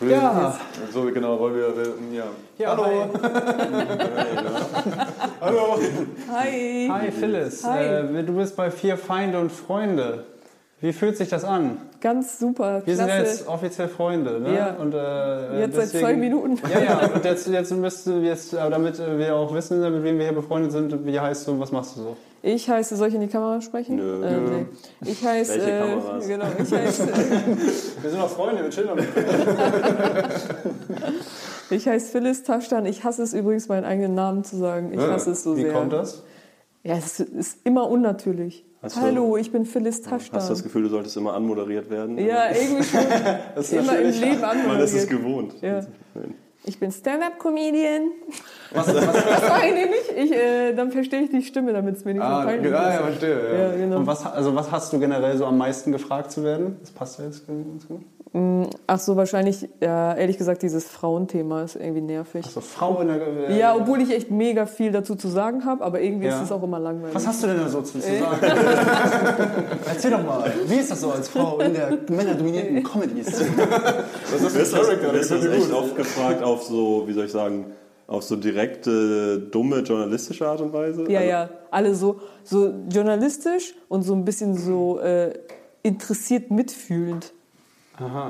Ja. So genau wollen wir. Ja. ja Hallo. Hallo. Hi. Hi Phyllis, Hi. Äh, du bist bei Vier Feinde und Freunde. Wie fühlt sich das an? Ganz super. Wir sind klasse. jetzt offiziell Freunde, ne? Ja. Und, äh, Jetzt seit zwei Minuten. Ja, ja, und jetzt, jetzt müsst du, jetzt, damit wir auch wissen, mit wem wir hier befreundet sind, wie heißt du und was machst du so? Ich heiße, soll ich in die Kamera sprechen? Nö. Äh, nee. Ich heiße. Welche äh, Kameras? Genau, ich heiße, Wir sind auch Freunde, wir chillen. ich heiße Phyllis Taschtan. Ich hasse es übrigens, meinen eigenen Namen zu sagen. Ich hasse es so Wie sehr. kommt das? Ja, es ist immer unnatürlich. Hast du- Hallo, ich bin Phyllis Taschtan. Hast du das Gefühl, du solltest immer anmoderiert werden? ja, irgendwie schon. ist immer im Leben Man ist es anmoderiert. gewohnt. Ja. Nein. Ich bin Stand-Up-Comedian. Was, was, was ich nämlich? Ich, äh, dann verstehe ich die Stimme, damit es mir nicht so Ah, peinlich ja, ist. ja, verstehe. Ja. Ja, genau. Und was, also was hast du generell so am meisten gefragt zu werden? Das passt ja jetzt ganz gut. Ach so, wahrscheinlich, ja, ehrlich gesagt, dieses Frauenthema ist irgendwie nervig. So Frau in der... Äh, Ja, obwohl ich echt mega viel dazu zu sagen habe, aber irgendwie Ja. ist es auch immer langweilig. Was hast du denn da so zu, zu sagen? Erzähl doch mal, wie ist das so als Frau in der männerdominierten Comedy? Das ist das, Charakter, das ist könnte echt gut. oft gefragt auf so, wie soll ich sagen, auf so direkte, dumme journalistische Art und Weise. ja, Also, ja, alle so, so journalistisch und so ein bisschen so äh, interessiert mitfühlend.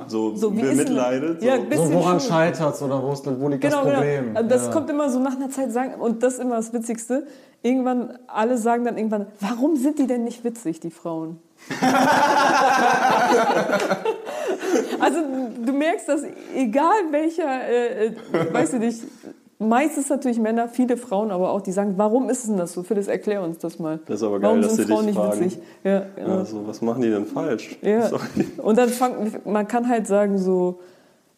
So, So, wie bemitleidet. Ja, so. So, woran scheitert es oder wo, ist, wo liegt Genau, das Problem? genau. Das ja. kommt immer so nach einer Zeit sagen, und das ist immer das Witzigste. Irgendwann, alle sagen dann irgendwann, warum sind die denn nicht witzig, die Frauen? also du merkst, dass egal welcher, äh, äh, weiß ich nicht, meistens natürlich Männer, viele Frauen aber auch, die sagen, warum ist denn das so? Phyllis, erklär uns das mal. Das ist aber geil, warum dass sind Frauen nicht fragen. witzig? Ja, genau. Ja, so, was machen die denn falsch? Ja. Sorry. Und dann fangt, man kann halt sagen so,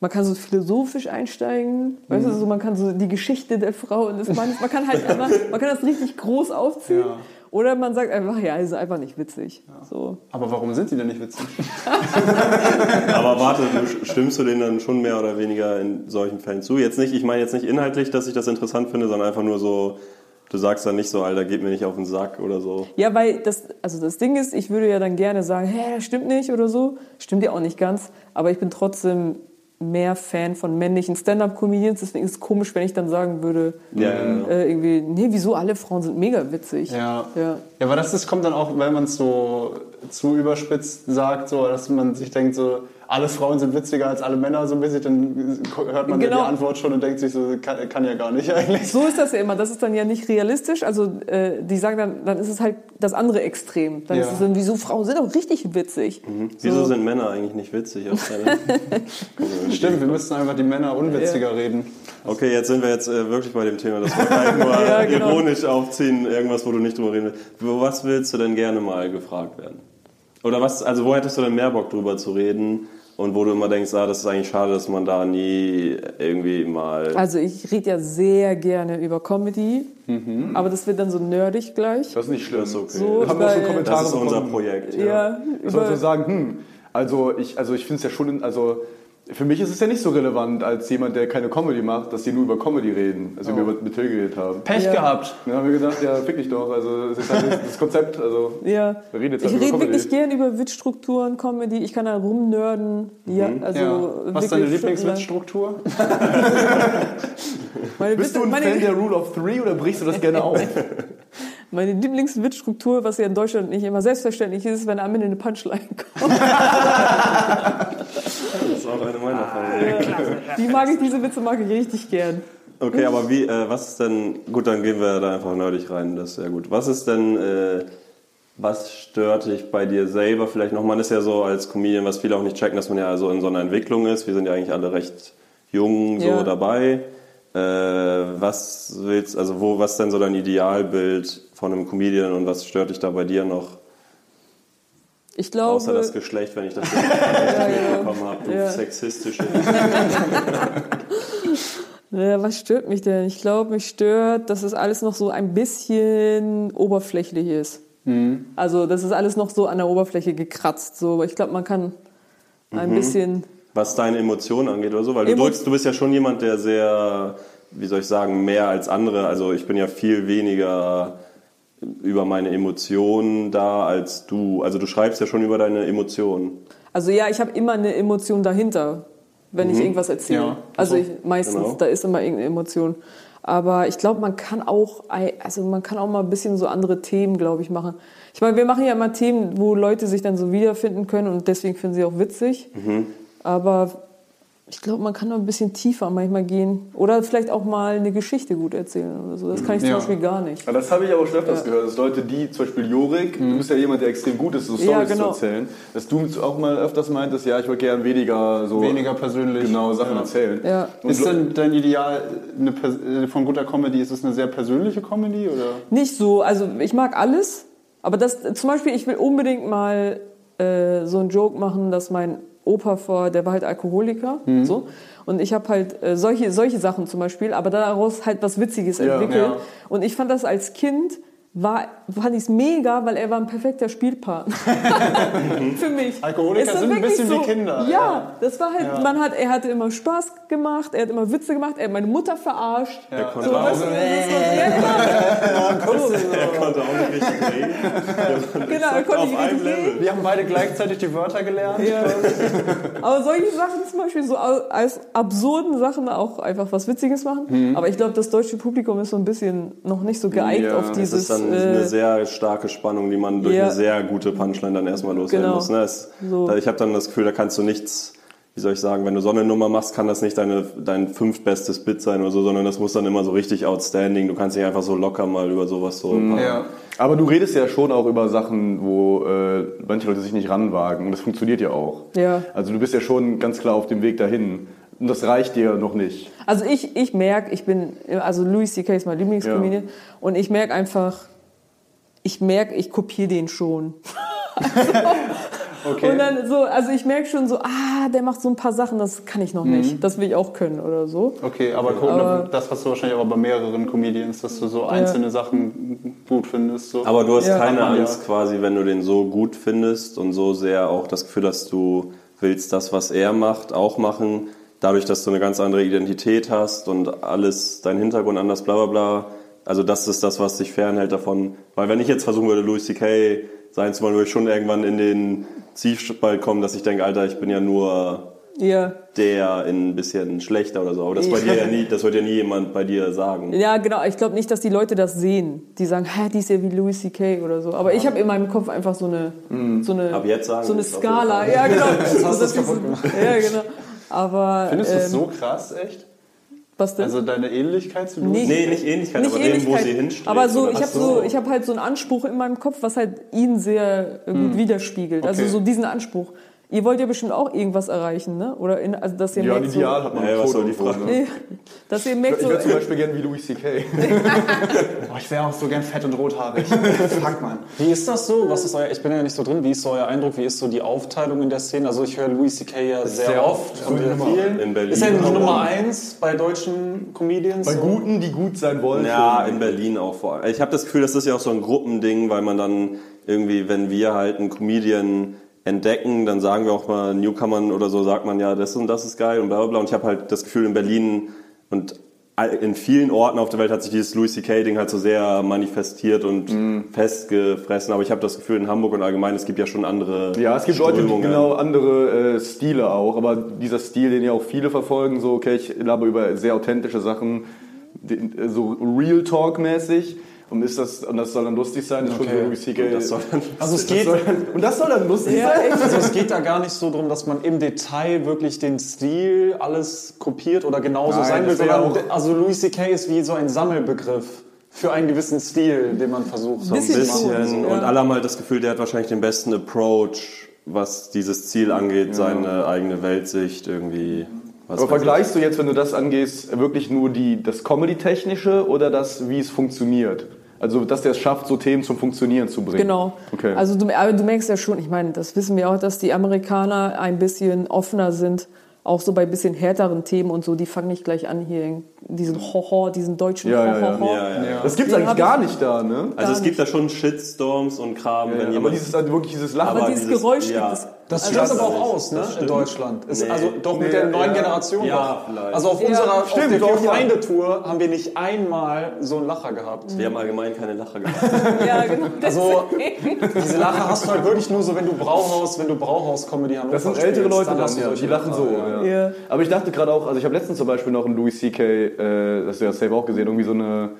man kann so philosophisch einsteigen, weißt Mhm. du, so man kann so die Geschichte der Frau und des Mannes, man kann halt einfach, man kann das richtig groß aufziehen. Ja. Oder man sagt einfach, ja, ist einfach nicht witzig. So. Aber warum sind die denn nicht witzig? Aber warte, du, stimmst du denen dann schon mehr oder weniger in solchen Fällen zu? Jetzt nicht, ich meine jetzt nicht inhaltlich, dass ich das interessant finde, sondern einfach nur so, du sagst dann nicht so, Alter, geht mir nicht auf den Sack oder so. Ja, weil das, also das Ding ist, ich würde ja dann gerne sagen, hä, das stimmt nicht oder so. Stimmt ja auch nicht ganz. Aber ich bin trotzdem mehr Fan von männlichen Stand-Up-Comedians. Deswegen ist es komisch, wenn ich dann sagen würde, Ja, ja. äh, irgendwie, nee, wieso alle Frauen sind mega witzig. Ja. ja. Ja, aber das ist, kommt dann auch, wenn man es so zu überspitzt sagt, so, dass man sich denkt, so, alle Frauen sind witziger als alle Männer, so ein bisschen, dann hört man ja Genau. die Antwort schon und denkt sich so, kann, kann ja gar nicht eigentlich. So ist das ja immer. Das ist dann ja nicht realistisch. Also äh, die sagen dann, dann ist es halt das andere Extrem. Dann Ja. ist es dann, wieso Frauen sind doch richtig witzig. Wieso sind Männer eigentlich nicht witzig? Stimmt, wir müssten einfach die Männer unwitziger reden. Okay, jetzt sind wir jetzt äh, wirklich bei dem Thema. Das wollte ich eigentlich nur Ja, genau. ironisch aufziehen, irgendwas, wo du nicht drüber reden willst. Wo- Was willst du denn gerne mal gefragt werden? Oder was, also wo hättest du denn mehr Bock drüber zu reden? Und wo du immer denkst, ah, das ist eigentlich schade, dass man da nie irgendwie mal... Also ich rede ja sehr gerne über Comedy, Mhm. aber das wird dann so nerdig gleich. Das ist nicht schlimm. Das ist okay. So, haben wir auch schon Kommentare Das ist unser. Projekt. Ja, Dass so über, sagen, hm, also ich, also ich finde es ja schon, also für mich ist es ja nicht so relevant als jemand, der keine Comedy macht, dass die nur über Comedy reden, also wie wir mit Till geredet haben. Pech Ja. gehabt. Dann haben wir gedacht, ja, fick dich doch, also das ist halt das Konzept, also ja. wir reden jetzt Ich halt über rede wirklich gern über Witzstrukturen, Comedy. Ich kann da rumnörden. Ja, also Mhm. Ja. Was ist deine Lieblingswitzstruktur? Bist du ein meine, Fan der Rule of Three oder brichst du das gerne auf? Meine Lieblingswitzstruktur, was ja in Deutschland nicht immer selbstverständlich ist, wenn am Ende eine Punchline kommt. Das ist auch eine meiner Favoriten. Die mag ich, diese Witze mag ich richtig gern. Okay, aber wie, äh, was ist denn, gut, dann gehen wir da einfach nerdig rein, das ist sehr gut. Was ist denn, äh, was stört dich bei dir selber vielleicht noch? Man ist ja so als Comedian, was viele auch nicht checken, dass man ja also in so einer Entwicklung ist. Wir sind ja eigentlich alle recht jung so Ja. dabei. Äh, was willst, also wo, was ist denn so dein Idealbild von einem Comedian und was stört dich da bei dir noch? Ich glaube, Außer das Geschlecht, wenn ich das richtig mitbekommen habe, du Ja. sexistische. Ja, was stört mich denn? Ich glaube, mich stört, dass es alles noch so ein bisschen oberflächlich ist. Mhm. Also, das ist alles noch so an der Oberfläche gekratzt. So, ich glaube, man kann ein Mhm. bisschen. was deine Emotionen angeht oder so, weil du Emo- drückst, du bist ja schon jemand, der sehr, wie soll ich sagen, mehr als andere, also ich bin ja viel weniger über meine Emotionen da als du. Also du schreibst ja schon über deine Emotionen. Also, ja, ich habe immer eine Emotion dahinter, wenn ich irgendwas erzähle. Ja, also, so. ich, meistens, Genau. da ist immer irgendeine Emotion. Aber ich glaube, man kann auch, also man kann auch mal ein bisschen so andere Themen, glaube ich, machen. Ich meine, wir machen ja immer Themen, wo Leute sich dann so wiederfinden können und deswegen finden sie auch witzig. Aber ich glaube, man kann noch ein bisschen tiefer manchmal gehen. Oder vielleicht auch mal eine Geschichte gut erzählen oder so. Das kann ich zum Ja. Beispiel gar nicht. Ja, das habe ich aber schon öfters Ja. gehört, dass Leute, die zum Beispiel Jorik, du bist ja jemand, der extrem gut ist, so Stories Ja, genau. zu erzählen, dass du auch mal öfters meintest, ja, ich würde gerne weniger so Weniger persönlich. genau Sachen Ja. erzählen. Ist denn dein Ideal eine, äh, von guter Comedy, ist es eine sehr persönliche Comedy? Oder? Nicht so, also ich mag alles, aber das zum Beispiel, ich will unbedingt mal äh, so einen Joke machen, dass mein Opa vor, der war halt Alkoholiker, Mhm. so. Und ich habe halt äh, solche, solche Sachen zum Beispiel, aber daraus halt was Witziges Ja. entwickelt. Ja. Und ich fand das als Kind, war, fand ich es mega, weil er war ein perfekter Spielpartner. Für mich. Alkoholiker Ist das sind ein bisschen wie Kinder, Ja, ja. das war halt, Ja. man hat, er hatte immer Spaß gemacht, er hat immer Witze gemacht, er hat meine Mutter verarscht. Er konnte, So, auch, ja, genau. er konnte auch nicht richtig reden. Genau, er konnte nicht richtig Level. reden. Wir haben beide gleichzeitig die Wörter gelernt. Ja. Aber solche Sachen zum Beispiel, so als absurden Sachen auch einfach was Witziges machen. Mhm. Aber ich glaube, das deutsche Publikum ist so ein bisschen noch nicht so geeignet Ja, auf es dieses. Das ist dann äh, eine sehr starke Spannung, die man durch Ja. eine sehr gute Punchline dann erstmal loswerden Genau. muss. Ne? Es, So. da, ich habe dann das Gefühl, da kannst du nichts, wie soll ich sagen, wenn du so eine Nummer machst, kann das nicht deine, dein fünftbestes Bit sein oder so, sondern das muss dann immer so richtig outstanding. Du kannst nicht einfach so locker mal über sowas so. paar- Ja. Aber du redest ja schon auch über Sachen, wo äh, manche Leute sich nicht ranwagen. Und das funktioniert ja auch. Ja. Also du bist ja schon ganz klar auf dem Weg dahin. Und das reicht dir noch nicht. also ich, ich merke, ich bin, also Louis C.K. ist mein Lieblingscomedian und ich merke einfach, ich merke, ich kopiere den schon. Okay. Und dann so, also ich merke schon so, ah, der macht so ein paar Sachen, das kann ich noch Mhm. nicht. Das will ich auch können oder so. Okay, aber, guck, Aber- das hast du wahrscheinlich auch bei mehreren Comedians, dass du so einzelne Sachen gut findest. So. Aber du hast Ja. keine Angst quasi, wenn du den so gut findest und so sehr auch das Gefühl hast, du willst das, was er macht, auch machen. Dadurch, dass du eine ganz andere Identität hast und alles, dein Hintergrund anders, bla bla bla. Also das ist das, was dich fernhält davon. Weil wenn ich jetzt versuchen würde, Louis C.K. sein zu wollen, würde ich schon irgendwann in den Zielspalt kommen, dass ich denke, Alter, ich bin ja nur Ja. der in ein bisschen schlechter oder so. Aber das, bei dir ja nie, das wird ja nie jemand bei dir sagen. Ja, genau. Ich glaube nicht, dass die Leute das sehen. Die sagen, hä, die ist ja wie Louis C.K. oder so. Aber ich habe in meinem Kopf einfach so eine, so eine, Ab jetzt sagen so eine es Skala. Ja, genau. hast Das du ist kaputt gemacht. Ja, genau. Aber Findest du es ähm, so krass, echt? Was denn? Also deine Ähnlichkeit zu Nee. Louis? Nee, nicht Ähnlichkeit, nicht aber dem, wo Ähnlichkeit. sie hinstrebt. Aber so, ich habe so, ich habe halt so einen Anspruch in meinem Kopf, was halt ihn sehr äh, gut widerspiegelt. Also Okay. so diesen Anspruch. Ihr wollt ja bestimmt auch irgendwas erreichen, ne? Oder in, also dass ihr Ja, merkt, Ideal hat man Ja, was soll die Frage? ne? so, dass ihr merkt Ich so, wäre zum Beispiel gern wie Louis C.K. Oh, ich wäre auch so gern fett und rothaarig. Fuck, man. Wie ist das so? Was ist euer, ich bin ja nicht so drin. Wie ist so euer Eindruck? Wie ist so die Aufteilung in der Szene? Also ich höre Louis C.K. ja sehr, sehr oft oft. und sehr vielen. In Berlin. Ist er Aber- Nummer eins bei deutschen Comedians? Bei so? Guten, die gut sein wollen. Ja, schon. in Berlin auch vor allem. Ich habe das Gefühl, das ist ja auch so ein Gruppending, weil man dann irgendwie, wenn wir halt einen Comedian entdecken, dann sagen wir auch mal Newcomern oder so, sagt man ja, das und das ist geil und bla bla bla. Und ich habe halt das Gefühl, in Berlin und in vielen Orten auf der Welt hat sich dieses Louis C.K.-Ding halt so sehr manifestiert und festgefressen. Aber ich habe das Gefühl, in Hamburg und allgemein, es gibt ja schon andere Ja, es gibt Leute, die Strömungen. genau andere äh, Stile auch, aber dieser Stil, den ja auch viele verfolgen, so, okay, ich laber über sehr authentische Sachen, so Real Talk-mäßig. Und ist das, und das soll dann lustig sein, schon Okay. Louis C.K. Das soll dann Also es Das geht, soll dann, und das soll dann lustig ja, sein? also es geht da gar nicht so drum, dass man im Detail wirklich den Stil alles kopiert oder genauso Nein, sein will, das sondern also Louis C.K. ist wie so ein Sammelbegriff. Für einen gewissen Stil, den man versucht So ein Bisschen bisschen. schon, Und ja. alle haben halt das Gefühl, der hat wahrscheinlich den besten Approach, was dieses Ziel angeht, seine eigene Weltsicht irgendwie. Was Aber vergleichst du jetzt, wenn du das angehst, wirklich nur die, das Comedy-Technische oder das, wie es funktioniert? Also, dass der es schafft, so Themen zum Funktionieren zu bringen. Genau. Okay. Also du, aber du merkst ja schon, ich meine, das wissen wir auch, dass die Amerikaner ein bisschen offener sind, auch so bei bisschen härteren Themen und so. Die fangen nicht gleich an hier diesen Hoho, diesen deutschen Ja, ja, ja. Hoho. Ja, ja. das gibt's Den eigentlich gar ich- nicht da, ne? Also es gibt da schon Shitstorms und Kram, wenn aber jemand. dieses, also wirklich dieses Lachen. Aber, Aber dieses, dieses- Geräusch ja. gibt es. Das Also stimmt das- aber auch aus, ne? In. Deutschland. Ist Nee. also doch mit Nee, der neuen ja. Generation. Ja, vielleicht. Also auf Ja. unserer auf Stimmt, der doch, Vier ja. Feinde Tour haben wir nicht einmal so einen Lacher gehabt. wir haben allgemein keine Lacher gehabt. Ja, genau. Also-. Diese Lacher hast du halt wirklich nur so, wenn du Brauhaus, wenn du Brauhaus-Comedy Hannover Das sind ältere spielst, Leute dann, hast du ja, die lachen so. Lacher, Ja. Ja. Aber ich dachte gerade auch, also ich habe letztens zum Beispiel noch einen Louis C.K., äh, das hast du ja safe auch gesehen, irgendwie so eine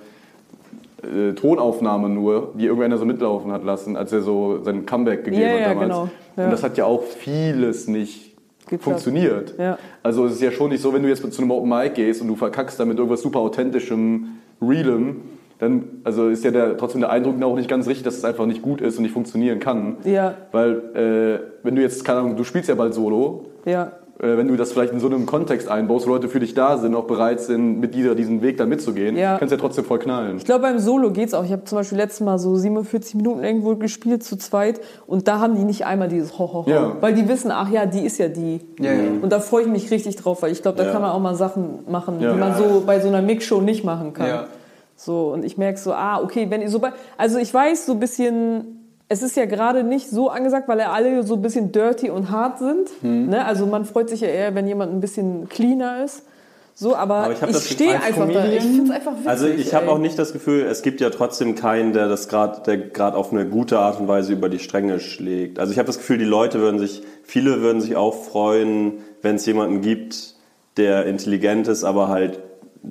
äh, Tonaufnahme nur, die irgendeiner so mitlaufen hat lassen, als er so sein Comeback gegeben Ja, hat ja, damals. genau. Ja. Und das hat ja auch vieles nicht Geklappt. funktioniert. Ja. Also es ist ja schon nicht so, wenn du jetzt zu einem Open Mic gehst und du verkackst damit irgendwas super authentischem, realem, dann also ist ja der, trotzdem der Eindruck auch nicht ganz richtig, dass es einfach nicht gut ist und nicht funktionieren kann. Ja. Weil äh, wenn du jetzt, keine Ahnung, du spielst ja bald Solo, Ja. Äh, wenn du das vielleicht in so einem Kontext einbaust, wo Leute für dich da sind, auch bereit sind, mit dieser, diesen Weg dann mitzugehen, Ja. kannst du ja trotzdem voll knallen. Ich glaube, beim Solo geht's auch. Ich habe zum Beispiel letztes Mal so 47 Minuten irgendwo gespielt zu zweit und da haben die nicht einmal dieses Ho, ho, ho. Ja. Weil die wissen, ach ja, die ist ja die. Ja, ja. Und da freue ich mich richtig drauf, weil ich glaube, da Ja. kann man auch mal Sachen machen, Ja. die man so bei so einer Mixshow nicht machen kann. Ja. So, und ich merke so, ah, okay, wenn ihr so bei, also ich weiß so ein bisschen, es ist ja gerade nicht so angesagt, weil ja alle so ein bisschen dirty und hart sind. Hm. Ne? Also man freut sich ja eher, wenn jemand ein bisschen cleaner ist. So, aber, Aber ich ich, das stehe einfach da. Comedian- Ich finde es einfach witzig. Also ich habe auch nicht das Gefühl, es gibt ja trotzdem keinen, der das gerade, der gerade auf eine gute Art und Weise über die Stränge schlägt. Also ich habe das Gefühl, die Leute würden sich, viele würden sich auch freuen, wenn es jemanden gibt, der intelligent ist, aber halt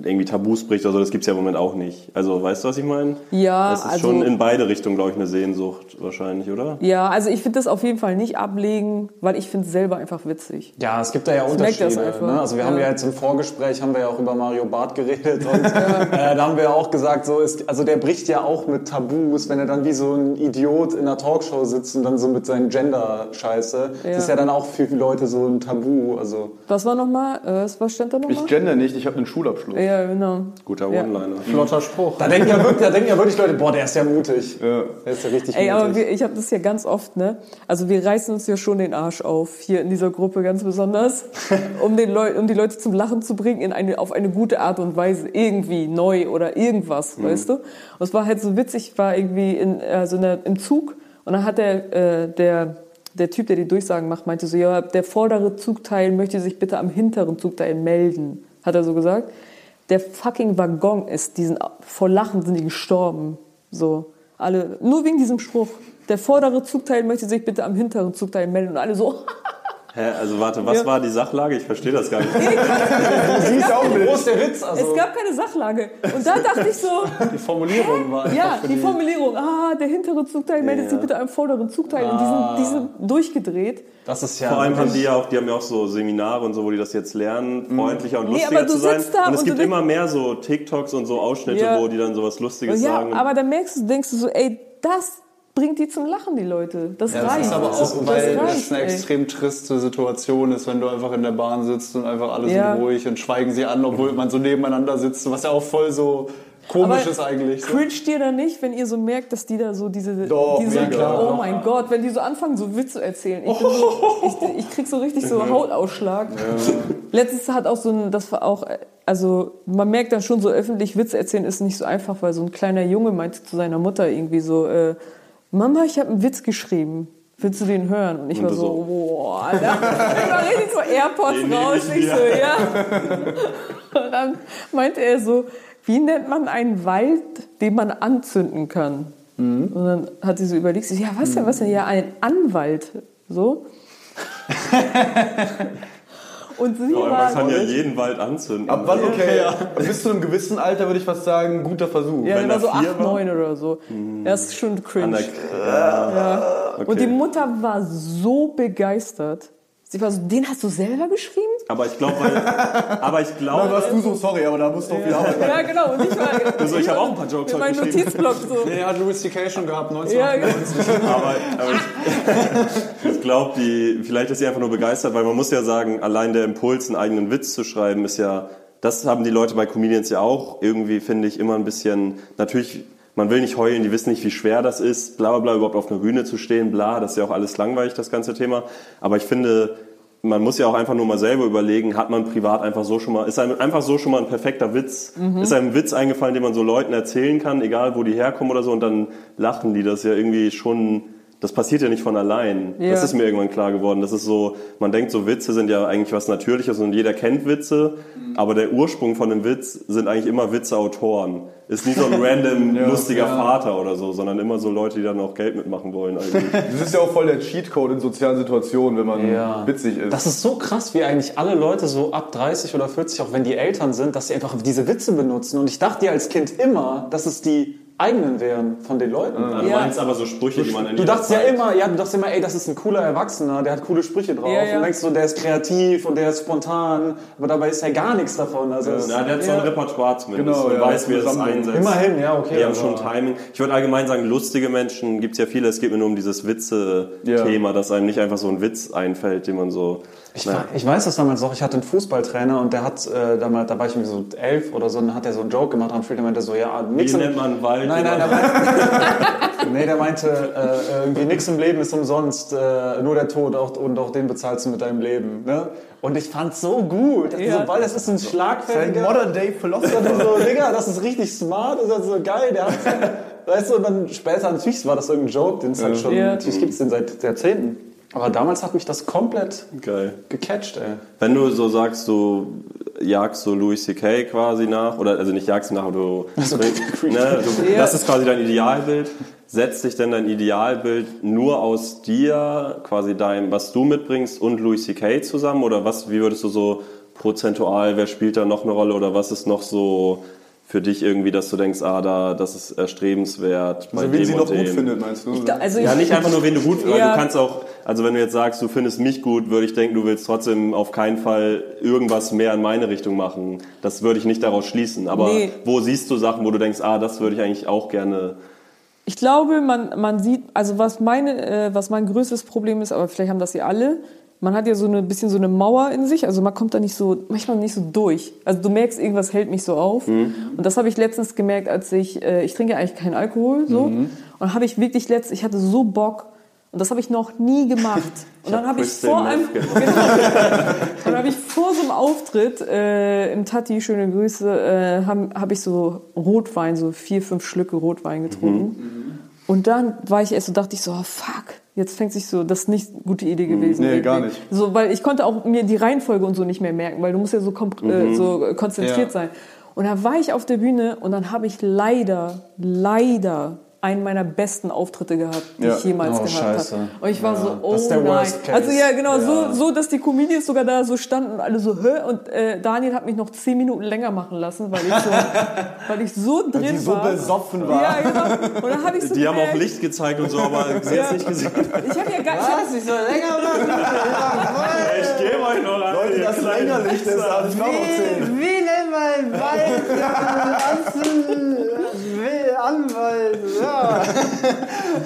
irgendwie Tabus bricht oder so. Das gibt's ja im Moment auch nicht. Also weißt du, was ich meine? Ja, Es ist also- schon in beide Richtungen, glaube ich, eine Sehnsucht wahrscheinlich, oder? Ja, also ich finde das auf jeden Fall nicht ablegen, weil ich finde es selber einfach witzig. Ja, es gibt da ja merkt das Unterschiede. einfach. Ne? Also wir haben Ja. ja jetzt im Vorgespräch haben wir ja auch über Mario Barth geredet und äh, da haben wir ja auch gesagt, so ist, also der bricht ja auch mit Tabus, wenn er dann wie so ein Idiot in einer Talkshow sitzt und dann so mit seinen Gender-Scheiße. Ja. Das ist ja dann auch für Leute so ein Tabu. Also Was war nochmal? Äh, was stand da Ich nochmal? gender nicht, ich habe einen Schulabschluss. Ja, genau. Guter Ja. One-Liner. Flotter Spruch. da denken ja wirklich, da denken ja wirklich Leute, boah, der ist ja mutig. Ja. Der ist ja richtig Ey, aber mutig. wir, ich habe das ja ganz oft, ne? Also wir reißen uns ja schon den Arsch auf, hier in dieser Gruppe ganz besonders, um, den Leu um die Leute zum Lachen zu bringen, in eine, auf eine gute Art und Weise, irgendwie neu oder irgendwas, Mhm. weißt du? Und es war halt so witzig, ich war irgendwie in, also in der, im Zug und dann hat der, äh, der, der Typ, der die Durchsagen macht, meinte so, ja, der vordere Zugteil möchte sich bitte am hinteren Zugteil melden, hat er so gesagt. Der fucking Waggon ist, diesen, vor Lachen sind die gestorben, so. Alle, nur wegen diesem Spruch. Der vordere Zugteil möchte sich bitte am hinteren Zugteil melden. Und alle so, Hä, also warte, was Ja. war die Sachlage? Ich verstehe das gar nicht. siehst auch Wo ist der Witz? Also, es gab keine Sachlage. Und da dachte ich so, die Formulierung war einfach ja, die Formulierung, ah, der hintere Zugteil meldet sich bitte am vorderen Zugteil. Und die sind, die sind durchgedreht. Das ist ja Vor allem haben die ja auch, die haben ja auch so Seminare und so, wo die das jetzt lernen, freundlicher und Nee, lustiger aber du zu sein. sitzt da und es und gibt du immer mehr so TikToks und so Ausschnitte, Ja. wo die dann sowas Lustiges Ja, sagen. aber dann merkst du, denkst du so, ey, das bringt die zum Lachen, die Leute. Das Ja, reicht. das ist aber das, auch, weil das das reicht, eine ey. extrem triste Situation ist, wenn du einfach in der Bahn sitzt und einfach alle Ja. sind ruhig und schweigen sie an, obwohl man so nebeneinander sitzt, was ja auch voll so komisch ist eigentlich. So. Cringe dir da nicht, wenn ihr so merkt, dass die da so diese, Doch, diese ja, klar. oh mein Gott, wenn die so anfangen, so Witze zu erzählen. Ich, bin so, ich, ich krieg so richtig so Hautausschlag. Letztens hat auch so ein, das war auch, also man merkt dann schon so öffentlich Witze erzählen ist nicht so einfach, weil so ein kleiner Junge meinte zu seiner Mutter irgendwie so, äh, Mama, ich habe einen Witz geschrieben. Willst du den hören? Und ich Und war so, so, boah, Alter. Ich war richtig so AirPods Den raus. ich mir. so, ja. Und dann meinte er so, wie nennt man einen Wald, den man anzünden kann? Und dann hat sie so überlegt, sie so, ja, was denn, was denn? Ja, ein Anwalt. So. Und sie Aber man kann ja jeden Wald anzünden. Ab wann, okay, bis zu einem gewissen Alter würde ich fast sagen, guter Versuch. ja, wenn der war er so vier 8, war? 9 oder so. Das ist schon An cringe. der, ja, okay. Und die Mutter war so begeistert. Sie war so, den hast du selber geschrieben? Aber ich glaube, weil. aber ich glaube. warst du so sorry, aber da musst du auch viel Arbeit rein. Ja, genau. Und ich war, Also ich habe auch ein paar Jokes heute geschrieben. Notizblock so. Nee, hat Louis C.K. schon gehabt, Ja, 1998. genau. Aber, aber ich, ich glaube, die, vielleicht ist sie einfach nur begeistert, weil man muss ja sagen, allein der Impuls, einen eigenen Witz zu schreiben, ist ja, das haben die Leute bei Comedians ja auch irgendwie, finde ich, immer ein bisschen, natürlich, man will nicht heulen, die wissen nicht, wie schwer das ist, bla bla bla, überhaupt auf einer Bühne zu stehen, bla, das ist ja auch alles langweilig, das ganze Thema. Aber ich finde, man muss ja auch einfach nur mal selber überlegen, hat man privat einfach so schon mal, ist einem einfach so schon mal ein perfekter Witz, ist einem ein Witz eingefallen, den man so Leuten erzählen kann, egal wo die herkommen oder so, und dann lachen die, das ja irgendwie schon, das passiert ja nicht von allein. Ja. Das ist mir irgendwann klar geworden. Das ist so, man denkt so, Witze sind ja eigentlich was Natürliches und jeder kennt Witze, aber der Ursprung von einem Witz sind eigentlich immer Witzeautoren. Ist nie so ein random lustiger Vater oder so, sondern immer so Leute, die dann auch Geld mitmachen wollen. Eigentlich. Das ist ja auch voll der Cheatcode in sozialen Situationen, wenn man Ja. witzig ist. Das ist so krass, wie eigentlich alle Leute so ab 30 oder 40, auch wenn die Eltern sind, dass sie einfach diese Witze benutzen. Und ich dachte ja als Kind immer, dass es die eigenen wären von den Leuten. Du Ja. meinst aber so Sprüche, die man in Du dachtest ja Zeit- immer, ja, du dachtest immer, ey, das ist ein cooler Erwachsener, der hat coole Sprüche drauf. Ja, ja. Und denkst so, der ist kreativ und der ist spontan, aber dabei ist ja gar nichts davon. Also es- Ja, der hat so ein Repertoire zumindest Genau, und ja, weiß, wie er es Sammlung. einsetzt. Immerhin, ja, okay, Die haben schon Timing. Ich würde allgemein sagen, lustige Menschen gibt's ja viele. Es geht mir nur um dieses Witze-Thema, dass einem nicht einfach so ein Witz einfällt, den man so... Ich, wei- ich weiß das damals noch, ich hatte einen Fußballtrainer und der hat äh, damals, da war ich irgendwie so elf oder so, und dann hat er so einen Joke gemacht am Spiel, der meinte so, ja, nix nennt man Wald? Nein, nein, der meinte, nee, der meinte, äh, irgendwie nichts im Leben ist umsonst, äh, nur der Tod auch, und auch den bezahlst du mit deinem Leben. Ne? Und ich fand's so gut, Ja. so, weil das ist ein schlagfertiger... Modern Day Philosopher. so, Digga, das ist richtig smart, das ist so geil. Der hat, weißt du, und dann später, natürlich war das irgendein Joke, den es halt schon, Ja. natürlich gibt's den seit Jahrzehnten. Aber damals hat mich das komplett Geil. gecatcht, ey. Wenn du so sagst, du jagst so Louis C.K. quasi nach, oder also nicht jagst nach, aber du, ne, du das ist quasi dein Idealbild. Setzt sich denn dein Idealbild nur aus dir, quasi deinem, was du mitbringst und Louis C.K. zusammen? Oder was, wie würdest du so prozentual, wer spielt da noch eine Rolle oder was ist noch so für dich irgendwie, dass du denkst, ah, da, das ist erstrebenswert bei Also, wen sie noch dem. gut findet, meinst du? Ich, da- also Ja, ich, nicht einfach nur, wen du gut findest, Ja. du kannst auch, also wenn du jetzt sagst, du findest mich gut, würde ich denken, du willst trotzdem auf keinen Fall irgendwas mehr in meine Richtung machen. Das würde ich nicht daraus schließen. Aber Nee. wo siehst du Sachen, wo du denkst, ah, das würde ich eigentlich auch gerne. Ich glaube, man, man sieht, also was meine, äh, was mein größtes Problem ist, aber vielleicht haben das ja alle, man hat ja so ein bisschen so eine Mauer in sich, also man kommt da nicht so, manchmal nicht so durch. Also du merkst, irgendwas hält mich so auf. Und das habe ich letztens gemerkt, als ich, äh, ich trinke ja eigentlich keinen Alkohol, so. Und dann habe ich wirklich letztens, ich hatte so Bock, und das habe ich noch nie gemacht. Und dann hab habe ich vor einem, genau, dann habe ich vor so einem Auftritt äh, im Tati, schöne Grüße, äh, habe hab ich so Rotwein, so vier, fünf Schlücke Rotwein getrunken. Und dann war ich erst so, dachte ich so, oh, fuck, jetzt fängt sich so, das ist nicht eine gute Idee gewesen. Nee, gar nicht. So, weil ich konnte auch mir die Reihenfolge und so nicht mehr merken, weil du musst ja so, äh, so äh, konzentriert Ja. sein. Und dann war ich auf der Bühne und dann habe ich leider, leider einen meiner besten Auftritte gehabt, die Ja. ich jemals Oh, gehabt habe. Und ich war so, oh Das ist der nein. Worst Case. Also ja, genau, Ja. So, so, dass die Comedians sogar da so standen und alle so, hä? Und äh, Daniel hat mich noch zehn Minuten länger machen lassen, weil ich so, weil ich so drin die so war. besoffen war. Ja, genau. Und dann habe ich so Die haben auch gemerkt, Licht gezeigt und so, aber sie hat es nicht gesehen. Ich habe ja gar ich Ich so länger machen. Ich gebe euch noch an. Leute, das Längerlicht ist da, ich glaube zehn. Wie nennt man Will Anwalt, ja.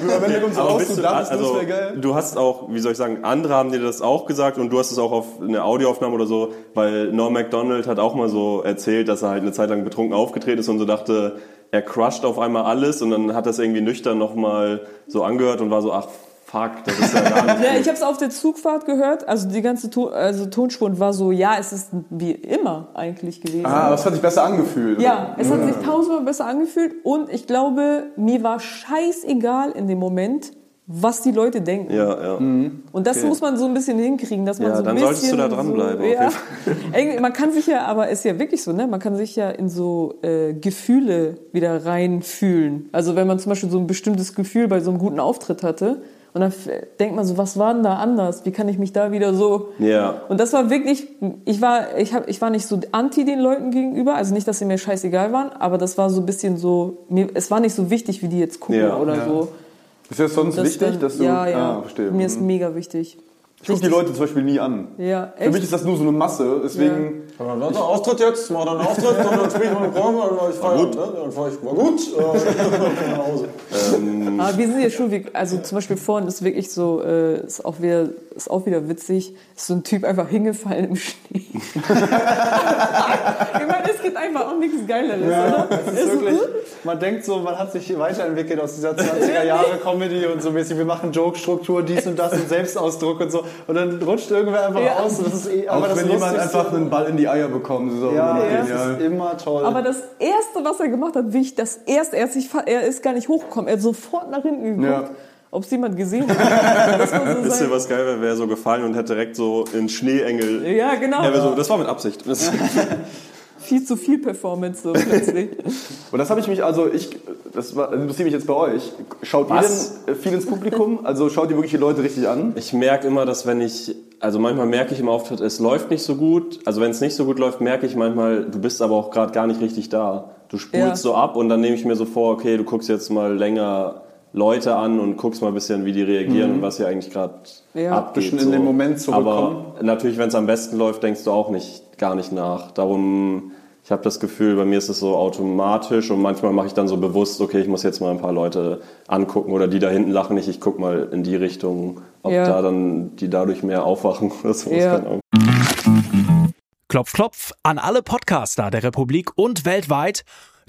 Wenn du uns Aber raus du, dachtest, das also, wäre geil. du hast auch, wie soll ich sagen, andere haben dir das auch gesagt und du hast es auch auf eine Audioaufnahme oder so, weil Norm MacDonald hat auch mal so erzählt, dass er halt eine Zeit lang betrunken aufgetreten ist und so dachte, er crusht auf einmal alles und dann hat das irgendwie nüchtern nochmal so angehört und war so, ach fuck, das ist ja gar nicht Ja, ich habe es auf der Zugfahrt gehört. Also die ganze to also Tonspur und war so, ja, es ist wie immer eigentlich gewesen. Ah, das hat sich besser angefühlt. Ja, es hat sich tausendmal besser angefühlt und ich glaube, mir war scheißegal in dem Moment, was die Leute denken. Ja, ja. Und das muss man so ein bisschen hinkriegen, dass man Ja, so ein dann bisschen solltest du da dranbleiben, So, auf ja. jeden Irgendwie, man kann sich ja, aber ist ja wirklich so, ne? Man kann sich ja in so äh, Gefühle wieder reinfühlen. Also wenn man zum Beispiel so ein bestimmtes Gefühl bei so einem guten Auftritt hatte und dann denkt man so, was war denn da anders? Wie kann ich mich da wieder so Ja. und das war wirklich, ich war, ich hab, ich war nicht so anti den Leuten gegenüber, also nicht, dass sie mir scheißegal waren, aber das war so ein bisschen so, mir, es war nicht so wichtig, wie die jetzt gucken Ja. oder Ja. so. Ist das sonst Das wichtig, dann- dass du... Ja, ja. Ah, verstehe. Mir ist mega wichtig. Ich gucke die Leute zum Beispiel nie an. Ja, Für mich echt? ist das nur so eine Masse, deswegen... Dann hat er Auftritt jetzt, mach dann einen Auftritt und dann spiele ich mal Programm und dann ich feiern. Ne? Dann fahr ich, war gut, äh, nach Hause. Aber wir sind ja schon, wie- also zum Beispiel vorhin ist wirklich so, äh, ist auch wieder, ist auch wieder witzig, ist so ein Typ einfach hingefallen im Schnee. ich meine, es gibt einfach auch nichts Geileres, oder? Das ist wirklich, man denkt so, man hat sich weiterentwickelt aus dieser 20er Jahre Comedy und so mäßig, wir machen Joke-Struktur, dies und das und Selbstausdruck und so. Und dann rutscht irgendwer einfach Ja. aus. Das ist eh, Auch aber das wenn jemand einfach einen Ball in die Eier bekommt, ist auch Ja, das ist immer toll. Aber das Erste, was er gemacht hat, wie ich das erste, er, sich, fa- er ist gar nicht hochgekommen, er hat sofort nach hinten geguckt, Ja. ob es jemand gesehen hat. So Wisst ihr, was geil wäre? Wäre so gefallen und hätte direkt so in Schneeengel. ja, genau. Wäre so, das war mit Absicht. Viel zu viel Performance so plötzlich. Und das habe ich mich, also ich, das war- interessiert mich jetzt bei euch. Schaut Was? ihr denn äh, viel ins Publikum? Also schaut ihr wirklich die Leute richtig an? ich merke immer, dass wenn ich, also manchmal merke ich im Auftritt, es läuft nicht so gut. Also wenn es nicht so gut läuft, merke ich manchmal, du bist aber auch gerade gar nicht richtig da. Du spulst Ja. so ab und dann nehme ich mir so vor, okay, du guckst jetzt mal länger Leute an und guckst mal ein bisschen, wie die reagieren und was hier eigentlich gerade Ja. abgeht. Bisschen in den Moment zurückkommen. Aber natürlich, wenn es am besten läuft, denkst du auch nicht, gar nicht nach. Darum, ich habe das Gefühl, bei mir ist es so automatisch und manchmal mache ich dann so bewusst, okay, ich muss jetzt mal ein paar Leute angucken oder die da hinten lachen nicht, ich guck mal in die Richtung, ob Ja. da dann die dadurch mehr aufwachen oder so. Ja. Klopf, klopf an alle Podcaster der Republik und weltweit.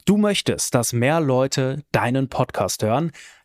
Du möchtest, dass mehr Leute deinen Podcast hören?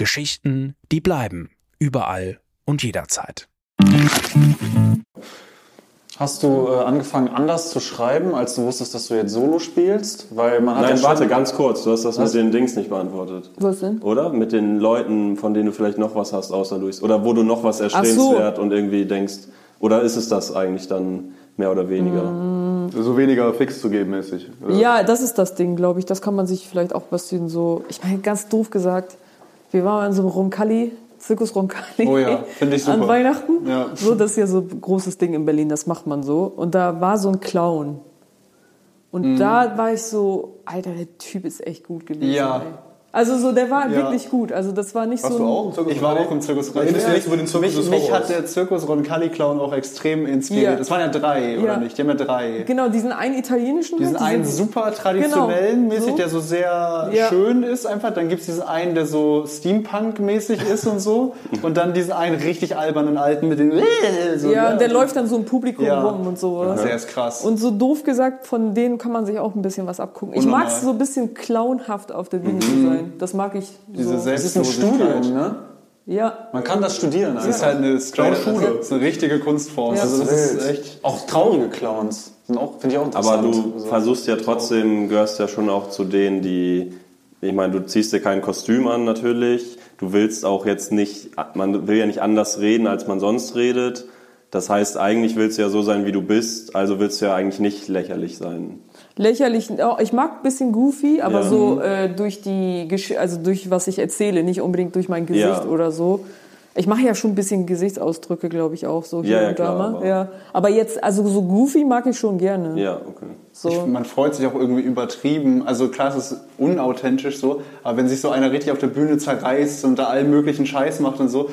Geschichten, die bleiben. Überall und jederzeit. Hast du äh, angefangen anders zu schreiben, als du wusstest, dass du jetzt Solo spielst? Weil man hat Nein, ja warte, ganz kurz, du hast das Was? mit den Dings nicht beantwortet. Was denn? Oder? Mit den Leuten, von denen du vielleicht noch was hast, außer Luis. Oder wo du noch was erstrebenswert und irgendwie denkst, oder ist es das eigentlich dann mehr oder weniger? So weniger fix zu geben mäßig. oder? Ja, das ist das Ding, glaube ich. Das kann man sich vielleicht auch ein bisschen so. Ich meine, ganz doof gesagt, wir waren in so einem Roncalli, Zirkus Roncalli. Oh ja, ich super. An Weihnachten. Ja. So, das ist ja so ein großes Ding in Berlin, das macht man so. Und da war so ein Clown. Und Mhm. da war ich so, Alter, der Typ ist echt gut gewesen. Ja. Ey. Also so, der war Ja. wirklich gut. Also das war nicht Warst so du auch im Zirkus Ich war Roncalli? auch im Zirkus Redest du nicht über den Zirkus mich, mich hat der Zirkus Roncalli Clown auch extrem inspiriert. Ja. Es waren ja drei, Ja. oder nicht? Die haben ja drei. Genau, diesen einen italienischen. Diesen halt, einen diesen- super traditionellen Genau, mäßig, so. der so sehr Ja. schön ist einfach. Dann gibt es diesen einen, der so Steampunk-mäßig ist und so. Und dann diesen einen richtig albernen alten mit den... So, Ja, ne? und der läuft dann so im Publikum Ja. rum und sowas. Der ist krass. Und so doof gesagt, von denen kann man sich auch ein bisschen was abgucken. Ich mag es so ein bisschen clownhaft auf der Bühne zu sein. Das mag ich Diese so. Das ist ein. Studium, ne? Ja, Man kann das studieren. Das ist halt eine Clown-Schule. Das ist eine richtige Kunstform. Ja. Also das ist echt... Auch traurige Clowns sind auch, finde ich auch Aber interessant. du So. versuchst ja trotzdem, gehörst ja schon auch zu denen, die, ich meine, du ziehst dir kein Kostüm an natürlich. Du willst auch jetzt nicht, man will ja nicht anders reden, als man sonst redet. Das heißt, eigentlich willst du ja so sein, wie du bist, also willst du ja eigentlich nicht lächerlich sein. Lächerlich. Oh, Ich mag ein bisschen goofy, aber Ja. so äh, durch die, Gesch also durch was ich erzähle, nicht unbedingt durch mein Gesicht Ja. oder so. Ich mache ja schon ein bisschen Gesichtsausdrücke, glaube ich auch so hier Ja, ja, und da klar, mal. aber- Ja, aber jetzt also so goofy mag ich schon gerne. Ja, okay. So. Ich, man freut sich auch irgendwie übertrieben. Also klar, es ist unauthentisch so, aber wenn sich so einer richtig auf der Bühne zerreißt und da allen möglichen Scheiß macht und so,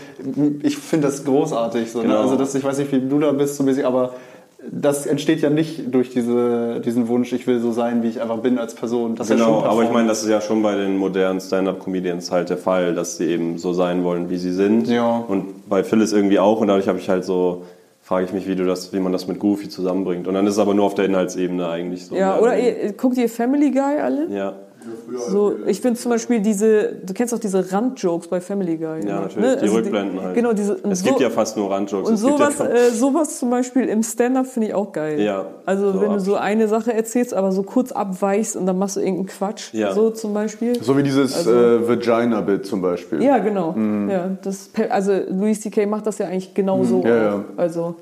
ich finde das großartig. So, ne? Genau. Also das, ich weiß nicht, wie du da bist, so mäßig, aber das entsteht ja nicht durch diese, diesen Wunsch, ich will so sein, wie ich einfach bin als Person. Das ist ja Genau, schon aber ich meine, das ist ja schon bei den modernen Stand-Up-Comedians halt der Fall, dass sie eben so sein wollen, wie sie sind. Ja. Und bei Phyllis irgendwie auch und dadurch habe ich halt so, frage ich mich, wie, du das, wie man das mit Goofy zusammenbringt. Und dann ist es aber nur auf der Inhaltsebene eigentlich so. Ja, oder ihr, guckt ihr Family Guy alle? Ja. So, ich finde zum Beispiel diese, du kennst auch diese Randjokes bei Family Guy. Ja, ne? natürlich, die Also Rückblenden halt. Genau, diese. Es gibt ja fast nur Randjokes. Und sowas, ja äh, sowas zum Beispiel im Stand-up finde ich auch geil. Ja, Also so wenn du so eine Sache erzählst, aber so kurz abweichst und dann machst du irgendeinen Quatsch. Ja. So zum Beispiel. So wie dieses Also- äh, Vagina-Bit zum Beispiel. Ja, genau. Mhm. Ja, das, also Louis C.K. macht das ja eigentlich genau so. Ja, ja. Also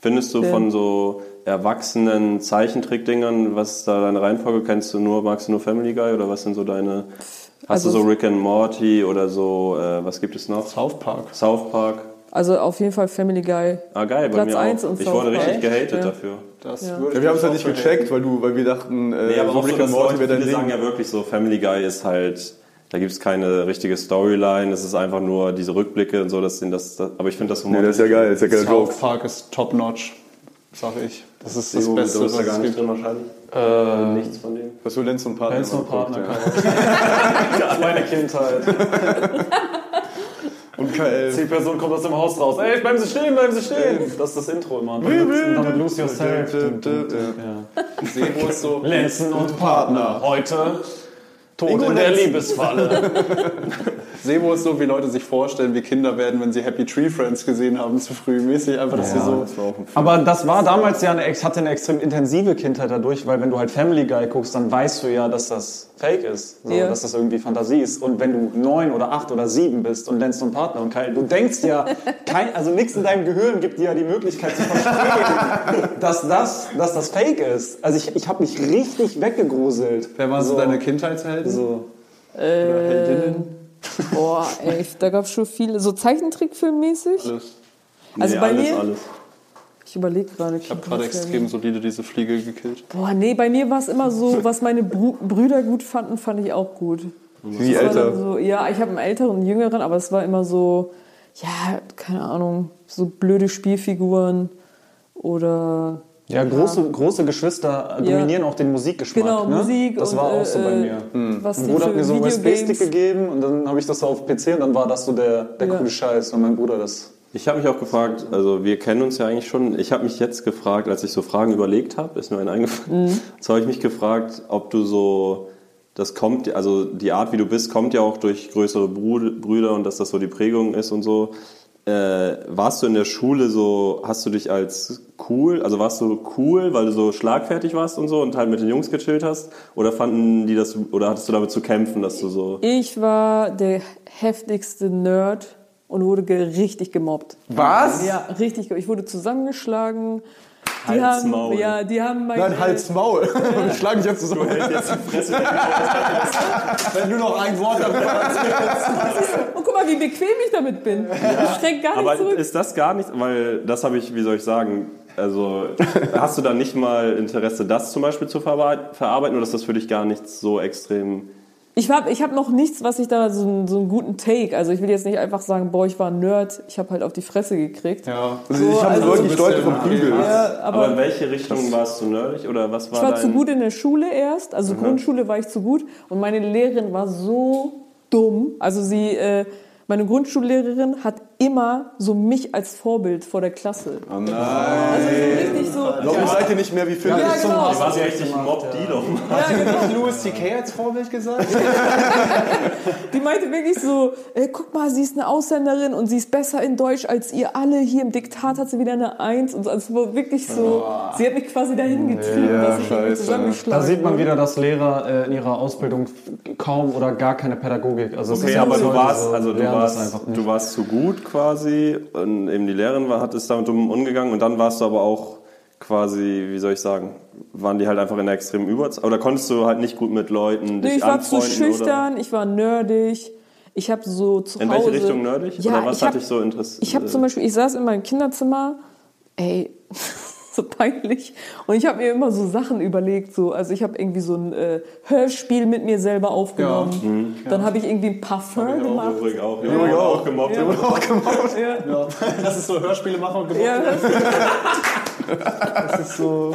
Findest du Ja. von so erwachsenen Zeichentrickdingern, was ist da deine Reihenfolge? Kennst du nur, magst du nur Family Guy oder was sind so deine. Hast Also- du so Rick and Morty oder so, äh, was gibt es noch? South Park. South Park. Also auf jeden Fall Family Guy. Ah, geil, bei Platz mir eins auch. und Ich South wurde richtig gehatet Ja. dafür. Das Ja. würde Ja, ich wir haben es halt nicht so gecheckt, weil, du, weil wir dachten, äh, Nee, aber so so, Rick dass and Morty wäre dein Ding. sagen ja wirklich so, Family Guy ist halt, da gibt es keine richtige Storyline, es ist einfach nur diese Rückblicke und so, dass den das, das aber ich finde das Nee, das ist ja geil, das ist ja geil. South Park ist top notch, sag ich. Das ist das Du, Beste, was da gar es nicht gibt. drin wahrscheinlich. Äh, Nichts von dem. Was du Lenz und Partner Lenz und immer geguckt, Partner, meine Kindheit. ja. Und KL. Die Person kommt aus dem Haus raus. Ey, bleiben Sie stehen, bleiben Sie stehen. Das ist das Intro immer. Damit, Lose Yourself. Ja. Sebo ist so. Lenzen und Partner. Heute Tod in der Liebesfalle. Sebo ist so, wie Leute sich vorstellen, wie Kinder werden, wenn sie Happy Tree Friends gesehen haben, zu früh mäßig. Einfach, dass sie so. Aber das war damals ja eine, hatte eine extrem intensive Kindheit dadurch, weil wenn du halt Family Guy guckst, dann weißt du ja, dass das Fake ist. So, Ja. Dass das irgendwie Fantasie ist. Und wenn du neun oder acht oder sieben bist und lernst einen Partner und kein, du denkst ja, kein, also nichts in deinem Gehirn gibt dir ja die Möglichkeit zu verstehen, dass das, dass das Fake ist. Also ich, ich habe mich richtig weggegruselt. Wer waren so So. deine Kindheitshelden? So. Äh, boah, ey, da gab es schon viele. So Zeichentrickfilmmäßig. Alles. Also nee, bei alles, mir, alles. ich überlege gerade. Ich habe gerade extrem solide diese Fliege gekillt. Boah, nee, bei mir war es immer so, was meine Bru Brüder gut fanden, fand ich auch gut. Wie älter. So, ja, ich habe einen älteren und einen jüngeren, aber es war immer so, ja, keine Ahnung, so blöde Spielfiguren oder Ja, große, große Geschwister dominieren auch den Musikgeschmack. Genau, ne? Musik Das und, war auch äh, so bei mir. was Mein die Bruder hat mir so einen USB-Stick gegeben und dann habe ich das auf PC und dann war das so der, der Ja. coole Scheiß, wenn mein Bruder das. Ich habe mich auch gefragt, also wir kennen uns ja eigentlich schon. Ich habe mich jetzt gefragt, als ich so Fragen überlegt habe, ist mir ein eingefallen. Mhm. So habe ich mich gefragt, ob du so, das kommt, also die Art, wie du bist, kommt ja auch durch größere Brüder und dass das so die Prägung ist und so. Äh, warst du in der Schule so, hast du dich als cool, also warst du cool, weil du so schlagfertig warst und so und halt mit den Jungs gechillt hast? Oder fanden die das, oder hattest du damit zu kämpfen, dass du so. Ich war der heftigste Nerd und wurde ge richtig gemobbt. Was? Ja, richtig. Ich wurde zusammengeschlagen. Die Halt's haben, Maul. ja, die haben mein, Nein, Hals, Maul. Wir schlagen dich jetzt zusammen. Wenn du noch ein Wort darüber Und guck mal, wie bequem ich damit bin. Ich schreck gar nicht Aber zurück. ist das gar nicht, weil das habe ich, wie soll ich sagen, also hast du da nicht mal Interesse, das zum Beispiel zu verarbeit- verarbeiten oder ist das für dich gar nichts so extrem? Ich habe ich hab noch nichts, was ich da so, einen- so einen guten Take. Also ich will jetzt nicht einfach sagen, boah, ich war ein Nerd. Ich habe halt auf die Fresse gekriegt. Ja. Also ich habe also wirklich so Leute vom Prügel. Ja, Aber, aber in welche Richtung warst du nerdig oder was war ich war dein... zu gut in der Schule erst. Also Grundschule war ich zu gut. Und meine Lehrerin war so dumm. Also sie, äh, meine Grundschullehrerin hat immer so mich als Vorbild vor der Klasse. Oh nein. Also so richtig so. Warum seid ihr nicht mehr wie Philipp? Ja, genau. war sie richtig mob die doch mal. Hat Louis C.K. als Vorbild gesagt? Die meinte wirklich so, äh, guck mal, sie ist eine Ausländerin und sie ist besser in Deutsch als ihr alle. Hier im Diktat hat sie wieder eine Eins. Und so. also es war wirklich so, sie hat mich quasi dahin getrieben, Ja, dass ich irgendwie scheiße. zusammengeschlagen Da sieht man wieder, dass Lehrer äh, in ihrer Ausbildung kaum oder gar keine Pädagogik. Also Okay, ja aber du warst, so, also du warst, du warst zu gut quasi und eben die Lehrerin war, hat es damit umgegangen und dann warst du aber auch quasi, wie soll ich sagen, waren die halt einfach in der extremen Überzahl oder konntest du halt nicht gut mit Leuten dich Nee, ich war zu schüchtern, ich war nerdig. Ich habe so zu In Hause... welche Richtung nerdig? Ja, oder was ich hat dich so interessiert? Ich habe zum Beispiel, ich saß in meinem Kinderzimmer, ey, so peinlich. Und ich habe mir immer so Sachen überlegt. So. Also ich habe irgendwie so ein äh, Hörspiel mit mir selber aufgenommen. Dann habe ich irgendwie ein Parfum gemacht. Übrigens auch, ja, ja. auch gemobbt. Ja. Auch. Ja. Das ist so Hörspiele machen und Ja, das, Das ist so.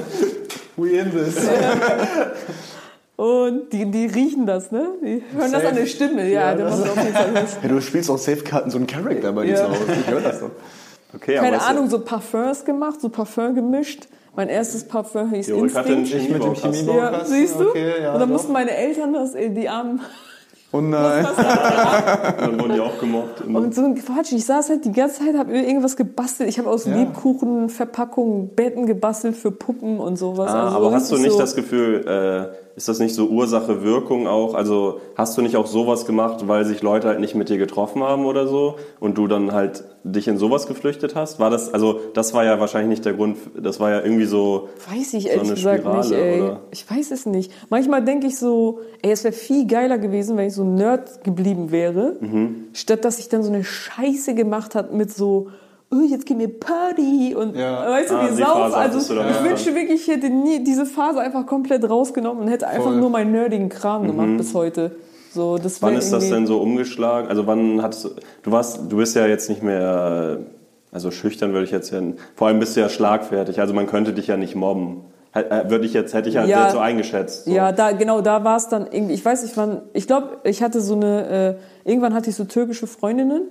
We in this. und die, die riechen das, ne? Die hören das an der Stimme. Ja, der macht auf jeden Fall. Ja, du spielst auch Safe-Karten so einen Charakter bei dir Ja. zu Hause. Ich höre das doch. Okay, keine Ahnung, so Parfums gemacht, so Parfum gemischt. Mein erstes Parfum hieß Jo, ich hatte einen Instinct. Ich mit dem Chemiebaukasten. Chemiebau- Ja, siehst du? Okay, ja, und dann doch. mussten meine Eltern das, äh, die armen Oh nein. Dann wurden die auch gemobbt. Und so ein Quatsch. Ich saß halt die ganze Zeit, habe irgendwas gebastelt. Ich habe aus Lebkuchenverpackungen Betten gebastelt für Puppen und sowas. Ah, Also aber hast du nicht so, das Gefühl, äh, ist das nicht so Ursache, Wirkung auch? Also hast du nicht auch sowas gemacht, weil sich Leute halt nicht mit dir getroffen haben oder so und du dann halt dich in sowas geflüchtet hast? War das, also das war ja wahrscheinlich nicht der Grund, das war ja irgendwie so, Weiß ich so ehrlich gesagt nicht, ey. oder? Ich weiß es nicht. Manchmal denke ich so, ey, es wäre viel geiler gewesen, wenn ich so Nerd geblieben wäre, Mhm. statt dass ich dann so eine Scheiße gemacht hat mit so, oh, jetzt gehen wir Party und Ja. weißt du, Ah, wir die saufen. Also ich ja. wünschte wirklich, ich hätte nie diese Phase einfach komplett rausgenommen und hätte einfach Voll. nur meinen nerdigen Kram gemacht bis heute. So, das Mhm. wann ist das denn so umgeschlagen? Also wann hattest du, du warst, du bist ja jetzt nicht mehr, also schüchtern würde ich jetzt ja, vor allem bist du ja schlagfertig, also man könnte dich ja nicht mobben. Äh, Würde ich jetzt, hätte ich halt Ja. jetzt so eingeschätzt. So. Ja, da genau, da war es dann irgendwie. Ich weiß nicht, wann. Ich glaube, ich hatte so eine. Äh, irgendwann hatte ich so türkische Freundinnen.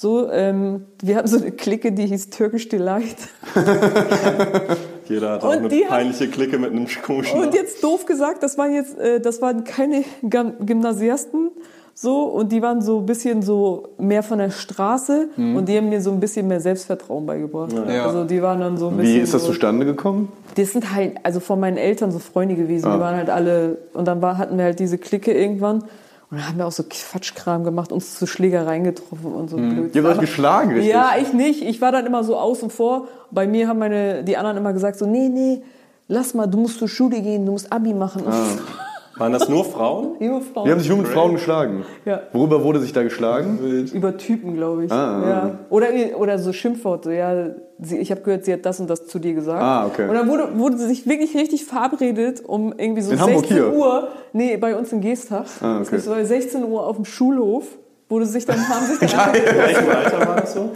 So, ähm, wir hatten so eine Clique, die hieß Türkisch Delight. Jeder hat Und auch eine die hat- peinliche Clique mit einem komischen Und jetzt doof gesagt, das waren jetzt, äh, das waren keine Gymnasiasten. So, und die waren so ein bisschen so mehr von der Straße und die haben mir so ein bisschen mehr Selbstvertrauen beigebracht. Ja. Also die waren dann so ein bisschen. Wie ist das so, zustande gekommen? Das sind halt, also von meinen Eltern so Freunde gewesen. Ah. Die waren halt alle, und dann war, hatten wir halt diese Clique irgendwann. Und dann haben wir auch so Quatschkram gemacht, uns zu Schlägereien getroffen und so blöd. Ihr habt euch geschlagen, richtig? Ja, ich nicht. Ich war dann immer so außen vor. Bei mir haben meine, die anderen immer gesagt so, nee, nee, lass mal, du musst zur Schule gehen, du musst Abi machen. Ah. Waren das nur Frauen? Junge Frauen. Wir haben sich nur mit Frauen geschlagen. Ja. Worüber wurde sich da geschlagen? Über Typen, glaube ich. Ah, ah, ja. Oder, oder so Schimpfworte. Ja, sie, ich habe gehört, sie hat das und das zu dir gesagt. Ah, okay. Und dann wurde, wurde sie sich wirklich richtig verabredet, um irgendwie so In 16 Hamburg hier? Uhr. Nee, bei uns in Geestach. Ah, okay. Das war 16 Uhr auf dem Schulhof. Wurde sich dann, haben sich dann In welchem Alter war das so?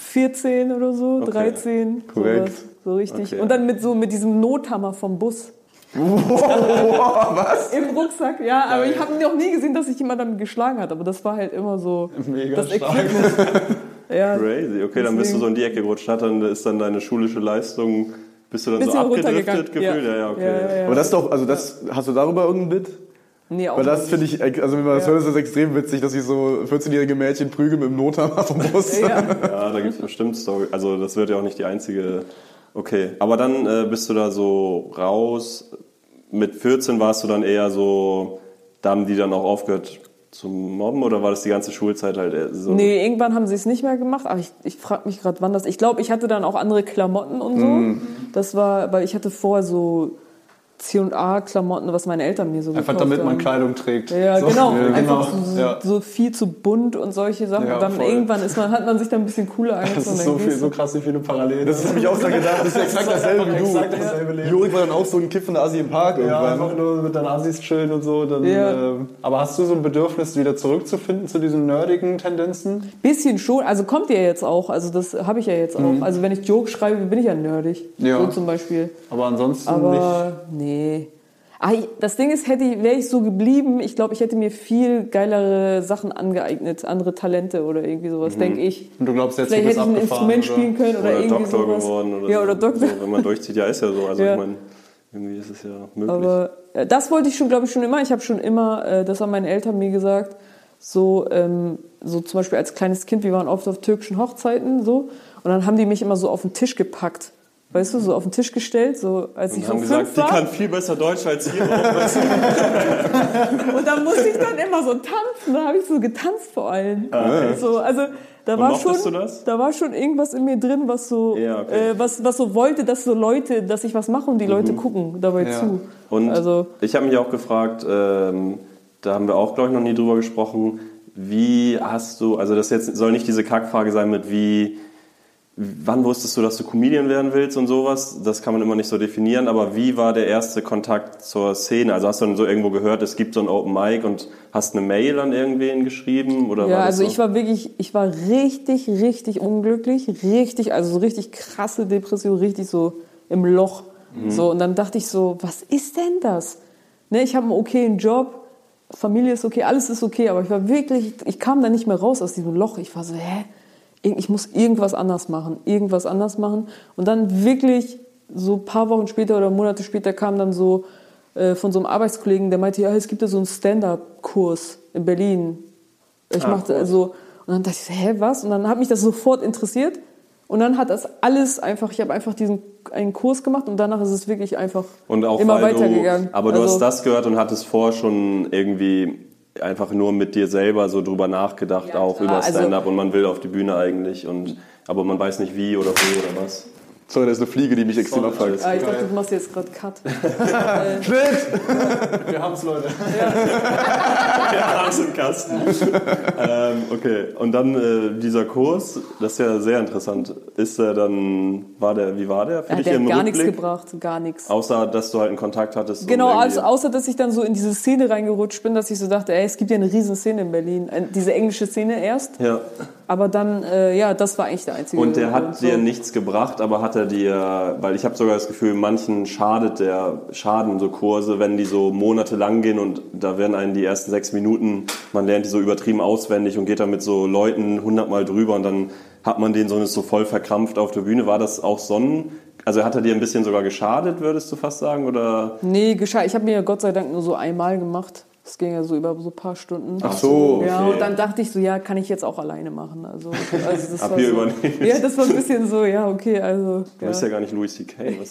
14 oder so, 13. Korrekt. Sowas. So richtig. Okay. Und dann mit so mit diesem Nothammer vom Bus. Was? Im Rucksack, ja, aber ich habe noch nie gesehen, dass sich jemand damit geschlagen hat, aber das war halt immer so Mega das stark. Equipment. ja, Crazy. Okay, dann bist du Deswegen- so in die Ecke gerutscht. Hat dann ist dann deine schulische Leistung, bist du dann so Bisschen abgedriftet runtergegangen. gefühlt? Ja, ja, okay. Ja, ja. Aber das ist doch, also das, hast du darüber irgendein Bit? Nee, auch Weil das nicht. finde ich, also wenn man das Ja. hört, ist das extrem witzig, dass sich so 14-jährige Mädchen prügeln mit dem Nothammer vom Bus. Ja. Ja, da gibt es bestimmt Story. Also das wird ja auch nicht die einzige. Okay, aber dann äh, bist du da so raus. Mit 14 warst du dann eher so, da haben die dann auch aufgehört zu mobben oder war das die ganze Schulzeit halt eher so? Nee, irgendwann haben sie es nicht mehr gemacht, aber ich, ich frage mich gerade, wann das. Ich glaube, ich hatte dann auch andere Klamotten und so. Mhm. Das war, weil ich hatte vorher so C&A-Klamotten, was meine Eltern mir so Einfach gekauft damit man haben. Kleidung trägt. Ja, So. genau. Ja, Einfach genau. so, Ja. so viel zu bunt und solche Sachen. Ja, und dann voll. irgendwann ist man, hat man sich dann ein bisschen cooler Das angezogen. ist dann so, viel, so krass, wie viele Parallelen. Das ist nämlich auch so gedacht, das ist exakt dasselbe wie du. dasselbe Leben. Jorik war dann auch so ein kiffender Assi im Park Ja, irgendwann. einfach nur mit deinen Assis chillen und so. Dann, Ja. ähm, aber hast du so ein Bedürfnis, wieder zurückzufinden zu diesen nerdigen Tendenzen? Bisschen schon, also kommt ja jetzt auch, also das habe ich ja jetzt auch. Also wenn ich Joke schreibe, bin ich ja nerdig. Ja. So zum Beispiel. Aber ansonsten nicht. Aber nee. Ah, ich- das Ding ist, hätte ich- wäre ich so geblieben, ich glaube, ich hätte mir viel geilere Sachen angeeignet, andere Talente oder irgendwie sowas, denke ich. Und du glaubst jetzt, Vielleicht du hätte ich ein Instrument oder? spielen können oder, Oder irgendwie Doktor sowas. geworden oder ja, so. oder Doktor. So, wenn man durchzieht, ja, ist ja so. Also Ja. ich meine, irgendwie ist es ja möglich. Aber äh, das wollte ich schon, glaube ich, schon immer. Ich habe schon immer, äh, das haben meine Eltern mir gesagt, so, ähm, so zum Beispiel als kleines Kind, wir waren oft auf türkischen Hochzeiten so und dann haben die mich immer so auf den Tisch gepackt. Weißt du, so auf den Tisch gestellt, so als ich und so haben fünf gesagt, die war. kann viel besser Deutsch als ihr. Und dann musste ich dann immer so tanzen. Da habe ich so getanzt vor allem. So, also da war mochtest schon, du das? da war schon irgendwas in mir drin, was so, Ja, okay. äh, was, was so wollte, dass so Leute, dass ich was mache und die Leute gucken dabei Ja. zu. Und also ich habe mich auch gefragt, ähm, da haben wir auch, glaube ich, noch nie drüber gesprochen, wie hast du, also das jetzt soll nicht diese Kackfrage sein mit wie, wann wusstest du, dass du Comedian werden willst und sowas, das kann man immer nicht so definieren, aber wie war der erste Kontakt zur Szene? Also hast du dann so irgendwo gehört, es gibt so ein Open Mic und hast eine Mail an irgendwen geschrieben? Oder Ja, also so? ich war wirklich, ich war richtig, richtig unglücklich, richtig, also so richtig krasse Depression, richtig so im Loch. Mhm. So, und dann dachte ich so, was ist denn das? Ne, ich habe einen okayen Job, Familie ist okay, alles ist okay, aber ich war wirklich, ich kam da nicht mehr raus aus diesem Loch. Ich war so, hä? Ich muss irgendwas anders machen, irgendwas anders machen. Und dann wirklich so ein paar Wochen später oder Monate später kam dann so äh, von so einem Arbeitskollegen, der meinte, ja, es gibt da so einen Stand-up-Kurs in Berlin. Ich Ah, machte cool. also und dann dachte ich, hä, was? Und dann hat mich das sofort interessiert. Und dann hat das alles einfach, ich habe einfach diesen einen Kurs gemacht und danach ist es wirklich einfach Und auch immer weitergegangen. Aber du Also- hast das gehört und hattest vorher schon irgendwie einfach nur mit dir selber so drüber nachgedacht, Ja, auch klar, über also- Stand-up und man will auf die Bühne eigentlich und aber man weiß nicht wie oder wo oder was. Sorry, das ist eine Fliege, die mich extrem abfuckt. Ah, ich dachte, du machst jetzt gerade Cut. Wir haben's, Leute. Ja, alles im Kasten. ähm, okay, und dann äh, dieser Kurs, das ist ja sehr interessant. Ist er dann, war der, wie war der für Ja, dich der im hat gar nichts gebracht, gar nichts. Außer, dass du halt einen Kontakt hattest. Genau, also, außer dass ich dann so in diese Szene reingerutscht bin, dass ich so dachte, ey, es gibt ja eine riesen Szene in Berlin. Äh, Diese englische Szene erst. Ja. Aber dann, äh, ja, das war eigentlich der einzige. Und der hat so. dir nichts gebracht, aber hat er dir, weil ich habe sogar das Gefühl, manchen schadet der Schaden so Kurse, wenn die so monatelang gehen und da werden einen die ersten sechs Minuten, man lernt die so übertrieben auswendig und geht da mit so Leuten hundertmal drüber und dann hat man den so, so voll verkrampft auf der Bühne. War das auch Sonnen? Also hat er dir ein bisschen sogar geschadet, würdest du fast sagen? Oder? Nee, gescheit. Ich habe mir Gott sei Dank nur so einmal gemacht. Das ging ja so über so ein paar Stunden. Ach so, Ja, okay. und dann dachte ich so, ja, kann ich jetzt auch alleine machen. Also, also das Ab war hier so, übernehmen. Ja, das war ein bisschen so, ja, okay, also. Du Ja. bist ja gar nicht Louis C.K. Was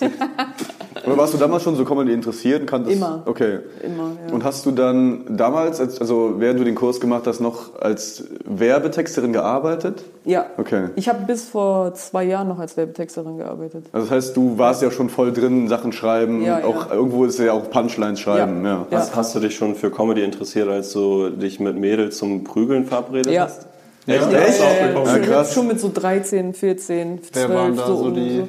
Oder warst du damals schon so Comedy interessiert und kanntest? Immer. Okay. Immer, ja. Und hast du dann damals, als, also während du den Kurs gemacht hast, noch als Werbetexterin gearbeitet? ja. Okay. Ich habe bis vor zwei Jahren noch als Werbetexterin gearbeitet. Also das heißt, du warst ja schon voll drin, Sachen schreiben, Ja, auch ja. irgendwo ist ja auch Punchlines schreiben, ja. Ja. hast, hast du dich schon für Comedy interessiert, als du dich mit Mädels zum Prügeln verabredet Ja. hast? Echt? Ja, Ja, echt? Ja, bekommen? Ja, schon, krass. schon mit so 13, 14, 12. Wer waren da so um die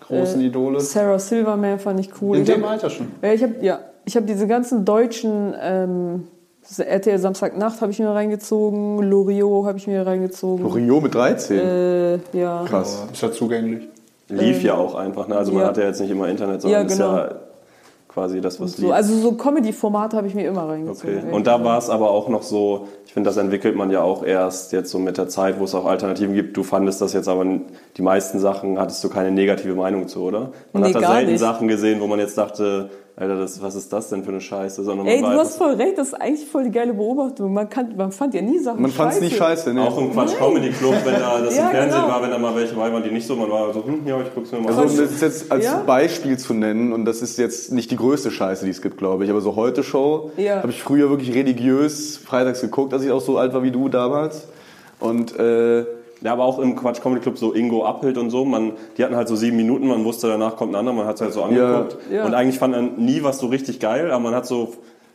großen Idole? Sarah Silverman fand ich cool. In ich dem hab, Alter schon. Ja, ich habe ja, ich habe diese ganzen deutschen ähm, RTL Samstagnacht habe ich mir reingezogen, Loriot habe ich mir reingezogen. Rio mit 13? Äh, ja. Krass. Ist ja zugänglich. Lief ja auch einfach, ne? Also man ja. hat ja jetzt nicht immer Internet, sondern Ja, ist genau. ja quasi das, was So, also so Comedy-Formate habe ich mir immer reingezogen. Okay. Und da war es aber auch noch so, ich finde, das entwickelt man ja auch erst jetzt so mit der Zeit, wo es auch Alternativen gibt. Du fandest das jetzt aber, die meisten Sachen hattest du keine negative Meinung zu, oder? Man Nee, hat da selten nicht. Sachen gesehen, wo man jetzt dachte, Alter, das, was ist das denn für eine Scheiße? Sondern Ey, du hast voll recht, das ist eigentlich voll die geile Beobachtung. Man, kann, man fand ja nie Sachen Man fand es scheiße. nicht scheiße, ne? auch im Quatsch Comedy Club, wenn da das Ja, im Fernsehen genau. war, wenn da mal welche waren, die nicht so, man war so, hm, ja, ich guck's mir mal Also an. um das jetzt als Ja? Beispiel zu nennen, und das ist jetzt nicht die größte Scheiße, die es gibt, glaube ich, aber so heute Show Ja. habe ich früher wirklich religiös freitags geguckt, als ich auch so alt war wie du damals. Und äh, Ja, aber auch im Quatsch Comedy Club so Ingo Appelt und so, man, die hatten halt so sieben Minuten, man wusste, danach kommt ein anderer, man hat es halt so angeguckt. Ja. Und eigentlich fand man nie was so richtig geil, aber man hat so,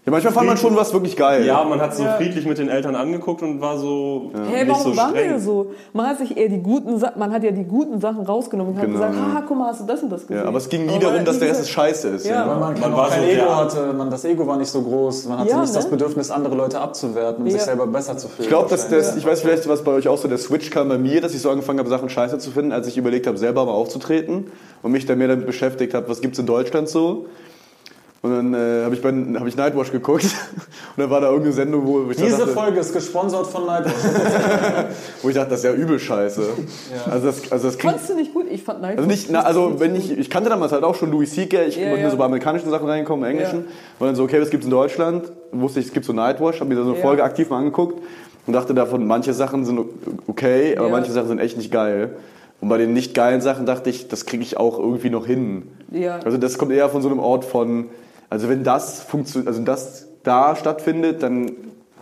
ja, manchmal fand man schon was wirklich geil. ja, man hat so Ja. friedlich mit den Eltern angeguckt und war so Hey, nicht warum so waren streng. wir so? Man hat sich eher die guten Sachen, man hat ja die guten Sachen rausgenommen und hat Genau, gesagt, ja. haha, guck mal, hast du das und das gesehen? Ja, aber es ging nie man darum, hat dass der Rest gesagt- scheiße ist. Ja. Weil man, Man auch war kein so Ego hatte, man, das Ego war nicht so groß, man hatte Ja, nicht das ne? Bedürfnis, andere Leute abzuwerten, um Ja. sich selber besser zu fühlen. Ich glaube, dass das, ich weiß vielleicht, was bei euch auch so der Switch kam bei mir, dass ich so angefangen habe, Sachen scheiße zu finden, als ich überlegt habe, selber mal aufzutreten und mich dann mehr damit beschäftigt habe, was gibt's in Deutschland so. Und dann äh, habe ich, bei- hab ich Nightwatch geguckt und dann war da irgendeine Sendung, wo ich Diese dachte, Folge ist gesponsert von Nightwatch. wo ich dachte, das ist ja übel scheiße. Also das, also das klingt, Fandst du nicht gut? Ich fand Nightwatch also nicht, na, also wenn ich, ich kannte damals halt auch schon Louis C.K., ich Ja, wollte ja. nur so bei amerikanischen Sachen reinkommen, englischen. Und dann so, okay, was gibt's in Deutschland? Wusste ich, es gibt so Nightwatch, habe mir da so eine Ja. Folge aktiv mal angeguckt und dachte davon, manche Sachen sind okay, aber Ja. manche Sachen sind echt nicht geil. Und bei den nicht geilen Sachen dachte ich, das kriege ich auch irgendwie noch hin. Ja. Also das kommt eher von so einem Ort von, also wenn das funktioniert, also wenn das da stattfindet, dann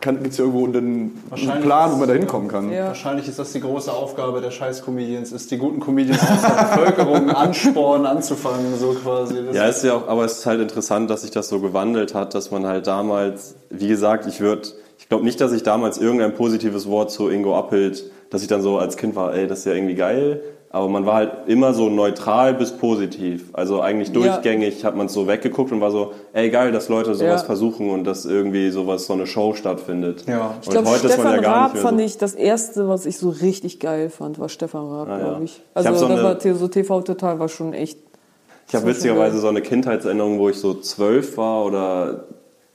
gibt es ja irgendwo einen, einen Plan, wo man da hinkommen kann. Ja. Wahrscheinlich ist das die große Aufgabe der Scheiß-Comedians, ist die guten Comedians aus der Bevölkerung anspornen, anzufangen, so quasi. Das Ja, ist ja auch, aber es ist halt interessant, dass sich das so gewandelt hat, dass man halt damals, wie gesagt, ich würde, ich glaube nicht, dass ich damals irgendein positives Wort zu Ingo Appelt, dass ich dann so als Kind war, ey, das ist ja irgendwie geil, aber man war halt immer so neutral bis positiv. Also eigentlich Ja. durchgängig hat man es so weggeguckt und war so, ey, geil, dass Leute sowas Ja. versuchen und dass irgendwie sowas, so eine Show stattfindet. Ja. Ich Und glaube, heute ist man Stefan ja gar Raab fand so. ich das erste, was ich so richtig geil fand, war Stefan Raab, Ah, glaube ich. Ich Also hab so das eine- war so TV Total war schon echt. Ich habe witzigerweise so eine Kindheitserinnerung, wo ich so zwölf war oder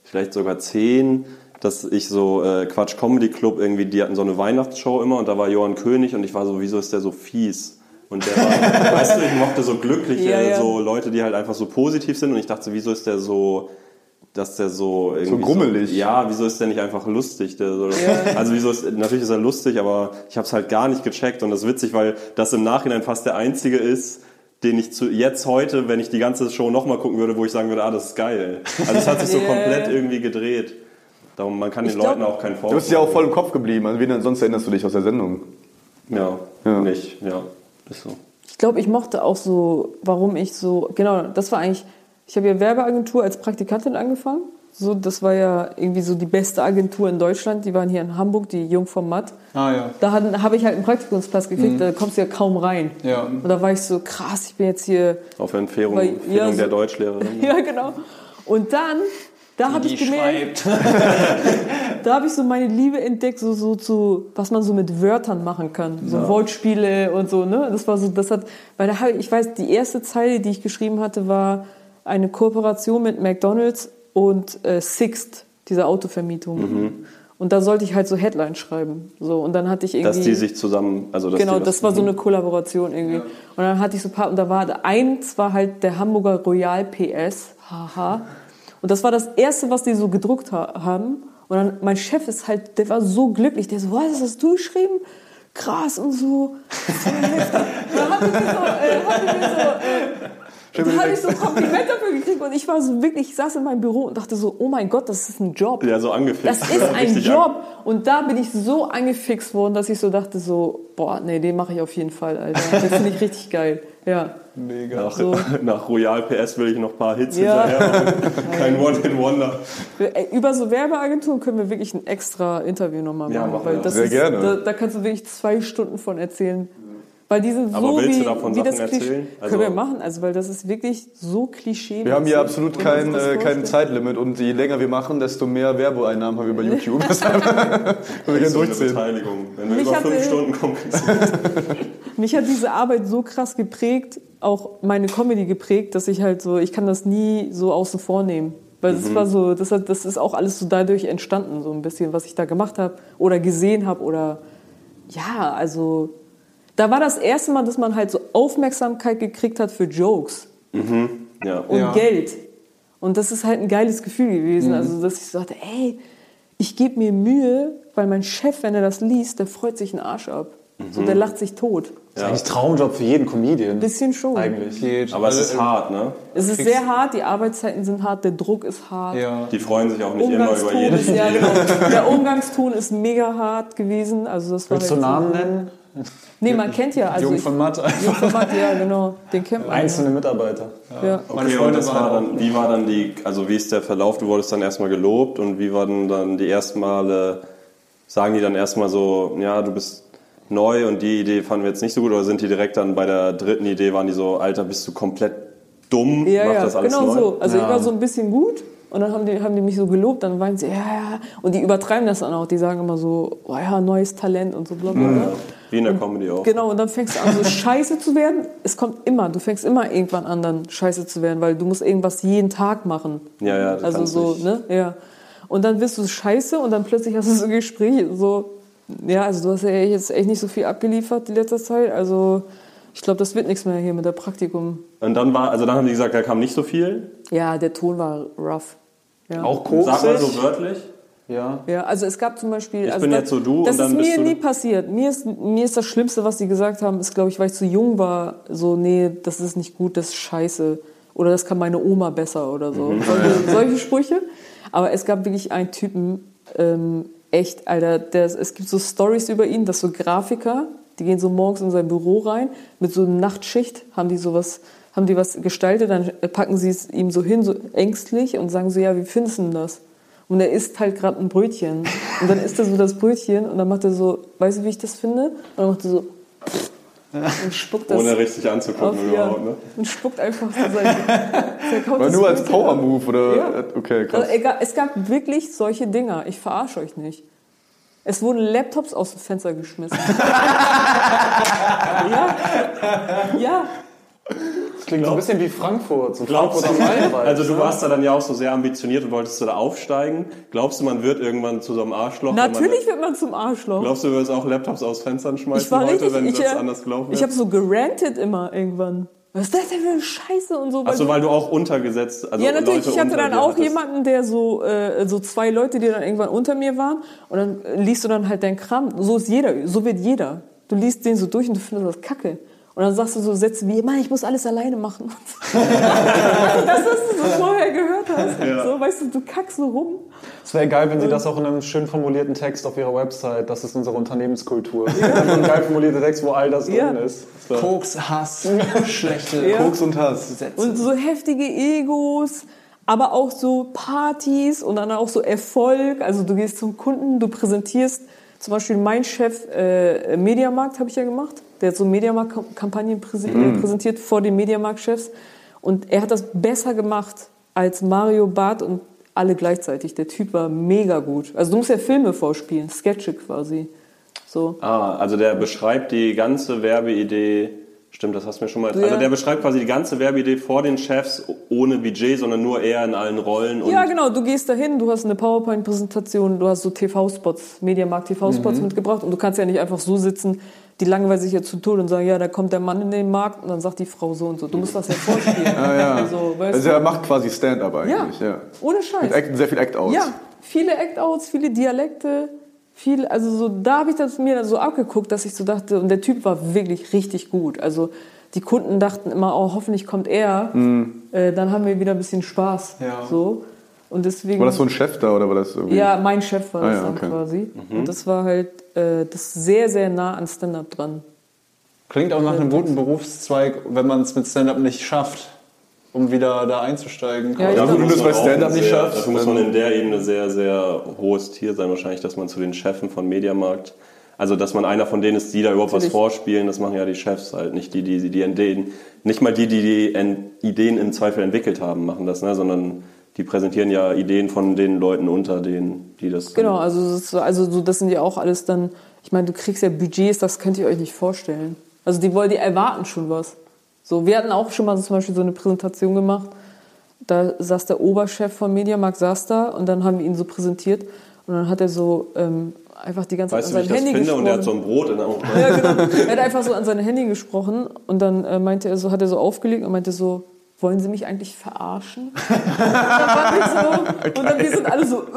vielleicht sogar zehn. dass ich so äh, Quatsch Comedy Club irgendwie, die hatten so eine Weihnachtsshow immer und da war Johann König und ich war so, wieso ist der so fies? Und der war, weißt du, ich mochte so glückliche, Ja, ja. so Leute, die halt einfach so positiv sind und ich dachte, so, wieso ist der so, dass der so irgendwie grummelig. So, ja, wieso ist der nicht einfach lustig? Der so, Also wieso ist, natürlich ist er lustig, aber ich habe es halt gar nicht gecheckt und das ist witzig, weil das im Nachhinein fast der einzige ist, den ich zu, jetzt heute, wenn ich die ganze Show nochmal gucken würde, wo ich sagen würde, ah, das ist geil. Also es hat sich so Ja, komplett ja. irgendwie gedreht. Darum, man kann den Ich glaub- Leuten auch keinen Du Vorwurf bist ja auch voll im Kopf geblieben. An wen denn sonst erinnerst du dich aus der Sendung? Ja, Ja. nicht, ja. Ist so. Ich glaube, ich mochte auch so, warum ich so, genau, das war eigentlich, ich habe ja Werbeagentur als Praktikantin angefangen. So, das war ja irgendwie so die beste Agentur in Deutschland. Die waren hier in Hamburg, die Jung vom Matt. Ah ja. Da habe ich halt einen Praktikumsplatz gekriegt, da kommst du ja kaum rein. Ja. Und da war ich so, krass, ich bin jetzt hier, Auf Empfehlung, Empfehlung ja, so- der Deutschlehrerin. ja genau. Und dann, da habe ich gemerkt, da habe ich so meine Liebe entdeckt, so, so zu, was man so mit Wörtern machen kann. So Wortspiele und so, ne? Das war so, das hat, weil da habe ich, ich weiß, die erste Zeile, die ich geschrieben hatte, war eine Kooperation mit McDonalds und äh, Sixt, dieser Autovermietung. Und da sollte ich halt so Headlines schreiben. So, und dann hatte ich irgendwie. Dass die sich zusammen, also dass Genau, das war so eine Kollaboration irgendwie. Und dann hatte ich so ein paar, und da war eins war halt der Hamburger Royal PS, haha. Und das war das erste, was die so gedruckt ha haben. Und dann, mein Chef ist halt, der war so glücklich, der so, was, hast du geschrieben? Krass und so. Voll heftig. Und dann hatte ich so, äh, hatte mir so, äh, da habe ich so ein Kompliment dafür gekriegt und ich war so wirklich, ich saß in meinem Büro und dachte so, oh mein Gott, das ist ein Job. Ja, so angefixt. Das ist ein Job. Und da bin ich so angefixt worden, dass ich so dachte so, boah, nee, den mache ich auf jeden Fall, Alter. Das finde ich richtig geil. Ja. Mega. Nach, So. nach Royal PS will ich noch ein paar Hits Ja. hinterher. machen. Kein One-Hit-Wonder. Über so Werbeagenturen können wir wirklich ein extra Interview nochmal machen. Ja, machen weil das Sehr ist, gerne. Da, da kannst du wirklich zwei Stunden von erzählen. Weil die sind Aber so willst wie, du davon Sachen erzählen? Also- können wir machen, also weil das ist wirklich so Klischee. Wir haben hier absolut kein, äh, kein. Zeitlimit und je länger wir machen, desto mehr Werbeeinnahmen haben wir bei YouTube. Deshalb können wir gerne So eine durchziehen. Beteiligung. Wenn wir Mich über fünf Stunden kommen, Mich hat diese Arbeit so krass geprägt, auch meine Comedy geprägt, dass ich halt so, ich kann das nie so außen vor nehmen. Weil das war so, das, hat, das ist auch alles so dadurch entstanden, so ein bisschen, was ich da gemacht habe oder gesehen habe oder ja, also da war das erste Mal, dass man halt so Aufmerksamkeit gekriegt hat für Jokes ja. und Ja. Geld. Und das ist halt ein geiles Gefühl gewesen. Also, dass ich so dachte, ey, ich gebe mir Mühe, weil mein Chef, wenn er das liest, der freut sich einen Arsch ab. So, der lacht sich tot. Das ist eigentlich Traumjob für jeden Comedian. Bisschen schon. Eigentlich. Geht. Aber es Also, ist hart, ne? Es ist sehr hart, die Arbeitszeiten sind hart, der Druck ist hart. Ja. Die freuen sich auch nicht immer über jeden. ist, ja, genau. Der Umgangston ist mega hart gewesen. Also das war Willst du so- Namen nennen? Nee, man kennt ja. Also Jung von Matt. Jung von Matt, ja, genau. Den kennt man. Einzelne Mitarbeiter. Ja. Meine Okay, und Freunde das war dann, wie war dann die, also wie ist der Verlauf? Du wurdest dann erstmal gelobt und wie waren dann die ersten Male, sagen die dann erstmal so, ja, du bist neu und die Idee fanden wir jetzt nicht so gut oder sind die direkt dann bei der dritten Idee, waren die so, Alter, bist du komplett dumm? Ja, Mach ja, das alles genau neu? so. Also ich war so ein bisschen gut und dann haben die, haben die mich so gelobt, dann weinen sie, ja, ja. Und die übertreiben das dann auch. Die sagen immer so, oh ja, neues Talent und so bla bla bla. Wie in der Comedy auch. Genau, und dann fängst du an, so scheiße zu werden. Es kommt immer, du fängst immer irgendwann an, dann scheiße zu werden, weil du musst irgendwas jeden Tag machen. Ja, ja, du Also so, nicht. ne? Ja. Und dann wirst du scheiße und dann plötzlich hast du so Gespräche, so, ja, also du hast ja jetzt echt nicht so viel abgeliefert die letzte Zeit. Also ich glaube, das wird nichts mehr hier mit der Praktikum. Und dann war, also dann haben die gesagt, da kam nicht so viel. Ja, der Ton war rough. Ja. Auch Sag mal so wörtlich. Ja. Ja, also es gab zum Beispiel. Ich also bin das, jetzt so du und Das dann ist bist mir du- nie passiert. Mir ist, mir ist das Schlimmste, was sie gesagt haben, ist, glaube ich, weil ich zu jung war, so, nee, das ist nicht gut, das ist scheiße. Oder das kann meine Oma besser oder so. Mhm. Solche, solche Sprüche. Aber es gab wirklich einen Typen, ähm, echt, Alter, der, es gibt so Stories über ihn, dass so Grafiker, die gehen so morgens in sein Büro rein, mit so einer Nachtschicht, haben die sowas, haben die was gestaltet, dann packen sie es ihm so hin, so ängstlich und sagen so, ja, wie findest du denn das? Und er isst halt gerade ein Brötchen. Und dann isst er so das Brötchen und dann macht er so, weißt du, wie ich das finde? Und dann macht er so und spuckt das Ohne richtig auf, anzugucken ja, überhaupt, ne? und spuckt einfach so sein, War nur als. Power-Move oder? Ja. Okay, krass. Also, egal, es gab wirklich solche Dinger. Ich verarsche euch nicht. Es wurden Laptops aus dem Fenster geschmissen. ja. Ja. Das klingt so ein bisschen wie Frankfurt, so Glaubst Frankfurt du, am Main. also du warst da dann ja auch so sehr ambitioniert und wolltest du da aufsteigen. Glaubst du, man wird irgendwann zu so einem Arschloch? wenn Natürlich wird man zum Arschloch. Man, glaubst du, du würdest auch Laptops aus Fenstern schmeißen ich war heute, richtig, wenn ich, das äh, anders gelaufen ich wäre? habe so gerantet immer irgendwann. Was ist das denn für eine Scheiße und so. Achso, weil du auch untergesetzt, also ja, natürlich. Leute ich hatte dann auch jemanden, der so, äh, so zwei Leute, die dann irgendwann unter mir waren. Und dann liest du dann halt deinen Kram. So ist jeder, so wird jeder. Du liest den so durch und du findest das kacke. Und dann sagst du so Sätze wie, Mann, ich muss alles alleine machen. also das, was du so vorher gehört hast. So, weißt du, du kackst so rum. Es wäre geil, wenn Sie das auch in einem schön formulierten Text auf Ihrer Website, das ist unsere Unternehmenskultur. Einfach ein geil formulierter Text, wo all das Ja. drin ist. Koks, Hass, schlechte Ja. Koks und Hass. Und so heftige Egos, aber auch so Partys und dann auch so Erfolg. Also du gehst zum Kunden, du präsentierst zum Beispiel mein Chef äh, Mediamarkt habe ich ja gemacht. Der hat so Mediamarkt-Kampagnen äh, präsentiert vor den Mediamarkt-Chefs. Und er hat das besser gemacht als Mario Barth und alle gleichzeitig. Der Typ war mega gut. Also du musst ja Filme vorspielen, Sketche quasi. So. Ah, also der beschreibt die ganze Werbeidee. Stimmt, das hast du mir schon mal. Ja. Also der beschreibt quasi die ganze Werbeidee vor den Chefs ohne Budget, sondern nur er in allen Rollen. Ja, genau. Du gehst dahin, du hast eine PowerPoint-Präsentation, du hast so TV-Spots, Mediamarkt TV-Spots Mhm. mitgebracht und du kannst ja nicht einfach so sitzen, die langweilen sich ja zu Tode und sagen, ja, da kommt der Mann in den Markt und dann sagt die Frau so und so. Du musst das ja vorspielen. Ah, ja. Also, Also er macht quasi Stand-up eigentlich. Ja. Ohne Scheiß. Mit Act, sehr viel Act-Outs. Ja, viele Act-Outs, viele Dialekte, viel, also so, da habe ich das mir dann so abgeguckt, dass ich so dachte, und der Typ war wirklich richtig gut. Also die Kunden dachten immer, oh, hoffentlich kommt er, Mhm. äh, dann haben wir wieder ein bisschen Spaß. Ja. So. Und deswegen. War das so ein Chef da oder war das irgendwie? Ja, mein Chef war Ah, das ja, dann okay. quasi. Und das war halt äh, das sehr, sehr nah an Stand-up dran. Klingt auch nach einem guten Berufszweig, wenn man es mit Stand-up nicht schafft, um wieder da einzusteigen. Ja, wenn du es bei Stand-up nicht sehr, schaffst. Dafür muss man dann- in der Ebene sehr, sehr hohes Tier sein, wahrscheinlich, dass man zu den Chefen von Mediamarkt, also dass man einer von denen ist, die da überhaupt was Natürlich. vorspielen, das machen ja die Chefs halt, nicht die, die die Ideen, nicht mal die, die die En- Ideen im Zweifel entwickelt haben, machen das, ne, sondern die präsentieren ja Ideen von den Leuten unter denen, die das. Genau, also, das ist also so, das sind ja auch alles dann, ich meine, du kriegst ja Budgets, das könnt ihr euch nicht vorstellen. Also die wollen, die erwarten schon was. So, wir hatten auch schon mal so zum Beispiel so eine Präsentation gemacht. Da saß der Oberchef von Mediamarkt, saß da und dann haben wir ihn so präsentiert und dann hat er so ähm, einfach die ganze Zeit Weißt du, an sein Handy finde? Und gesprochen. der hat so ein Brot in der Hand. Ja, genau. Er hat einfach so an sein Handy gesprochen und dann äh, meinte er so, hat er so aufgelegt und meinte so, wollen Sie mich eigentlich verarschen? so, und dann wir sind alle so, äh,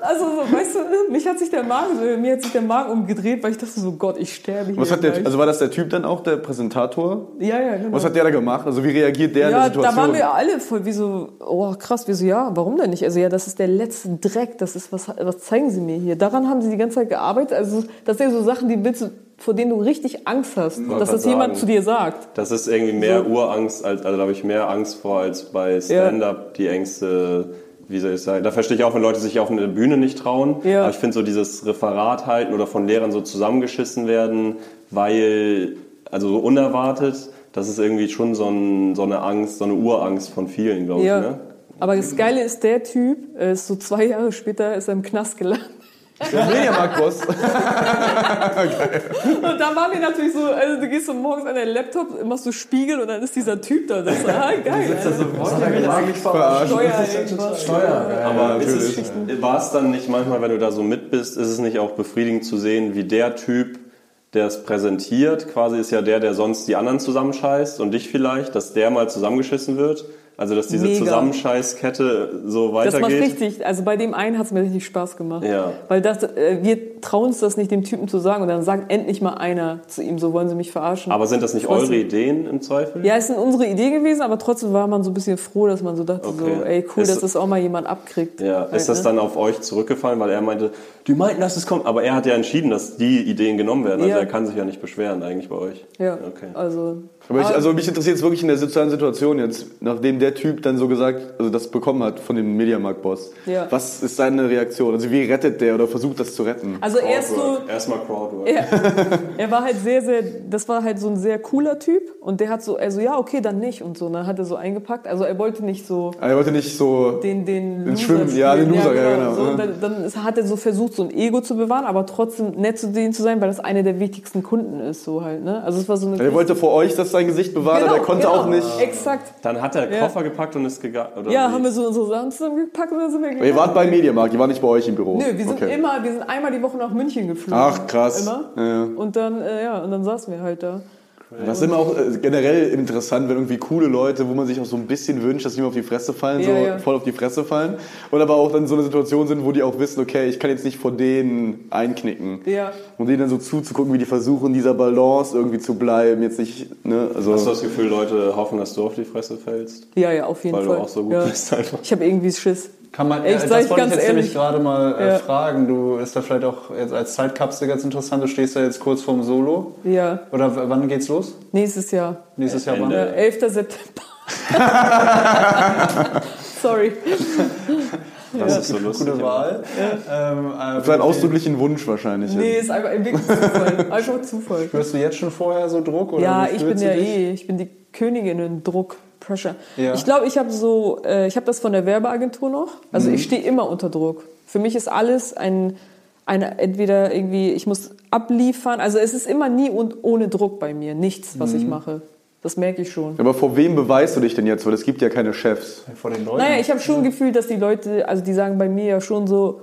also so, weißt du, mich hat sich der Magen, mir hat sich der Magen umgedreht, weil ich dachte so, Gott, ich sterbe hier. Was hat der, gleich. also war das der Typ dann auch, der Präsentator? ja, ja, genau. Was hat der da gemacht? Also wie reagiert der in ja, der Situation? da waren wir alle voll wie so, oh krass, wie so, ja, warum denn nicht? Also ja, das ist der letzte Dreck, das ist, was, was zeigen Sie mir hier? Daran haben Sie die ganze Zeit gearbeitet. Also das sind ja so Sachen, die willst du, vor denen du richtig Angst hast, dass grad das jemand sagen. zu dir sagt. Das ist irgendwie mehr Urangst, als, also da habe ich mehr Angst vor als bei Stand-up, die Ängste, wie soll ich sagen. Da verstehe ich auch, wenn Leute sich auf eine Bühne nicht trauen. Ja. Aber ich finde so dieses Referat halten oder von Lehrern so zusammengeschissen werden, weil, also so unerwartet, das ist irgendwie schon so, ein, so eine Angst, so eine Urangst von vielen, glaube Ja. ich. Ne? Aber das Geile ist, der Typ, ist so zwei Jahre später ist er im Knast gelandet. Der Mediamarkt-Boss. Und da waren wir natürlich so, also du gehst so morgens an deinen Laptop, machst du Spiegel und dann ist dieser Typ da. Das ist ah, geil. Verarscht. Steuer irgendwas. Aber ist es, war es dann nicht manchmal, wenn du da so mit bist, ist es nicht auch befriedigend zu sehen, wie der Typ, der es präsentiert, quasi ist ja der, der sonst die anderen zusammenscheißt und dich vielleicht, dass der mal zusammengeschissen wird? Also, dass diese Mega. Zusammenscheißkette so Das macht weitergeht? richtig, also bei dem einen hat es mir richtig Spaß gemacht. Ja. Weil das, äh, wir trauen uns das nicht dem Typen zu sagen und dann sagt endlich mal einer zu ihm, so wollen sie mich verarschen. Aber sind das nicht eure Ideen im Zweifel? Ja, es sind unsere Idee gewesen, aber trotzdem war man so ein bisschen froh, dass man so dachte, Okay. so, ey, cool, Ist- dass das auch mal jemand abkriegt. Ja, Halt, ist das ne? dann auf euch zurückgefallen, weil er meinte, die meinten, dass es kommt, aber er hat ja entschieden, dass die Ideen genommen werden. Also Ja. er kann sich ja nicht beschweren eigentlich bei euch. Ja, Okay. also... Aber ich, also mich interessiert es wirklich in der sozialen Situation jetzt, nachdem der Typ dann so gesagt, also das bekommen hat von dem Mediamarkt-Boss. Ja. Was ist seine Reaktion? Also wie rettet der oder versucht das zu retten? Also er ist so. Erstmal Crowdwork. er, er war halt sehr, sehr, das war halt so ein sehr cooler Typ und der hat so, also ja, okay, dann nicht und so. Und dann hat er so eingepackt. Also er wollte nicht so Er wollte nicht so. den, den Den Schwimmen, ja, den. Loser, ja, genau. So, Ja. dann, dann hat er so versucht, so ein Ego zu bewahren, aber trotzdem nett zu denen zu sein, weil das einer der wichtigsten Kunden ist, so halt, ne? Also es war so eine Er wollte vor euch, dass sein Gesicht bewahrt, aber er konnte genau, auch nicht. Exakt. Dann hat er Ja. Koffer gepackt und ist gegangen. oder Ja, wie? haben wir so unsere Sachen zusammengepackt und dann sind wir Ihr gegangen. wart beim Mediamarkt, ihr wart nicht bei euch im Büro. Nö, wir sind Okay. immer, wir sind einmal die Woche nach München geflogen. Ach, krass. Immer. Ja. Und dann, äh, ja, und dann saßen wir halt da. Das ist immer auch äh, generell interessant, wenn irgendwie coole Leute, wo man sich auch so ein bisschen wünscht, dass die mal auf die Fresse fallen, so Ja, ja. voll auf die Fresse fallen. Und aber auch dann so eine Situation sind, wo die auch wissen, okay, ich kann jetzt nicht vor denen einknicken. Ja. Und denen dann so zuzugucken, wie die versuchen, in dieser Balance irgendwie zu bleiben. Jetzt nicht, ne, also. Hast du das Gefühl, Leute hoffen, dass du auf die Fresse fällst? Ja, ja, auf jeden Weil Fall. du auch so gut ja. bist einfach. Ich habe irgendwie Schiss. Kann man, Echt, äh, ich das wollte ich jetzt nämlich gerade mal äh, Ja. fragen. Du ist da vielleicht auch jetzt als Zeitkapsel ganz interessant. Du stehst da jetzt kurz vorm Solo. Ja, Oder wann geht's los? nächstes Jahr. Nächstes Jahr wann? Ja, 11. September. Sorry. Das ist so lustig. Gute Wahl. Ähm, äh, Für einen ausdrücklichen Wunsch wahrscheinlich. Nee, ist einfach wirklich Zufall. Einfach Zufall. Spürst du jetzt schon vorher so Druck? Oder Ja, ich bin ja dich? eh, ich bin die Königin in Druck, Pressure. Ja. Ich glaube, ich habe so, äh, ich habe das von der Werbeagentur noch. Also Mhm. ich stehe immer unter Druck. Für mich ist alles ein, eine, entweder irgendwie, ich muss abliefern. Also es ist immer nie und ohne Druck bei mir. Nichts, was Mhm. ich mache. Das merke ich schon. Aber vor wem beweist du dich denn jetzt? Weil es gibt ja keine Chefs. Vor den Leuten. Naja, ich habe schon gefühlt, dass die Leute, also die sagen bei mir ja schon so,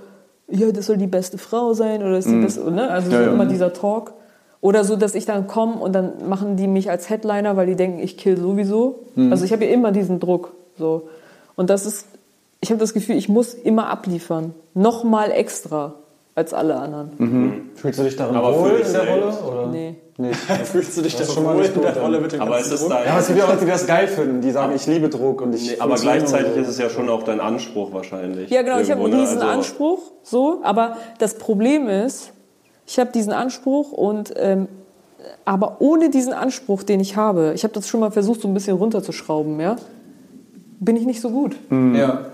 ja, das soll die beste Frau sein oder das ist die beste, ne? Also Ja, so ja. immer dieser Talk. Oder so, dass ich dann komme und dann machen die mich als Headliner, weil die denken, ich kill sowieso. Also ich habe ja immer diesen Druck. So. Und das ist, ich habe das Gefühl, ich muss immer abliefern. Nochmal extra als alle anderen. Fühlst du dich darin Aber wohl in der Rolle? Oder? Nee. Nicht. Fühlst du dich da ist schon wohl in der Rolle mit dem Aber ganzen es ist Druck? dein- Ja, aber es gibt ja Leute, die das geil finden, die sagen, ich liebe Druck und ich. Nee, aber gleichzeitig so. ist es ja schon auch dein Anspruch wahrscheinlich. Ja, genau, ich habe einen ne? riesen Also- Anspruch, so, aber das Problem ist, ich habe diesen Anspruch und ähm, aber ohne diesen Anspruch, den ich habe, ich habe das schon mal versucht, so ein bisschen runterzuschrauben, ja, bin ich nicht so gut. Ja.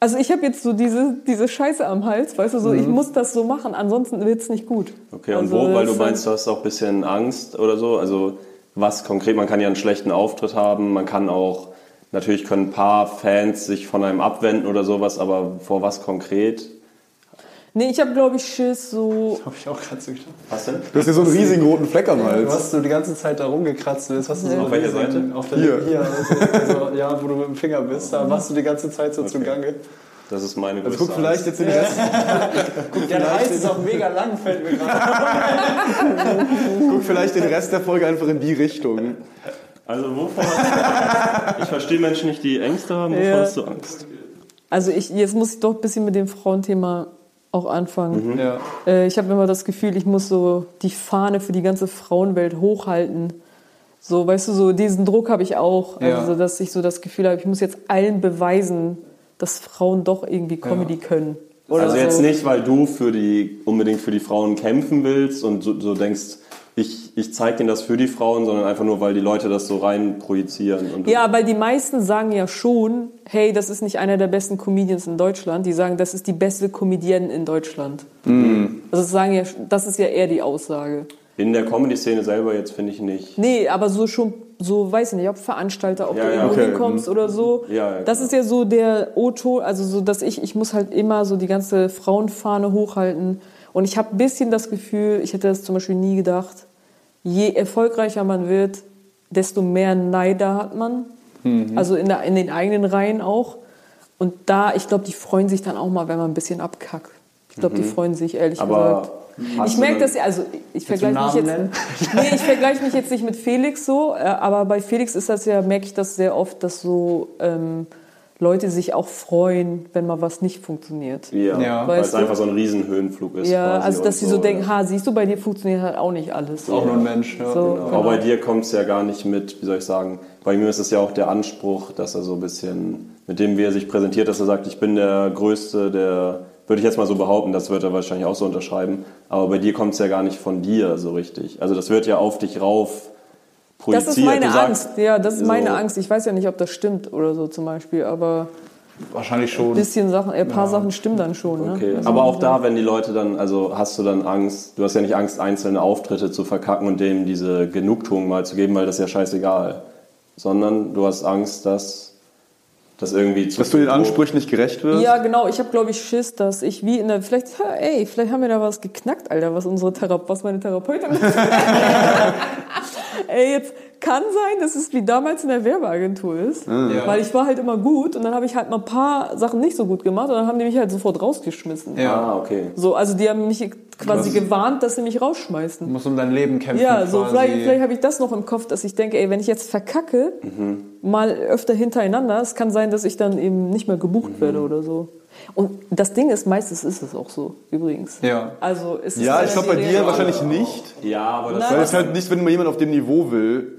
Also ich habe jetzt so diese, diese Scheiße am Hals, weißt du, so ich muss das so machen, ansonsten wird's nicht gut. Okay, und Also wo? Weil du meinst, du hast auch ein bisschen Angst oder so? Also was konkret? Man kann ja einen schlechten Auftritt haben, man kann auch, natürlich können ein paar Fans sich von einem abwenden oder sowas, aber vor was konkret? Nee, ich habe glaube ich Schiss so Hab ich auch gerade so gedacht. Was denn? Du hast ja so einen riesigen roten Fleck am Du Hals. hast so die ganze Zeit da rumgekratzt willst, hast du so Auf welcher Seite? Auf der Hier. hier also, also, ja, wo du mit dem Finger bist, da warst du die ganze Zeit so zugange. Das ist meine Also größte guck vielleicht jetzt den Rest, Der Hals ist auch mega lang, fällt mir gerade. guck vielleicht den Rest der Folge einfach in die Richtung. Also wovor hast du Ich verstehe Menschen nicht, die Ängste haben. Wovor Ja. hast du Angst? Also ich, jetzt muss ich doch ein bisschen mit dem Frauenthema auch anfangen. Ja. Äh, ich habe immer das Gefühl, ich muss so die Fahne für die ganze Frauenwelt hochhalten. So, weißt du, so diesen Druck habe ich auch. Ja. Also, dass ich so das Gefühl habe, ich muss jetzt allen beweisen, dass Frauen doch irgendwie Comedy können. Oder also so. jetzt nicht, weil du für die, unbedingt für die Frauen kämpfen willst und so, so denkst, ich, ich zeige denen das für die Frauen, sondern einfach nur, weil die Leute das so rein projizieren. Und Ja, weil die meisten sagen ja schon, hey, das ist nicht einer der besten Comedians in Deutschland. Die sagen, das ist die beste Comedienne in Deutschland. Mhm. Also das sagen ja, das ist ja eher die Aussage. In der Comedy-Szene selber jetzt finde ich nicht. Nee, aber so schon, so weiß ich nicht, ob Veranstalter, ob Ja, du ja, irgendwo okay. hinkommst oder so. Ja, ja, das klar. ist ja so der Otto, also so, dass ich, ich muss halt immer so die ganze Frauenfahne hochhalten. Und ich habe ein bisschen das Gefühl, ich hätte das zum Beispiel nie gedacht, je erfolgreicher man wird, desto mehr Neider hat man. Mhm. Also in, der, in den eigenen Reihen auch. Und da, ich glaube, die freuen sich dann auch mal, wenn man ein bisschen abkackt. Ich glaube, die freuen sich, ehrlich Mhm. Aber gesagt. Ich merke das ja, also ich vergleiche mich jetzt. Nee, ich vergleiche mich jetzt nicht mit Felix so, äh, aber bei Felix ist das ja, merke ich das sehr oft, dass so ähm, Leute sich auch freuen, wenn mal was nicht funktioniert. Ja, Ja. weil es einfach so ein Riesenhöhenflug ist. Ja, quasi also dass sie so denken, ja. ha, siehst du, bei dir funktioniert halt auch nicht alles. Auch nur ein Mensch. Ja. So, Genau. genau. Aber bei dir kommt es ja gar nicht mit, wie soll ich sagen, bei mir ist es ja auch der Anspruch, dass er so ein bisschen, mit dem wie er sich präsentiert, dass er sagt, ich bin der Größte, der, würde ich jetzt mal so behaupten, das wird er wahrscheinlich auch so unterschreiben, aber bei dir kommt es ja gar nicht von dir so richtig. Also das wird ja auf dich rauf projiziert. Das ist meine sagst- Angst. Ja, das ist meine so. Angst. Ich weiß ja nicht, ob das stimmt oder so zum Beispiel, aber Wahrscheinlich ein schon. bisschen Sachen, ein paar Sachen stimmen dann schon. Ne? Okay, Also, aber auch da, wenn die Leute dann, also hast du dann Angst, du hast ja nicht Angst, einzelne Auftritte zu verkacken und dem diese Genugtuung mal zu geben, weil das ist ja scheißegal. Sondern du hast Angst, dass das irgendwie zu Dass du den Ansprüchen nicht gerecht wirst? Ja, genau. Ich habe, glaube ich, Schiss, dass ich wie in der. Vielleicht, ey, vielleicht haben wir da was geknackt, Alter, was unsere Thera was meine Therapeutin. ey, jetzt kann sein, dass es wie damals in der Werbeagentur ist. Weil ich war halt immer gut und dann habe ich halt mal ein paar Sachen nicht so gut gemacht und dann haben die mich halt sofort rausgeschmissen. Ah, okay. So, also die haben mich quasi gewarnt, dass sie mich rausschmeißen. Du musst um dein Leben kämpfen. Ja, so quasi. vielleicht, vielleicht habe ich das noch im Kopf, dass ich denke, ey, wenn ich jetzt verkacke, mal öfter hintereinander, es kann sein, dass ich dann eben nicht mehr gebucht werde oder so. Und das Ding ist, meistens ist es auch so, übrigens. Ja. Also es ist Ja, dann ich glaube bei dir wahrscheinlich nicht. Ja, aber das Nein, Weil es halt nicht, wenn man jemand auf dem Niveau will,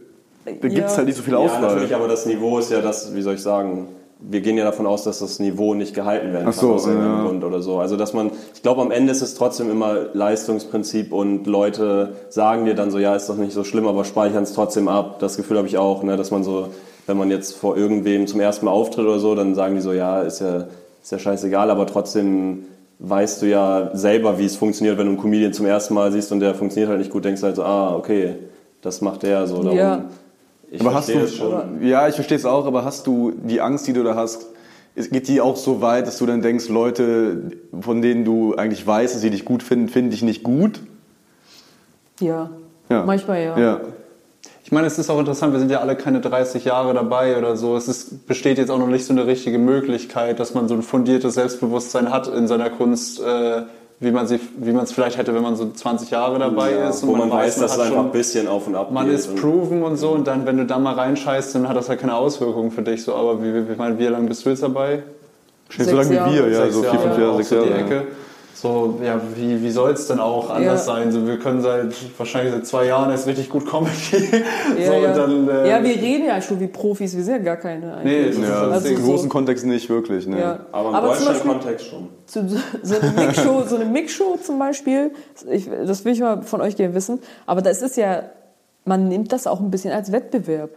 da gibt es Ja. halt nicht so viel Ja, Auswahl. natürlich, aber das Niveau ist ja das, wie soll ich sagen, wir gehen ja davon aus, dass das Niveau nicht gehalten werden Ach so, kann aus irgendeinem ja. Grund oder so. Also dass man, ich glaube am Ende ist es trotzdem immer Leistungsprinzip und Leute sagen dir dann so, ja, ist doch nicht so schlimm, aber speichern es trotzdem ab. Das Gefühl habe ich auch, ne, dass man so, wenn man jetzt vor irgendwem zum ersten Mal auftritt oder so, dann sagen die so, ja, ist ja, ist ja scheißegal, aber trotzdem weißt du ja selber, wie es funktioniert, wenn du einen Comedian zum ersten Mal siehst und der funktioniert halt nicht gut, denkst du halt so, ah, okay, das macht der so. Darum, Ja. Ich aber hast du, verstehe es schon. ja, ich verstehe es auch, aber hast du die Angst, die du da hast, geht die auch so weit, dass du dann denkst, Leute, von denen du eigentlich weißt, dass sie dich gut finden, finden dich nicht gut? Ja. Ja. Manchmal ja. Ja. Ich meine, es ist auch interessant, wir sind ja alle keine 30 Jahre dabei oder so. Es ist, besteht jetzt auch noch nicht so eine richtige Möglichkeit, dass man so ein fundiertes Selbstbewusstsein hat in seiner Kunst, äh, wie man sie, wie man es vielleicht hätte, wenn man so 20 Jahre dabei Ja, ist. wo man, weiß, man dass es hat einfach schon- ein bisschen auf und ab man geht. ist und- proven und so und dann, wenn du da mal reinscheißt, dann hat das halt keine Auswirkungen für dich. So, aber wie, wie, wie, wie lange bist du jetzt dabei? Schon so lange wie Jahre. wir, ja, Sechs so vier, fünf ja, Jahre, auch sechs Jahre. So, ja, wie, wie soll es denn auch anders Ja. sein? So, wir können seit wahrscheinlich seit zwei Jahren erst richtig gut Comedy. Ja, so, ja. Und dann, äh, ja, wir reden ja schon wie Profis, wir sind ja gar keine Nee, eigentlich. ist Ja, das im so- großen Kontext nicht wirklich. Ne? Ja. Aber im zum Beispiel- Deutschland-Kontext schon. zu, so eine Mixshow, so eine Mixshow zum Beispiel, ich, das will ich mal von euch gerne wissen, aber das ist ja, man nimmt das auch ein bisschen als Wettbewerb.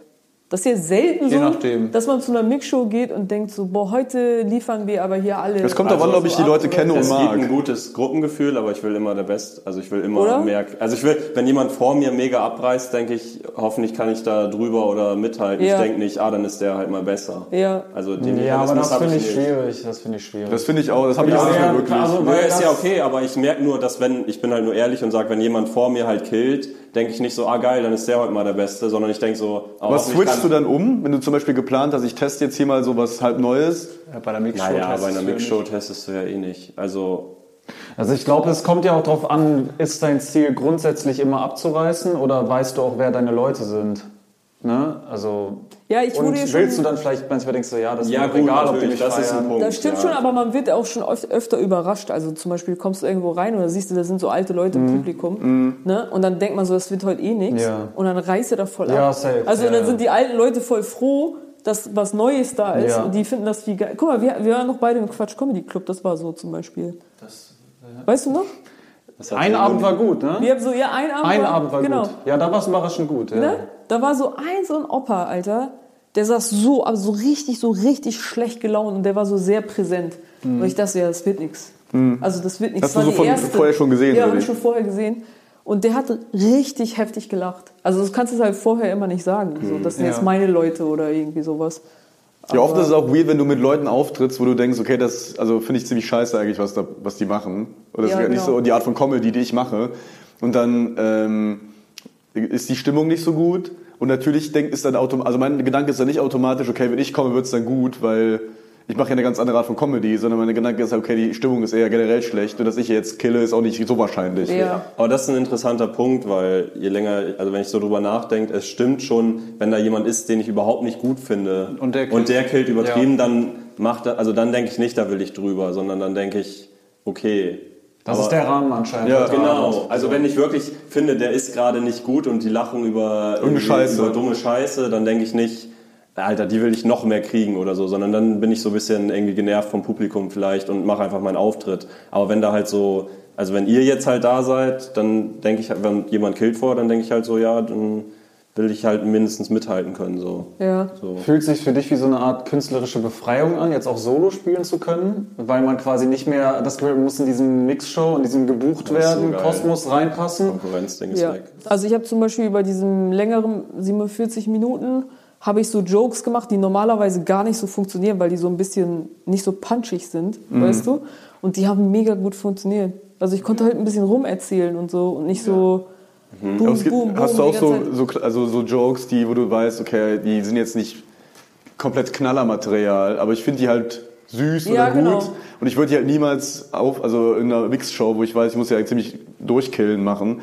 Das ist ja selten Je so, nachdem. dass man zu einer Mixshow geht und denkt so, boah, heute liefern wir aber hier alle. Es kommt darauf an, ob ich die Leute kenne und Es gibt ein mag. gutes Gruppengefühl, aber ich will immer der Best. Also ich will immer Oder? mehr. Also ich will, wenn jemand vor mir mega abreißt, denke ich, hoffentlich kann ich da drüber oder mithalten. Ja. Ich denke nicht, ah, dann ist der halt mal besser. Ja. Also den Ja, aber das finde ich schwierig. Das finde ich schwierig. Das finde ich auch, das habe ich auch nicht mehr wirklich. also- Ja, Weil ist ja okay, aber ich merke nur, dass wenn, ich bin halt nur ehrlich und sage, wenn jemand vor mir halt killt, denke ich nicht so, ah geil, dann ist der heute mal der Beste, sondern ich denke so, ah, Was switchst du dann um, wenn du zum Beispiel geplant hast, ich teste jetzt hier mal so was halb Neues? Ja, bei der Mixshow. Naja, testest bei einer du ja Mixshow nicht. testest du ja eh nicht. Also Also ich glaube, es kommt ja auch darauf an, ist dein Ziel grundsätzlich immer abzureißen oder weißt du auch, wer deine Leute sind? Ne? Also Ja, ich wurde und ja schon- willst du dann vielleicht manchmal denkst du, ja, das ist Ja, mir gut, egal, ob die mich das ist ein feiern. Punkt. Das stimmt ja. schon, aber man wird auch schon öf- öfter überrascht. Also zum Beispiel kommst du irgendwo rein und da siehst du, da sind so alte Leute im Publikum. Ne? Und dann denkt man so, das wird heute eh nichts. Ja. Und dann reißt er da voll Ja, ab. safe. Also Ja, dann ja. sind die alten Leute voll froh, dass was Neues da ist. Ja. Und die finden das viel geil. Guck mal, wir, wir waren noch beide im Quatsch Comedy Club, das war so zum Beispiel. Weißt du noch? das Ein Abend war gut, ne? Wir haben so, ja, ein Abend Ein war, Abend war genau. gut. Ja, da war es überraschend gut. Ja. Ne? Da war so ein so ein Opa, Alter, der saß so, aber so richtig, so richtig schlecht gelaunt und der war so sehr präsent. Und ich dachte, ja, das wird nichts. Also das wird nichts. Hast du Das war so die von- erste. vorher schon gesehen, Ja, habe ich schon vorher gesehen. Und der hat richtig heftig gelacht. Also das kannst du halt vorher immer nicht sagen. So, das sind Ja. jetzt meine Leute oder irgendwie sowas. Ja, oft ist es auch weird, wenn du mit Leuten auftrittst, wo du denkst, okay, das also finde ich ziemlich scheiße eigentlich, was, da, was die machen. Oder das Ja, ist nicht genau. so die Art von Comedy, die ich mache. Und dann ähm, ist die Stimmung nicht so gut. Und natürlich denk, ist dann automatisch, also mein Gedanke ist dann nicht automatisch, okay, wenn ich komme, wird es dann gut, weil ich mache ja eine ganz andere Art von Comedy, sondern mein Gedanke ist, halt, okay, die Stimmung ist eher generell schlecht und dass ich jetzt kille, ist auch nicht so wahrscheinlich. Ja. Aber das ist ein interessanter Punkt, weil je länger, also wenn ich so drüber nachdenke, es stimmt schon, wenn da jemand ist, den ich überhaupt nicht gut finde Und der killt. killt übertrieben, dann macht er, also dann denke ich nicht, da will ich drüber, sondern dann denke ich, okay. Das Aber- ist der Rahmen anscheinend. Ja, Genau, also wenn ich wirklich finde, der ist gerade nicht gut und die lachen über, Scheiße. über dumme Scheiße, dann denke ich nicht, Alter, die will ich noch mehr kriegen oder so, sondern dann bin ich so ein bisschen irgendwie genervt vom Publikum vielleicht und mache einfach meinen Auftritt. Aber wenn da halt so, also wenn ihr jetzt halt da seid, dann denke ich, wenn jemand killt vor, dann denke ich halt so, ja, dann will ich halt mindestens mithalten können. So. Ja. So. Fühlt sich für dich wie so eine Art künstlerische Befreiung an, jetzt auch Solo spielen zu können? Weil man quasi nicht mehr das Gefühl hat, man muss in diesem Mixshow, in diesem gebucht so werden, geil. Kosmos reinpassen. Konkurrenzding ist Ja. weg. Also ich habe zum Beispiel bei diesem längeren 47 Minuten habe ich so Jokes gemacht, die normalerweise gar nicht so funktionieren, weil die so ein bisschen nicht so punchig sind, Mhm. weißt du? Und die haben mega gut funktioniert. Also ich konnte halt ein bisschen rumerzählen und so und nicht so boom, Aber es gibt, boom, boom. hast du auch so, so, also so Jokes, die, wo du weißt, okay, die sind jetzt nicht komplett Knallermaterial, aber ich finde die halt süß Ja, oder gut. genau. Und ich würde die halt niemals auf, also in einer Mix-Show, wo ich weiß, ich muss ja ziemlich durchkillen machen.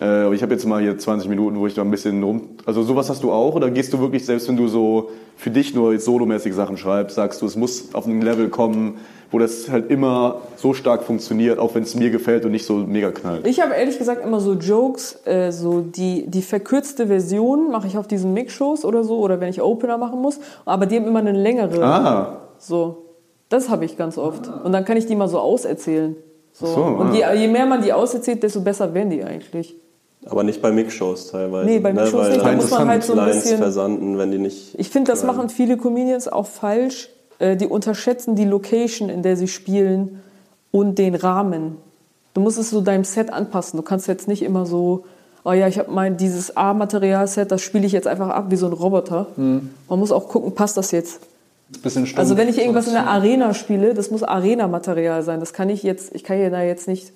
Äh, aber ich habe jetzt mal hier 20 Minuten, wo ich da ein bisschen rum. Also sowas hast du auch oder gehst du wirklich, selbst wenn du so für dich nur jetzt solomäßig Sachen schreibst, sagst du, es muss auf ein Level kommen, wo das halt immer so stark funktioniert, auch wenn es mir gefällt und nicht so mega knallt. Ich habe ehrlich gesagt immer so Jokes, äh, so die, die verkürzte Version mache ich auf diesen Mix-Shows oder so, oder wenn ich Opener machen muss, aber die haben immer eine längere. Ah, So, das habe ich ganz oft. Und dann kann ich die mal so auserzählen. So. so, und ah. je, je mehr man die auserzählt, desto besser werden die eigentlich. Aber nicht bei Mix-Shows teilweise. Nee, bei Mix-Shows Weil nicht, da muss man halt so ein Lines bisschen- versanden, wenn die nicht... Ich finde, das machen viele Comedians auch falsch. Äh, die unterschätzen die Location, in der sie spielen und den Rahmen. Du musst es so deinem Set anpassen. Du kannst jetzt nicht immer so, oh ja, ich habe mein dieses A-Material-Set, das spiele ich jetzt einfach ab wie so ein Roboter. Mhm. Man muss auch gucken, passt das jetzt? Ein bisschen stumpf. Also wenn ich irgendwas in der Arena spiele, das muss Arena-Material sein. Das kann ich jetzt, ich kann ja da jetzt nicht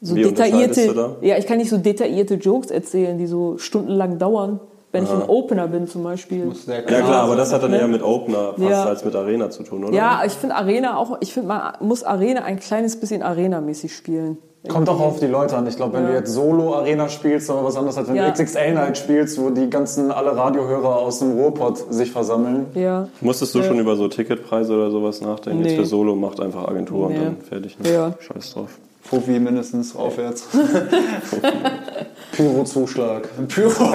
so Wie detaillierte, du da? ja, ich kann nicht so detaillierte Jokes erzählen, die so stundenlang dauern. Wenn ich ein Opener bin zum Beispiel. Ja klar, aber das hat dann Ne? eher mit Opener fast Ja. als mit Arena zu tun, oder? Ja, ich finde Arena auch, ich finde, man muss Arena ein kleines bisschen Arena-mäßig spielen. Kommt auch auf die Leute an. Ich glaube, wenn Ja. du jetzt Solo-Arena spielst, aber was anderes als wenn Ja. du XXL-Night spielst, wo die ganzen alle Radiohörer aus dem Ruhrpott sich versammeln. Ja. Musstest du Ja. schon über so Ticketpreise oder sowas nachdenken? Nee. Jetzt für Solo macht einfach Agentur Nee. und dann fertig. Ne? Ja. Scheiß drauf. Fofi mindestens aufwärts. Pyro-Zuschlag. Pyro.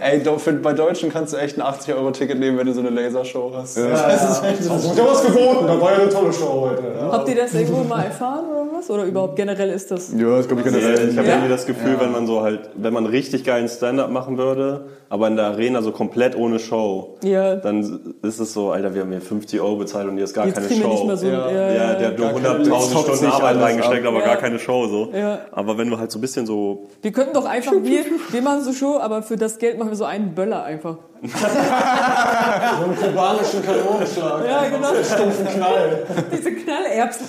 Ey, doch, für, bei Deutschen kannst du echt ein 80-Euro-Ticket nehmen, wenn du so eine Lasershow hast. Das ist echt so. Hast du was geboten? Da war ja eine tolle Show heute. Habt ihr das irgendwo mal erfahren oder was? Oder überhaupt generell ist das? ja, das glaube ich generell. Ich habe Ja. irgendwie das Gefühl, wenn man so halt, wenn man richtig geilen Stand-up machen würde, aber in der Arena so komplett ohne Show, Ja. dann ist es so, Alter, wir haben hier 50 Euro bezahlt und hier ist gar Jetzt keine Show. nicht mehr so. Ja. Ja, ja, der hat nur Gar keine- 100.000 zockt Stunden Arbeit reingesteckt, ab. aber Ja. gar keine Show so. Ja. Aber wenn du halt so ein bisschen so Wir könnten doch einfach, wir, wir machen so Show, aber für das Geld machen wir so einen Böller einfach. So einen kubanischen Kanonenschlag. Ja, genau. Stumpfen Knall. Diese Knallerbsen.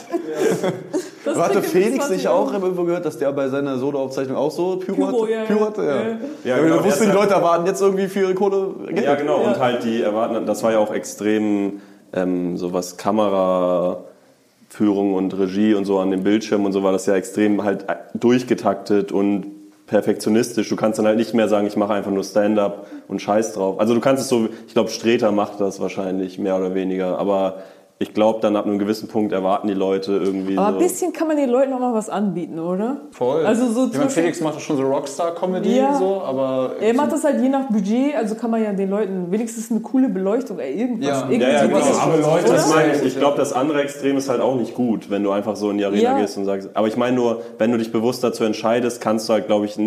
Das Warte, Felix 20 nicht auch? Ich habe irgendwo gehört, dass der bei seiner Solo-Aufzeichnung auch so Pyro, Pyro, hatte? ja, Pyro ja. hatte? Ja. Ja. Ja, Ja, genau, du wusstest, die Leute erwarten jetzt irgendwie für ihre Kohle Geld. Ja, genau. Ja. Und halt die erwarten, das war ja auch extrem ähm, so was Kameraführung und Regie und so an dem Bildschirm und so war das ja extrem halt durchgetaktet und perfektionistisch. Du kannst dann halt nicht mehr sagen, ich mache einfach nur Stand-up und Scheiß drauf. Also du kannst es so, ich glaube, Streter macht das wahrscheinlich mehr oder weniger, aber ich glaube, dann ab einem gewissen Punkt erwarten die Leute irgendwie Aber so. ein bisschen kann man den Leuten auch mal was anbieten, oder? Voll. Also so ich meine, Felix macht doch schon so Rockstar-Comedy Ja. so, aber. Er macht das halt je nach Budget, also kann man ja den Leuten wenigstens eine coole Beleuchtung oder irgendwas. Ja. irgendwie Ja, ja, genau. Aber Leute, Das Oder? meine ich. Ich glaube, das andere Extrem ist halt auch nicht gut, wenn du einfach so in die Arena Ja. gehst und sagst. Aber ich meine nur, wenn du dich bewusst dazu entscheidest, kannst du halt, glaube ich,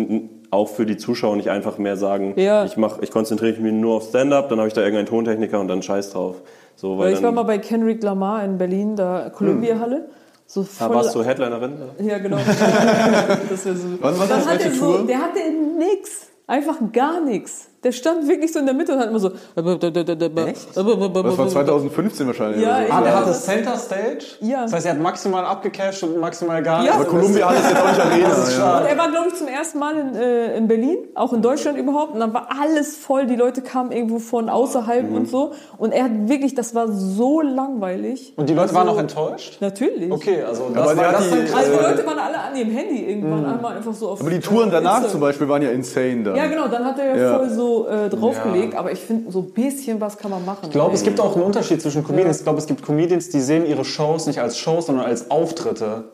auch für die Zuschauer nicht einfach mehr sagen, Ja. ich mach, ich konzentriere mich nur auf Stand-up, dann habe ich da irgendeinen Tontechniker und dann Scheiß drauf. So, weil Weil ich war mal bei Kendrick Lamar in Berlin, da Columbia-Halle. So da voll warst du Headlinerin? Ja, genau. das wäre so. Wann war das? hat Welche er so, Tour? der hatte nix. Einfach gar nichts. Der stand wirklich so in der Mitte und hat immer so. Echt? Das war 2015 wahrscheinlich. Ja, so. Ah, der hatte das- Center Stage? Ja. Das heißt, er hat maximal abgecasht und maximal gar Ja. nichts. Aber Columbia hat es jetzt auch nicht Arena. Das ist ja. stark. Und er war, glaube ich, zum ersten Mal in, äh, in Berlin, auch in Deutschland überhaupt. Und dann war alles voll. Die Leute kamen irgendwo von außerhalb Mhm. und so. Und er hat wirklich, das war so langweilig. Und die Leute Also, waren auch enttäuscht? Natürlich. Okay, also das Aber war das die- dann krass. Also die Leute waren alle an ihrem Handy irgendwann einmal einfach so auf. Aber die Touren danach Insta. zum Beispiel waren ja insane da. Ja, genau, dann hat er ja, Ja. voll so äh, draufgelegt. Aber ich finde, so ein bisschen was kann man machen. Ich glaube, es gibt auch einen Unterschied zwischen Comedians. Ich glaube, es gibt Comedians, die sehen ihre Shows nicht als Shows, sondern als Auftritte.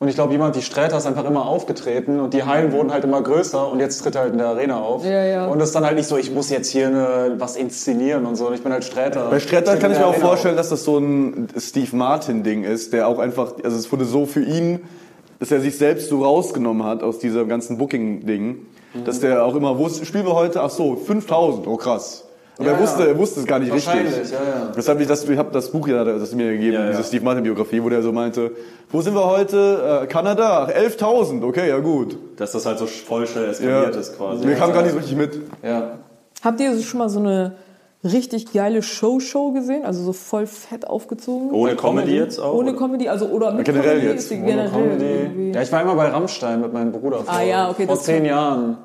Und ich glaube, jemand wie Sträter ist einfach immer aufgetreten und die Hallen wurden halt immer größer und jetzt tritt er halt in der Arena auf. Ja, ja. Und das ist dann halt nicht so, ich muss jetzt hier eine, was inszenieren und so. Ich bin halt Sträter. Bei Stretter tritt kann ich mir der auch Arena vorstellen, dass das so ein Steve Martin-Ding ist, der auch einfach, also es wurde so für ihn dass er sich selbst so rausgenommen hat aus diesem ganzen Booking-Ding, dass der auch immer wusste, spielen wir heute, ach so, 5000, oh krass. Aber Ja, er wusste, er wusste es gar nicht Wahrscheinlich, richtig. ja, ja. Deshalb ich das, ich habe das Buch ja, das mir gegeben, Ja, ja. diese Steve Martin Biografie, wo der so meinte, wo sind wir heute? Äh, Kanada, ach, 11.000, okay, ja gut. Dass das halt so voll schnell Ja. eskaliert ist quasi. Mir kam gar nicht so richtig mit. Ja. Habt ihr schon mal so eine richtig geile Show-Show gesehen? Also so voll fett aufgezogen? Ohne Comedy jetzt auch? Ohne oder? Comedy, also oder mit Generell Comedy jetzt, ist generell Comedy. irgendwie. Ja, ich war immer bei Rammstein mit meinem Bruder vor, Ah, ja, okay, vor zehn Jahren.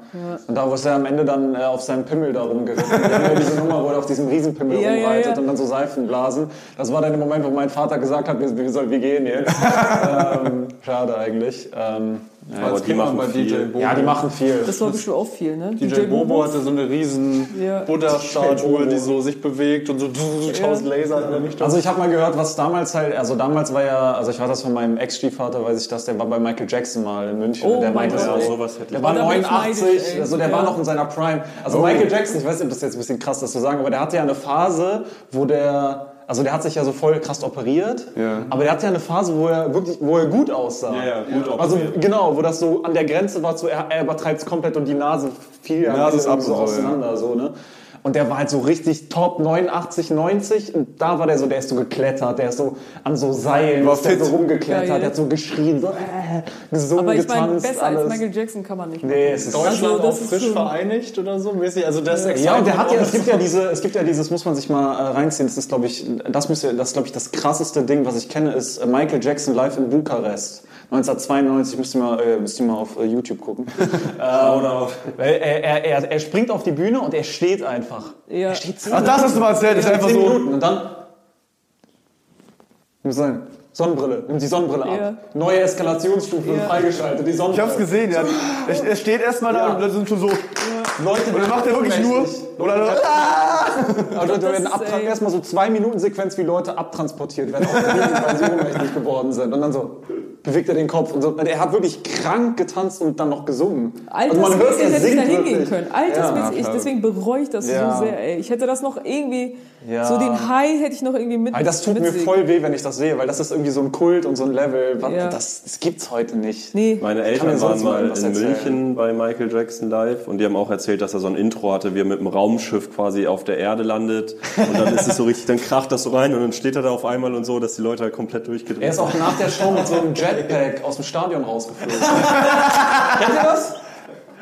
Und da, wo es ja am Ende dann äh, auf seinem Pimmel da rumgeritten. Ja diese Nummer, wo er auf diesem Riesenpimmel Ja, ja, rumreitet ja. und dann so Seifen blasen. Das war dann der Moment, wo mein Vater gesagt hat, wir, wir, sollen, wir gehen jetzt. ähm, schade eigentlich. Ähm, ja, Aber die machen bei viel. DJ Bobo. ja, die machen viel. Das war bestimmt auch viel, ne? DJ Bobo hatte so eine riesen Ja. Buddha-Statue, die so sich bewegt und so tausend Laser in der Richtung. Also ich habe mal gehört, was damals halt, also damals war ja, also ich war das von meinem Ex-Stiefvater, weiß ich das, der war bei Michael Jackson mal in München. Oh der mein meinte ey. sowas hätte der war Da bin ich 89, neidisch, also der war Ja. noch in seiner Prime. Also Michael Jackson, ich weiß nicht, ob das jetzt ein bisschen krass ist zu sagen, aber der hatte ja eine Phase, wo der also der hat sich ja so voll krass operiert, Ja. aber der hatte ja eine Phase, wo er wirklich, wo er gut aussah. Ja, ja, gut Also operiert. genau, wo das so an der Grenze war zu, er, er übertreibt es komplett und die Nase fiel ja Nase ist ab so ja. auseinander, so, ne? Und der war halt so richtig top 89, 90 und da war der so, der ist so geklettert, der ist so an so Seilen, War ist der so rumgeklettert, Geil. der hat so geschrien, so äh, gesungen, Aber ich meine, getanzt, besser alles. als Michael Jackson kann man nicht. Nee, es ist Deutschland Also, das auch ist frisch schon- vereinigt oder so mäßig. Also das ist Ja, und der hat ja, es gibt ja diese, es gibt ja dieses, muss man sich mal äh, reinziehen. Das ist, glaube ich, das müsste, das glaube ich, das krasseste Ding, was ich kenne, ist Michael Jackson live in Bukarest. 1992, müsst ihr mal, äh, müsst ihr mal auf äh, YouTube gucken. ähm, weil er, er, er, er springt auf die Bühne und er steht einfach. Ja. Er steht zehn Ach, das hast du mal erzählt, das ist einfach zehn so. Minuten und dann muss sein. Sonnenbrille, nimm die Sonnenbrille ab. Ja. Neue Eskalationsstufe Ja. freigeschaltet, die Ich Sonnenbrille. hab's gesehen, ja. Er, er steht erstmal da Ja. und dann sind schon so. Leute, Und dann macht er wirklich nur. Oder Also da Das werden ist, abtra- ey. erstmal so zwei Minuten Sequenz, wie Leute abtransportiert werden, auf der Bühne, weil sie ohnmächtig geworden sind. Und dann so bewegt er den Kopf und so. Er hat wirklich krank getanzt und dann noch gesungen. Also Altersmäßig hätte ich da hingehen können. Altersmäßig, Ja, ich, deswegen bereue ich das Ja. so sehr. Ey. Ich hätte das noch irgendwie, Ja. so den High hätte ich noch irgendwie mit. Aber das tut mir mitsingen. voll weh, wenn ich das sehe, weil das ist irgendwie so ein Kult und so ein Level. Was, Ja. das, das gibt's heute nicht. Nee, Meine Eltern mir waren mal in erzählen. München bei Michael Jackson live und die haben auch erzählt, dass er so ein Intro hatte, wie er mit einem Raumschiff quasi auf der Erde landet und dann ist es so richtig, dann kracht das so rein und dann steht er da auf einmal und so, dass die Leute halt komplett durchgedreht Er ist auch nach der Show mit so einem Jetpack aus dem Stadion rausgeflogen. Kennt ihr das?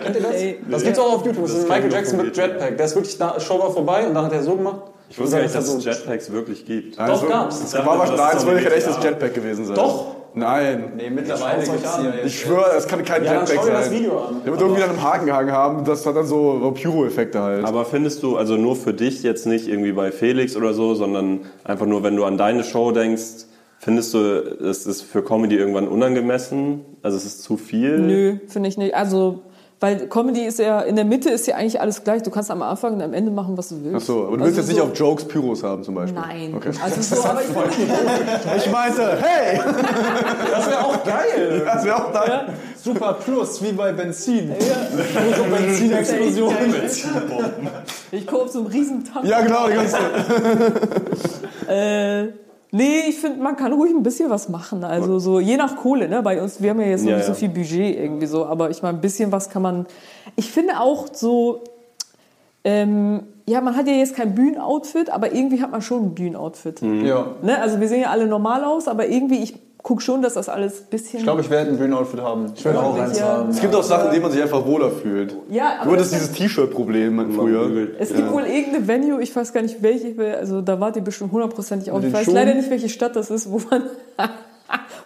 Kennt ihr das? Ey. Das gibt's auch auf YouTube. Das, Das ist Michael ich Jackson mit Jetpack. Der ist wirklich, da, Show war vorbei und dann hat er so gemacht. Ich wusste gar nicht, dass es Jetpacks wirklich gibt. Doch, gab's. Das war wahrscheinlich, nein, das wollte kein echtes Jetpack gewesen sein. Doch. Nein. Nee, mittlerweile gibt's an. hier. Ich schwöre, es kann kein Ja, dann Jetpack schau dir das sein. Video an. Der wird irgendwie an einem Haken gehangen haben. Das hat dann so, so Pyro-Effekte halt. Aber findest du, also nur für dich jetzt nicht irgendwie bei Felix oder so, sondern einfach nur, wenn du an deine Show denkst, findest du, es ist für Comedy irgendwann unangemessen? Also es ist zu viel? Nö, finde ich nicht. Also, weil Comedy ist ja, in der Mitte ist ja eigentlich alles gleich. Du kannst am Anfang und am Ende machen, was du willst. Ach so, aber du Also willst jetzt nicht so- auf Jokes Pyros haben zum Beispiel? Nein. Okay. Also so, aber ich, Ich meinte, hey! Das wäre auch geil. Das wäre auch da. Super Plus, wie bei Benzin. So Benzinexplosion. ich komme auf so einen riesen Tank. Ja, genau, die ganze Äh, nee, ich finde, man kann ruhig ein bisschen was machen. Also so, je nach Kohle, ne? Bei uns, wir haben ja jetzt noch Ja, nicht so ja. viel Budget irgendwie so, aber ich meine, ein bisschen was kann man. Ich finde auch so, ähm, ja, man hat ja jetzt kein Bühnenoutfit, aber irgendwie hat man schon ein Bühnenoutfit. Ja. Ne? Also wir sehen ja alle normal aus, aber irgendwie, ich gucke schon, dass das alles ein bisschen. Ich glaube, ich werde ein Bühnenoutfit haben. Ich will auch Ja. eins haben. Es gibt auch Sachen, in denen man sich einfach wohler fühlt. Ja, Du aber hattest das- dieses T-Shirt-Problem früher. Es gibt wohl irgendeine Venue, ich weiß gar nicht welche, also da wart ihr bestimmt hundertprozentig auch. Ich weiß Schuhen? leider nicht, welche Stadt das ist, wo man,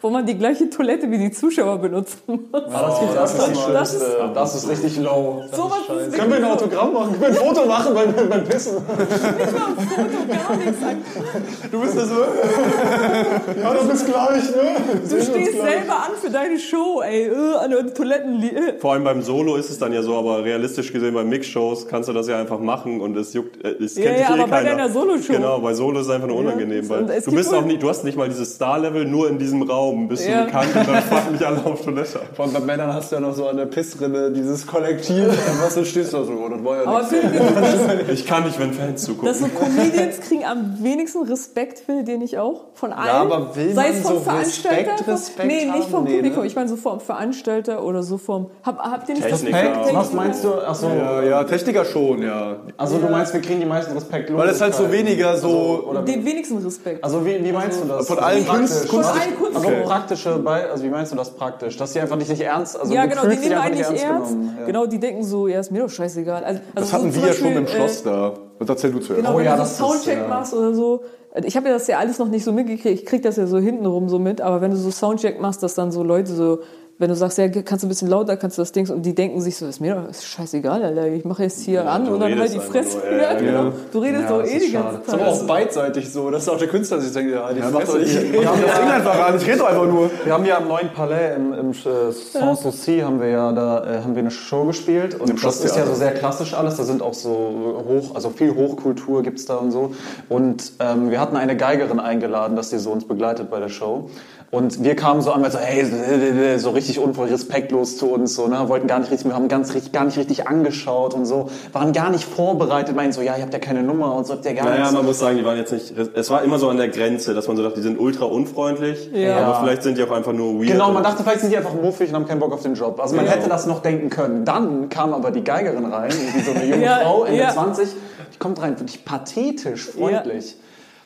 wo man die gleiche Toilette wie die Zuschauer benutzen muss. Das, gibt's das, ist Das ist- das ist richtig low. So was ist Können wir ein Autogramm machen? Können wir ein Foto machen beim, beim Pissen? gar nichts. Du bist das so. Ja, das ist gleich, ne? Du stehst selber an für deine Show, ey, äh, an den Toiletten. äh. Vor allem beim Solo ist es dann ja so, aber realistisch gesehen bei Mix-Shows kannst du das ja einfach machen und es juckt, äh, es Ja, kennt ja, dich eh aber bei keiner. deiner Solo-Show. Genau, bei Solo ist es einfach nur unangenehm, und weil du bist auch nicht, du hast nicht mal dieses Star-Level nur in diesem Raum bist Ja. du bekannt und dann fucken mich alle auf Toilette. ab. Von bei Männern hast du ja noch so an der Pissrinne dieses Kollektiv, und was du stehst da so, oh, das war ja Aber nichts. Ich kann nicht, wenn Fans zugucken. dass so Comedians kriegen am wenigsten Respekt, findet ihr nicht auch? Von allen? aber will Sei man es vom so Veranstalter? Respekt, Respekt nee, nicht vom? Nee, Publikum. ne? Ich meine so vom Veranstalter oder so vom... Hab, habt ihr nicht Techniker. Respekt? Was meinst du? Achso, Ja, ja, Techniker schon, ja. also du meinst, wir kriegen die meisten Respekt. Weil es halt so weniger so. Oder Den wenigsten Respekt. Also wie, wie meinst du das? Von allen. Kunst- Kunst. Also Okay. praktische, Be also wie meinst du das praktisch? Dass die einfach dich nicht ernst, also ja, genau, die nehmen nicht ernst. genommen. Ja. Genau, die denken so, ja, ist mir doch scheißegal. Also, also Das so hatten zum wir ja schon im Schloss äh, da. Was erzähl du zuerst? Genau, Oh wenn ja, du das so ist, Soundcheck ja. machst oder so. Ich habe ja das ja alles noch nicht so mitgekriegt. Ich krieg das ja so hintenrum so mit. Aber wenn du so Soundcheck machst, dass dann so Leute so, wenn du sagst, ja, kannst du ein bisschen lauter, kannst du das Ding, und die denken sich so, ist mir doch ist scheißegal, Alter. Ich mache jetzt hier an du und dann halt die Fresse. nur, Ja, ja, genau. Du redest Ja, doch eh die ganze schade. Das ist aber auch Zeit. beidseitig so, dass auch der Künstler sich denkt, ja, die Ja, Fresse, nicht. ich- Wir haben das Ding einfach an, ich rede doch einfach nur. Wir haben ja am neuen Palais im, im äh, Sans Souci haben wir ja da äh, haben wir eine Show gespielt und das ist ja so sehr klassisch alles. Da sind auch so hoch, also viel Hochkultur gibt's da und so. Und ähm, wir hatten eine Geigerin eingeladen, dass die so uns begleitet bei der Show. Und wir kamen so an, weil so, hey, so richtig unvoll respektlos zu uns, so, ne, wollten gar nicht richtig, wir haben ganz richtig, gar nicht richtig angeschaut und so, waren gar nicht vorbereitet, meinen so, ja, ihr habt ja keine Nummer und so, habt ihr gar Naja, nichts. man muss sagen, die waren jetzt nicht. Es war immer so an der Grenze, dass man so dachte, die sind ultra unfreundlich. Ja. Aber vielleicht sind die auch einfach nur weird. Genau, man dachte, vielleicht sind die einfach muffig und haben keinen Bock auf den Job. Also man Genau. hätte das noch denken können. Dann kam aber die Geigerin rein, irgendwie so eine junge Ja, Frau, Ende ja. 20. Die kommt rein, wirklich pathetisch, freundlich.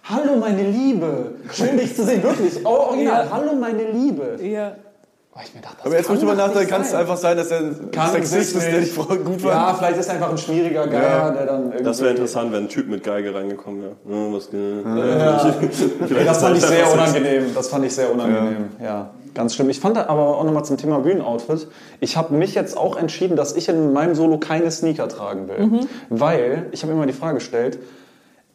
Hallo meine Liebe, schön dich zu sehen, wirklich. Oh, original, Ja. hallo meine Liebe. Ja. Oh, ich mir dachte, das Aber jetzt muss ich mal nachdenken, kann es sein. einfach sein, dass er ein Kann Sexist ist, der. Frau gut Ja, fand? vielleicht ist er einfach ein schwieriger Geier, Ja. der dann irgendwie... Das wäre interessant, wenn ein Typ mit Geige reingekommen wäre. Ja, was? Ja. Ey, das fand ich sehr unangenehm. Das fand ich sehr unangenehm. Ja. ganz schlimm. Ich fand aber auch nochmal zum Thema Bühnenoutfit. Ich habe mich jetzt auch entschieden, dass ich in meinem Solo keine Sneaker tragen will. Weil, ich habe immer die Frage gestellt,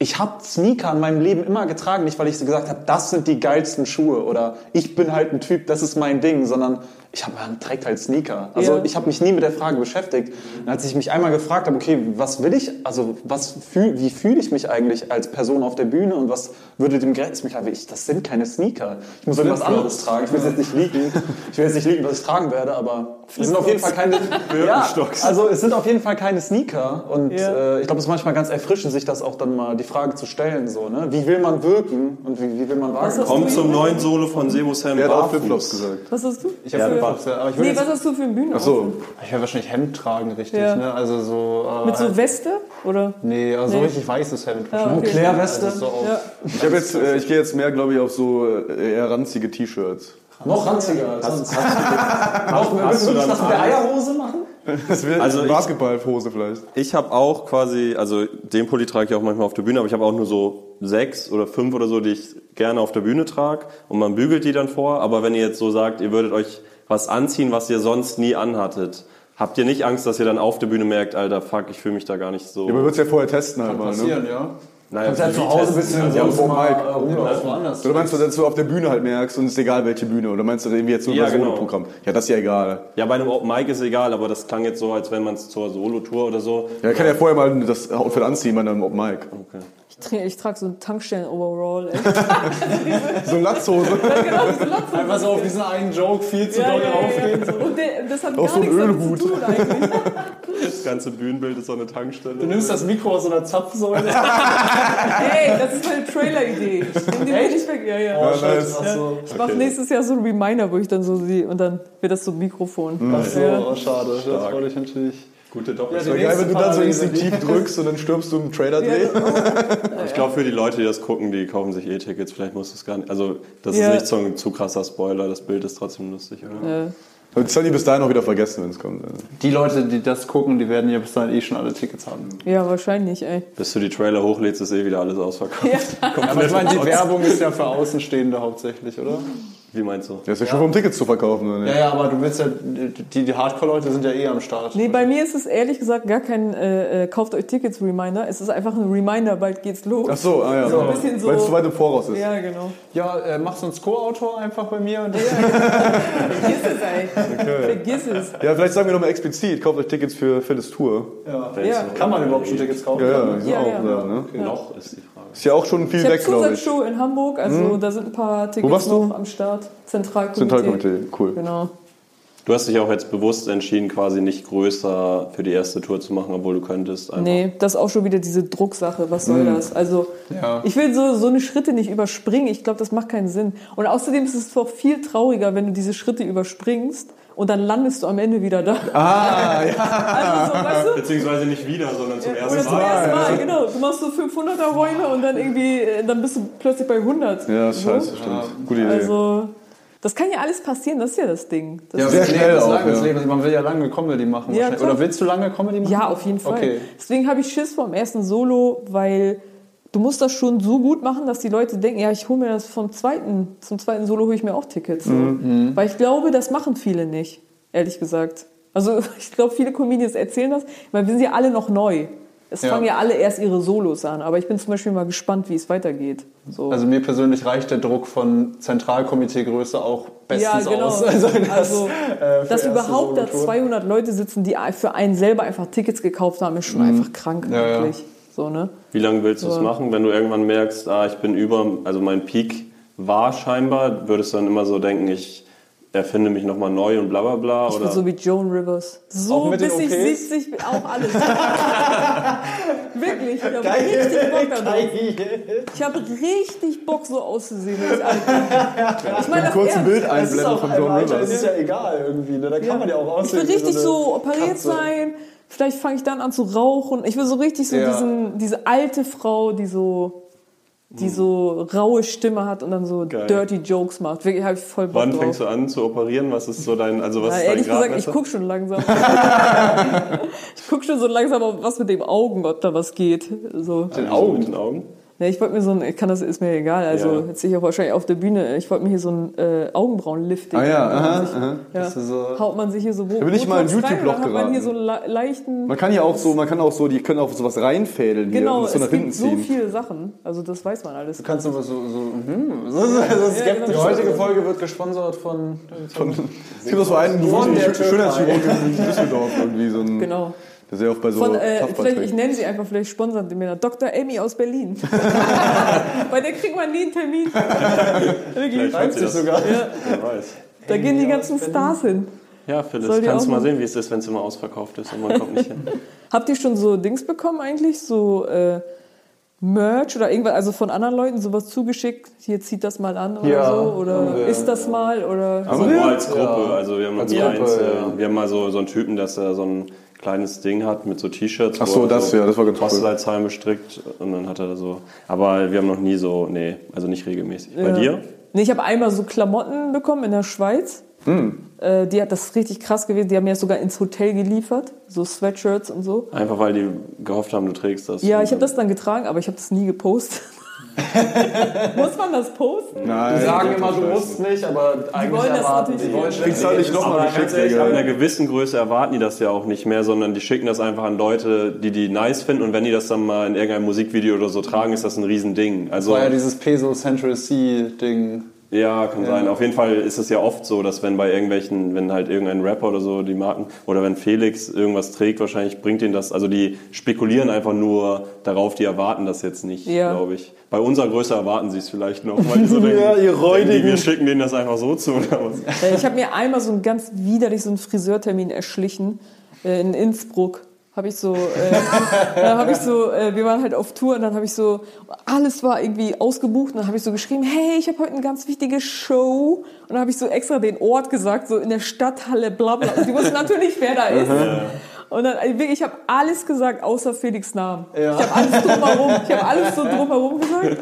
ich habe Sneaker in meinem Leben immer getragen, nicht weil ich gesagt habe, das sind die geilsten Schuhe oder ich bin halt ein Typ, das ist mein Ding, sondern ich habe man trägt halt Sneaker. Also Ja. ich habe mich nie mit der Frage beschäftigt. Und als ich mich einmal gefragt habe, okay, was will ich, also was fühl, wie fühle ich mich eigentlich als Person auf der Bühne und was würde dem Grenz mich ich, das sind keine Sneaker. Ich muss irgendwas anderes tragen. Ich will jetzt nicht liegen. Ich will jetzt nicht liegen, was ich tragen werde, aber es sind auf jeden Fall keine ja, also es sind auf jeden Fall keine Sneaker und Ja. äh, ich glaube, es ist manchmal ganz erfrischend, sich das auch dann mal die Frage zu stellen, so, ne? Wie will man wirken und wie, wie will man werden? Kommt zum neuen Solo von Sebo Sam Der hat auch. Flipflops gesagt. Was hast du? Ich habe Ja, Ja, aber ich Nee, jetzt, was hast du für ein Bühnen? Ach so. ich will wahrscheinlich Hemd tragen, richtig, Ja. ne? Also so. Äh, Mit so Weste? Oder? Nee, also so Nee. richtig weißes Hemd. Ja, wahrscheinlich. okay. Moncler-Weste? Also so Ja. Ich jetzt, äh, ich gehe jetzt mehr, glaube ich, auf so äh, eher ranzige T-Shirts. Noch ranziger als sonst. Willst hast du das mit der? Eierhose machen? Das wäre Also ich- Basketballhose vielleicht. Ich habe auch quasi, also den Pulli trage ich auch manchmal auf der Bühne, aber ich habe auch nur so sechs oder fünf oder so, die ich gerne auf der Bühne trage und man bügelt die dann vor. Aber wenn ihr jetzt so sagt, ihr würdet euch was anziehen, was ihr sonst nie anhattet, habt ihr nicht Angst, dass ihr dann auf der Bühne merkt, Alter, fuck, ich fühle mich da gar nicht so. Ja, man wird es ja vorher testen halt mal, ne? passieren, ja. Naja, Kannst ja wie zu Hause ein bisschen Ja, vor mal rumlaufen. woanders. Oder meinst du, dass du auf der Bühne halt merkst und es ist egal, welche Bühne? Oder meinst du irgendwie jetzt nur Ja, das genau. Solo-Programm? Ja, das ist ja egal. Ja, bei einem Open Mic ist egal, aber das klang jetzt so, als wenn man es zur Solo-Tour oder so. Ja, kann ja vorher mal das Outfit anziehen bei einem Open Mic. Okay. Ich, tra- ich trage so einen Tankstellen-Overall. So eine Latzhose. genau, diese Latzen. Einfach so auf diesen einen Joke viel zu Ja, doll ja, ja, aufgehen. ja. Und der, das hat Auch gar so ein nichts damit Ölhut. zu tun eigentlich. Das ganze Bühnenbild ist so eine Tankstelle. Du nimmst das Mikro aus so einer Zapfsäule. Ey, das ist meine Trailer-Idee. Nimm die wirklich weg. Ja, ja. Ja, nice. So. Ich mache nächstes Jahr so ein Reminder, wo ich dann so sehe und dann wird das so ein Mikrofon. Ach so, Ja. oh, schade. Das wollte ich natürlich. Gute Doppel. Ja, geil, wenn du dann so instinktiv drückst und dann stürmst du im Trailer-Dreh. Ich glaube, für die Leute, die das gucken, die kaufen sich E-Tickets. Vielleicht muss es gar nicht. Also, das Ja. ist nicht so ein zu krasser Spoiler. Das Bild ist trotzdem lustig, oder? Ja. Und das sollen die bis dahin auch wieder vergessen, wenn es kommt. Die Leute, die das gucken, die werden ja bis dahin eh schon alle Tickets haben. ja, wahrscheinlich, ey. Bis du die Trailer hochlädst, ist eh wieder alles ausverkauft. Aber ich meine, die Werbung ist ja für Außenstehende hauptsächlich, oder? Wie meinst du? Das ist ja schon vom Tickets zu verkaufen, oder nicht? Ja, ja, aber du willst ja, die, die Hardcore-Leute sind ja eh am Start. Nee, bei mir ist es ehrlich gesagt gar kein äh, äh, kauft euch Tickets Reminder. Es ist einfach ein Reminder, bald geht's los. Ach so, ah ja. So ein bisschen so- Weil es zu weit im Voraus ist. Ja, genau. Ja, äh, machst du uns Co-Autor einfach bei mir? Und Vergiss es, ey. Vergiss es. Ja, vielleicht sagen wir nochmal explizit, kauft euch Tickets für Phyllis Tour. ja. Ja. Kann man überhaupt schon Tickets kaufen? Ja, ja, Ja, auch ja. da, ne? Noch ist die Frage. Ist ja auch schon viel Ich habe weg, glaube ich. Zusatzshow in Hamburg, also da sind ein paar Tickets noch am Start. Zentralkomitee. Zentralkomitee, cool. Genau. Du hast dich auch jetzt bewusst entschieden, quasi nicht größer für die erste Tour zu machen, obwohl du könntest. Einfach. Nee, das ist auch schon wieder diese Drucksache. Was soll Mhm. das? Also, Ja. ich will so, so eine Schritte nicht überspringen. Ich glaube, das macht keinen Sinn. Und außerdem ist es doch viel trauriger, wenn du diese Schritte überspringst und dann landest du am Ende wieder da. Ah, ja. Also, so, weißt du? Beziehungsweise nicht wieder, sondern zum ersten zum Mal. ersten Mal, genau. Du machst so 500er Räume und dann irgendwie, äh, dann bist du plötzlich bei 100. Ja, So. scheiße, stimmt. Gute Idee. Also, das kann ja alles passieren, das ist ja das Ding. Das Ja, Sehr das schnell ist auch, das ja. Leben ist- Man will ja lange Comedy machen. Ja. Oder willst du lange Comedy machen? Ja, auf jeden Fall. Okay. Deswegen habe ich Schiss vor dem ersten Solo, weil du musst das schon so gut machen, dass die Leute denken, ja, ich hole mir das vom zweiten, zum zweiten Solo hole ich mir auch Tickets. So. Mhm. Weil ich glaube, das machen viele nicht, ehrlich gesagt. Also ich glaube, viele Comedians erzählen das, weil wir sind ja alle noch neu. Es Ja. fangen ja alle erst ihre Solos an, aber ich bin zum Beispiel mal gespannt, wie es weitergeht. So. Also mir persönlich reicht der Druck von Zentralkomiteegröße auch bestens ja, genau. aus. Also, das, Also, äh, dass überhaupt da Solotour. 200 Leute sitzen, die für einen selber einfach Tickets gekauft haben, ist schon einfach krank Mhm. Ja, ja. So, ne? Wie lange willst du es Ja. machen, wenn du irgendwann merkst, ah, ich bin über, also mein Peak war scheinbar, würdest du dann immer so denken, ich erfinde mich nochmal neu und bla bla bla? Ich oder? bin so wie Joan Rivers. So bis ich OPs? 70 bin, auch alles. Wirklich, ich habe richtig Bock darauf. Ich habe richtig Bock, so auszusehen. ich. Ich meine, das Kurzen. Bild einblenden von Alter, Rivers. Es ist ja egal irgendwie. Ne? Da kann man ja auch Ich aussehen. will wie richtig so operiert Katze. sein. Vielleicht fange ich dann an zu rauchen. Ich will so richtig so Ja. diesen, diese alte Frau, die so, die so raue Stimme hat und dann so Geil. dirty Jokes macht. Wirklich habe ich voll Bock Wann drauf. fängst du an zu operieren? Was ist so dein, also was Na, ist dein ehrlich gesagt, ich Gradmesser? guck schon langsam. ich guck schon so langsam, was mit dem Augen, ob da was geht. So. Den Augen? Mit den Augen? Ja, ich wollte mir so ein, ich kann das, ist mir egal. Also Ja. jetzt sehe ich auch wahrscheinlich auf der Bühne. Ich wollte mir hier so ein äh, Augenbrauenlifting. Ah ja, aha, Sich- aha. Ja. Das ist so- Haut man sich hier so wo Da bin ich mal in YouTube-Loch hat man hier so geraten. le leichten. Man kann ja auch so, man kann auch so, die können auch sowas reinfädeln hier genau, und so nach es hinten gibt so ziehen. viele Sachen. Also das weiß man alles. Du kannst aber so, so, hm, so, so, so skeptisch. Die genau. heutige Folge wird gesponsert von. Von, es gibt auch so einen. Schönheitschirurg in Düsseldorf irgendwie so ein, Genau. Der sehr oft bei so Von, äh, ich nenne sie einfach, vielleicht sponsern die mir Dr. Amy aus Berlin. Bei der kriegt man nie einen Termin. Wirklich. Reimt sich sogar. Wer weiß. Da gehen die ganzen Stars hin. Ja, Phyllis, Soll kannst du mal sehen, wie es ist, wenn es immer ausverkauft ist und man kommt nicht hin. Habt ihr schon so Dings bekommen eigentlich? So äh, Merch oder irgendwas, also von anderen Leuten sowas zugeschickt? Hier zieht das mal an oder Ja, so? Oder wir. ist das mal? Oder Aber nur als Gruppe. Ja. Also wir haben Als einzeln. ja. Wir haben mal so, so einen Typen, dass er so ein kleines Ding hat mit so T-Shirts. Ach so, er das, ja, das war ganz cool. Bestrickt und dann hat er da so. Aber wir haben noch nie so, nee, also nicht regelmäßig. Bei Ja. dir? Nee, ich habe einmal so Klamotten bekommen in der Schweiz. Hm. Äh, die hat das richtig krass gewesen. Die haben mir das sogar ins Hotel geliefert. So Sweatshirts und so. Einfach weil die gehofft haben, du trägst das. Ja, ich habe das dann getragen, aber ich habe das nie gepostet. Muss man das posten? Nein, Die sagen das immer, du musst nicht, aber eigentlich wollen das erwarten natürlich die. nicht. wollen halt nicht Aber nochmal geschickt, ab einer gewissen Größe erwarten die das ja auch nicht mehr, sondern die schicken das einfach an Leute, die die nice finden und wenn die das dann mal in irgendeinem Musikvideo oder so tragen, ist das ein Riesending. Also war ja dieses Peso Central C Ding. Ja, kann sein. Auf jeden Fall ist es ja oft so, dass wenn bei irgendwelchen, wenn halt irgendein Rapper oder so die Marken oder wenn Felix irgendwas trägt, wahrscheinlich bringt ihnen das. Also die spekulieren einfach nur darauf, die erwarten das jetzt nicht, Ja. glaube ich. Bei unserer Größe erwarten sie es vielleicht noch, weil die so denken, Ja, ihr denken die, Räudigen. wir schicken denen das einfach so zu oder was. Äh, Ich habe mir einmal so einen ganz widerlich so einen Friseurtermin erschlichen äh, in Innsbruck. Habe ich so, äh, da habe ich so, äh, wir waren halt auf Tour und dann habe ich so, alles war irgendwie ausgebucht und dann habe ich so geschrieben, hey, ich habe heute eine ganz wichtige Show und dann habe ich so extra den Ort gesagt, so in der Stadthalle, bla bla. Und die wussten natürlich, wer da ist. Und dann, also wirklich, ich habe alles gesagt, außer Felix Namen. Ich habe alles drumherum, ich habe alles so drumherum gesagt.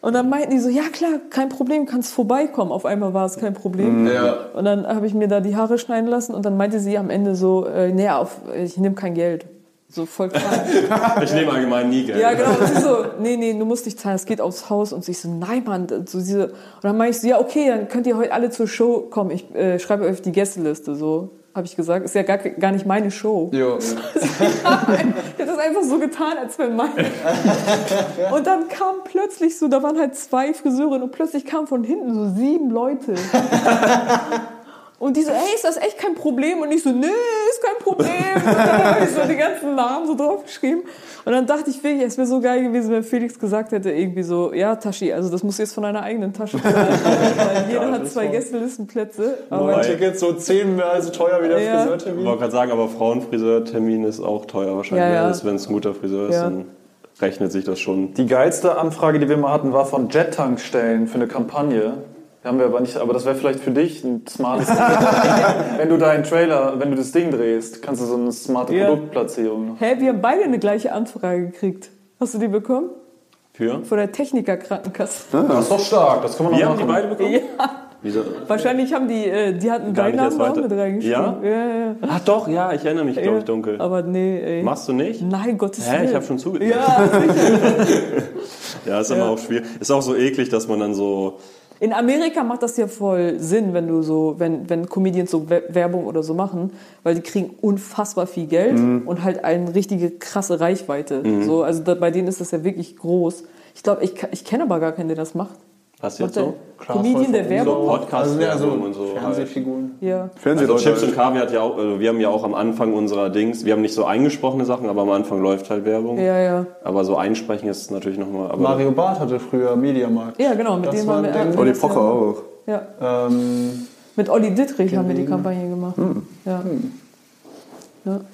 Und dann meinten die so, ja klar, kein Problem, kannst vorbeikommen. Auf einmal war es kein Problem. Ja. Und dann habe ich mir da die Haare schneiden lassen und dann meinte sie am Ende so, äh, nee, auf, ich nehme kein Geld. So voll krank. Ich nehme allgemein nie Geld. ja, genau. Und sie so, nee, nee, du musst nicht zahlen, es geht aufs Haus. Und ich so, nein, Mann. So diese, und dann meinte ich so, ja, okay, dann könnt ihr heute alle zur Show kommen. Ich äh, schreibe euch die Gästeliste. So habe ich gesagt. Ist ja gar, gar nicht meine Show. Jo. ich habe das einfach so getan, als wenn mein. Und dann kam plötzlich so, da waren halt zwei Friseurinnen und plötzlich kamen von hinten so sieben Leute. Und die so, ey, ist das echt kein Problem? Und ich so, nee, ist kein Problem. Und dann habe ich so die ganzen Namen so draufgeschrieben. Und dann dachte ich wirklich, es wäre so geil gewesen, wenn Felix gesagt hätte, irgendwie so, ja, Tashi, also das muss jetzt von deiner eigenen Tasche sein. Weil jeder hat zwei Gästelistenplätze. Aber Mein Ticket so zehnmal so teuer wie der Ja. Ich Friseurtermin. wollte gerade sagen, aber Frauenfriseurtermin ist auch teuer wahrscheinlich. Ja, ja. Also Wenn es ein guter Friseur ist, Ja. dann rechnet sich das schon. Die geilste Anfrage, die wir mal hatten, war von Jet-Tankstellen für eine Kampagne. Haben wir aber nicht, aber das wäre vielleicht für dich ein smartes Ding. wenn du deinen Trailer, wenn du das Ding drehst, kannst du so eine smarte Ja. Produktplatzierung. Hä, wir haben beide eine gleiche Anfrage gekriegt. Hast du die bekommen? Für? Von der Techniker-Krankenkasse. Das ist doch stark, das kann man Wir noch haben die machen. beide bekommen? Ja, Wieso? wahrscheinlich haben die, äh, die hatten Gar deinen Namen auch mit reingeschrieben. Ja? Ja, ja. Ach doch, ja, ich erinnere mich, glaube ja. ich, dunkel. Aber nee, ey. Machst du nicht? Nein, Gottes Hä, Willen. ich habe schon zugehört. Ja. Ja, ist immer auch schwierig. Ist auch so eklig, dass man dann so. In Amerika macht das ja voll Sinn, wenn du so, wenn, wenn Comedians so We- Werbung oder so machen, weil die kriegen unfassbar viel Geld Mhm. und halt eine richtige krasse Reichweite. So, also da, bei denen ist das ja wirklich groß. Ich glaube, ich, ich kenne aber gar keinen, der das macht. Was jetzt so? Comedian, der Werbung macht? Podcast Also, ja, so und so. Halt. Fernsehfiguren. Ja. Also. Chips und Kaviar hat ja auch, also wir haben ja auch am Anfang unserer Dings, wir haben nicht so eingesprochene Sachen, aber am Anfang läuft halt Werbung. Ja, ja. Aber so einsprechen ist natürlich nochmal. Mario Barth hatte früher Mediamarkt. Ja, genau, mit Das dem war haben ein wir. Haben Olli Pocher ja- auch. Ja. Ähm, Mit Olli Dittrich haben wir die Kampagne gemacht. Ja.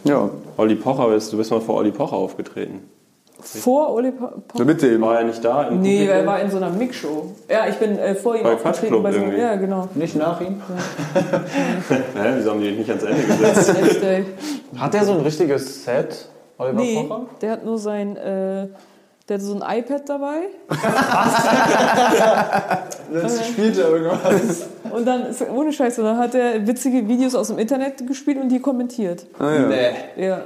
Ja. Olli Pocher ist, du bist mal vor Olli Pocher aufgetreten. Vor po Pocher? Mit dem. War er nicht da? Im Nee, Publikum? er war in so einer Mixshow. Ja, ich bin äh, vor ihm Bei aufgetreten. Bei so, irgendwie. ja, genau. nicht nach ihm. Hä, wieso haben die nicht ans Ende gesetzt? Hat der so ein richtiges Set, Oliver Nee, Pocher? der hat nur sein, äh, der hat so ein iPad dabei. Jetzt spielt er irgendwas. Und dann, ohne Scheiße, dann hat er witzige Videos aus dem Internet gespielt und die kommentiert. Ah, ja. Ja.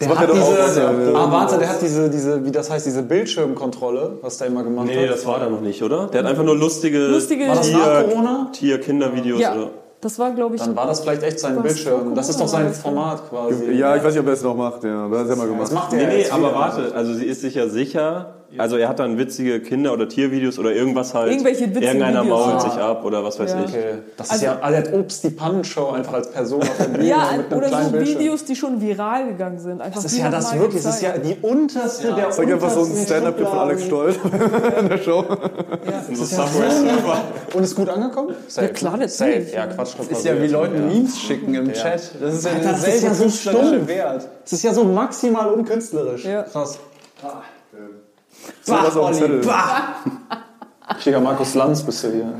Der macht hat er doch auch, diese, ah, warte, der hat diese, diese, wie das heißt, diese Bildschirmkontrolle, was der immer gemacht Nee, hat. das war da noch nicht, oder? Der hat einfach nur lustige, Lustige- das Tier, Corona? Tier-Kindervideos Ja, oder. das war, glaube ich, Dann war das vielleicht echt sein Bildschirm. Das ist doch sein Format quasi. Ja, ich weiß nicht, ob er es noch macht. Ja, aber das hat er mal gemacht. Was macht Nee, nee, aber warte, also sie ist sich ja sicher. Also er hat dann witzige Kinder- oder Tiervideos oder irgendwas halt. Irgendwelche witzigen Irgendeiner Videos, mault ja. sich ab oder was weiß Ja. ich. Okay. Das ist ja, also der hat Obst die Pannenshow einfach als Person auf der Bühne Ja, mit einem oder so Bildschirm. Videos, die schon viral gegangen sind. Einfach Das ist ja das wirklich, das ist ja die unterste der Zeig einfach so ein Stand-Up-Clip von Alex. Stoll in der Show. So Subway Surfer. Und ist gut angekommen? Safe. Ja, klar, natürlich. Safe. Ja, Quatsch. Ist ja wie Leute Memes schicken im Chat. Das ist ja das ist ja so stumpf. Wert. Das ist ja so maximal unkünstlerisch. Ja. Krass. So was auf dem Zettel. Richtiger Markus Lanz bist du hier.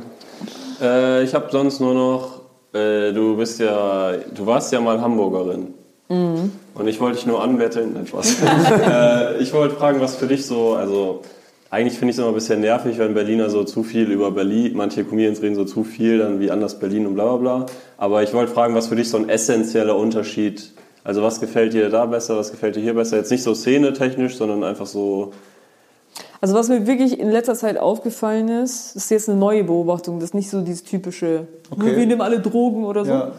Äh, ich habe sonst nur noch. Äh, du bist ja. Du warst ja mal Hamburgerin. Und ich wollte dich nur anbetteln. Nein, Spaß. äh, ich wollte fragen, was für dich so. Also. Eigentlich finde ich es immer ein bisschen nervig, wenn Berliner so zu viel über Berlin, manche Comedians reden so zu viel, dann wie anders Berlin und bla bla bla. Aber ich wollte fragen, was für dich so ein essentieller Unterschied, also was gefällt dir da besser, was gefällt dir hier besser? Jetzt nicht so szenetechnisch, sondern einfach so, Also was mir wirklich in letzter Zeit aufgefallen ist, ist jetzt eine neue Beobachtung, das ist nicht so dieses typische, Okay. wir nehmen alle Drogen oder so, Ja.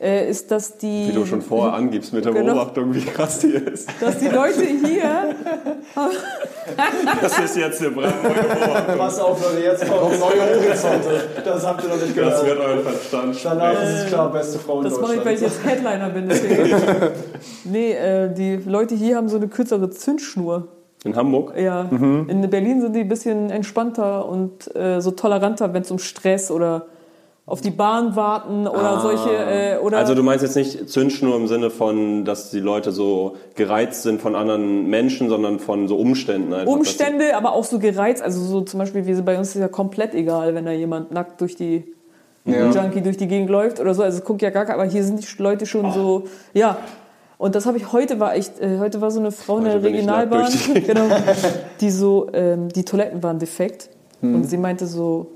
äh, ist, dass die, wie du schon vorher angibst mit der Genau. Beobachtung, wie krass die ist. dass die Leute hier, Das ist jetzt eine brandneue Beobachtung. Pass auf, Leute, jetzt kommt neue Horizonte. Das habt ihr noch nicht Das gehört. wird euren Verstand Danach sprechen. ist es klar, beste Frau in das mache ich, weil ich Deutschland. jetzt Headliner bin, deswegen. nee, äh, die Leute hier haben so eine kürzere Zündschnur. In Hamburg? Ja, in Berlin sind die ein bisschen entspannter und äh, so toleranter, wenn es um Stress oder auf die Bahn warten oder solche äh, oder Also du meinst jetzt nicht Zündschnur im Sinne von, dass die Leute so gereizt sind von anderen Menschen, sondern von so Umständen einfach. Umstände, aber auch so gereizt. Also so zum Beispiel, wie bei uns ist ja komplett egal, wenn da jemand nackt durch die Ja. Junkie durch die Gegend läuft oder so. Also guckt ja gar kein, aber hier sind die Leute schon so, ja. Und das habe ich heute war echt, äh, heute war so eine Frau in der Heute ich nackt Regionalbahn, genau, die so, ähm, die Toiletten waren defekt Hm. und sie meinte so,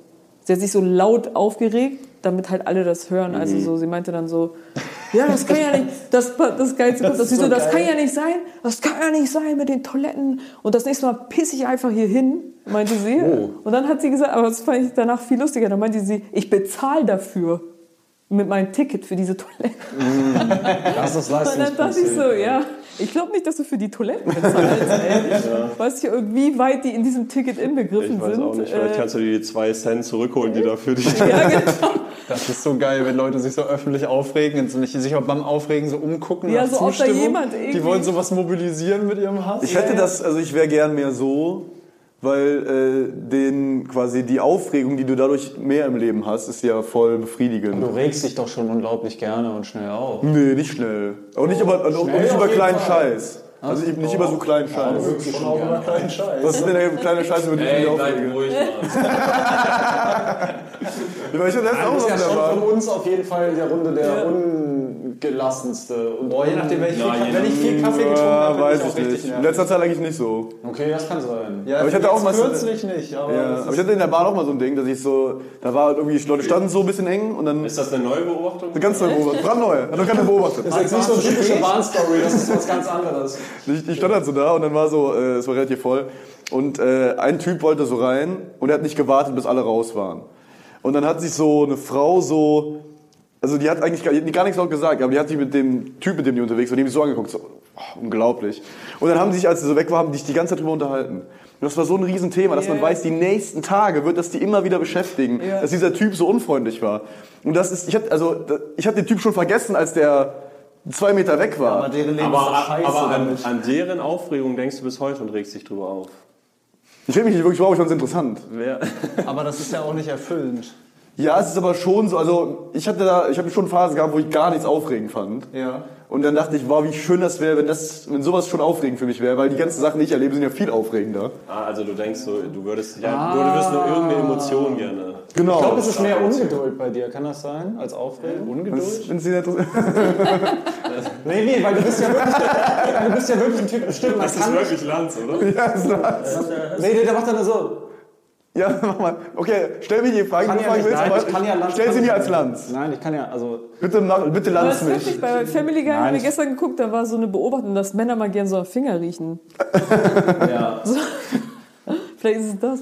sie hat sich so laut aufgeregt, damit halt alle das hören. Hm. Also so, sie meinte dann so, ja, das kann ja nicht, das, das Geilste kommt, das, sie so, das kann ja nicht sein, das kann ja nicht sein mit den Toiletten. Und das nächste Mal pisse ich einfach hier hin, meinte sie. Oh. Und dann hat sie gesagt, aber das fand ich danach viel lustiger, dann meinte sie, ich bezahle dafür mit meinem Ticket für diese Toilette. Das ist Und dann dachte ich so, ja. Ich glaube nicht, dass du für die Toiletten bezahlst, ey. Weißt du, wie weit die in diesem Ticket inbegriffen Ich weiß sind? auch nicht. Vielleicht Äh, kannst du dir die zwei Cent zurückholen, die da für dich. ja, genau. Das ist so geil, wenn Leute sich so öffentlich aufregen und sich auch beim Aufregen so umgucken. Ja, nach so ob da Zustimmung. jemand irgendwie- Die wollen sowas mobilisieren mit ihrem Hass. Ich hätte das, also ich wäre gern mehr so, weil äh, den quasi die Aufregung, die du dadurch mehr im Leben hast, ist ja voll befriedigend. Du regst dich doch schon unglaublich gerne und schnell auf. Nee, nicht schnell. Auch nicht über, auch nicht über kleinen Fall. Scheiß. Also ich, nicht über so kleinen Scheiß. schon auch über kleinen Scheiß. Was ist denn der kleine Scheiß, über den ich mich aufrege? ruhig, Mann. Ja, ich letztens Du auch was ja schon von uns auf jeden Fall in der Runde der ungelassenste. Und Boah, je nachdem, wenn ich, viel, Ja, wenn ich viel Kaffee getrunken Ja, habe, bin weiß ich auch ich richtig nicht. In letzter Zeit eigentlich nicht so. Okay, das kann sein. Ja, Aber ich hatte auch mal so- kürzlich nicht, aber, Ja, das aber ist- ich hatte in der Bahn auch mal so ein Ding, dass ich so, da war irgendwie, die Leute standen so ein bisschen eng und dann Ist das eine neue Beobachtung? eine ganz neue Beobachtung. Brandneu, hat noch keine beobachtet. Das ist jetzt nicht so eine typische Bahnstory, das ist was ganz anderes. Ich, ich stand halt so da und dann war so, äh, es war relativ voll. Und äh, ein Typ wollte so rein und er hat nicht gewartet, bis alle raus waren. Und dann hat sich so eine Frau so, also die hat eigentlich gar, die gar nichts laut gesagt, aber die hat sich mit dem Typ, mit dem die unterwegs war, dem so angeguckt, so, oh, unglaublich. Und dann haben die sich, als sie so weg waren, haben die sich die ganze Zeit drüber unterhalten. Und das war so ein Riesenthema, dass man weiß, die nächsten Tage wird das die immer wieder beschäftigen, Ja. dass dieser Typ so unfreundlich war. Und das ist, ich hatte, also, ich hatte den Typ schon vergessen, als der zwei Meter weg war. aber deren Leben Aber, ist scheiße aber an, an deren Aufregung denkst du bis heute und regst dich drüber auf. Ich reg mich nicht wirklich drauf, ich fand es interessant. Wer? Aber das ist ja auch nicht erfüllend. Ja, es ist aber schon so, also ich hatte da, ich habe schon Phasen gehabt, wo ich gar nichts aufregend fand. Ja. Und dann dachte ich, wow, wie schön das wäre, wenn das, wenn sowas schon aufregend für mich wäre, weil die ganzen Sachen, die ich erlebe, sind ja viel aufregender. Ah, also du denkst so, du würdest, ja, du würdest nur irgendeine Emotion gerne. Genau. Ich glaube, es ist mehr Ungeduld bei dir, kann das sein? Als Aufregung? Ungeduld? Wenn Sie nicht Nee, nee, weil du bist ja wirklich, du bist ja wirklich ein Typ, stimmt, kann nicht. wirklich Lanz, oder? ja, ist das. Nee, nee, der macht dann so. Ja, mach mal. Okay, stell mir die Frage, Kann die du ja fragen nicht, willst, nein, aber kann ja Lanz. stell sie mir als. Lanz. Nein, ich kann ja, also. Bitte, bitte Aber Lanz das ist mich. wirklich, bei Family Guy haben wir gestern geguckt, da war so eine Beobachtung, dass Männer mal gern so am Finger riechen. Ja. Vielleicht ist es das.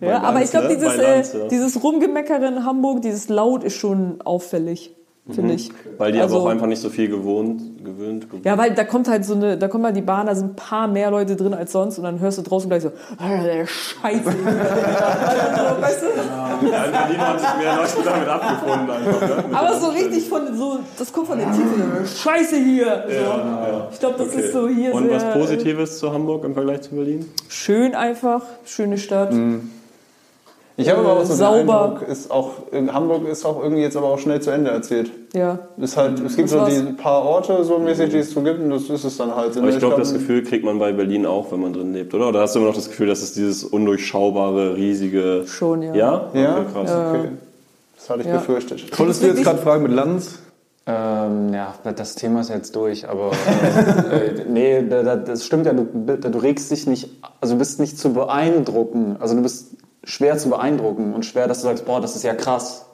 Ja, aber ich Lanz, glaube, ne? dieses, Bei Lanz, äh, ja. dieses Rumgemeckere in Hamburg, dieses Laut ist schon auffällig, finde ich. Weil die Also- aber auch einfach nicht so viel gewohnt, gewöhnt, gewöhnt. Ja, weil da kommt halt so eine, da kommt mal die Bahn, da sind ein paar mehr Leute drin als sonst und dann hörst du draußen gleich so, ah, der Scheiße. also, weißt du? Ja, in Berlin haben sich mehr Leute damit abgefunden einfach. Ne? Aber so richtig von so, das kommt von der Tiefe, so, Scheiße hier. So. Ich glaube, das ist so hier Und sehr was Positives zu Hamburg im Vergleich zu Berlin? schön einfach, schöne Stadt. Ich habe aber auch so den Sauber. Eindruck, ist auch, in Hamburg ist auch irgendwie jetzt aber auch schnell zu Ende erzählt. Ja. Ist halt, es gibt Das so war's. die paar Orte so mäßig, die es so gibt und das ist es dann halt. Aber ich glaube, das Gefühl kriegt man bei Berlin auch, wenn man drin lebt, oder? Oder hast du immer noch das Gefühl, dass es dieses undurchschaubare, riesige... Schon, ja. Ja? Ja? Okay, krass. Okay. Das hatte ich Ja. befürchtet. Konntest du jetzt gerade fragen mit Lanz? Ähm, ja, das Thema ist jetzt durch, aber äh, nee, da- da- das stimmt ja, du, du regst dich nicht, also du bist nicht zu beeindrucken, also du bist schwer zu beeindrucken und schwer, dass du sagst, boah, das ist ja krass,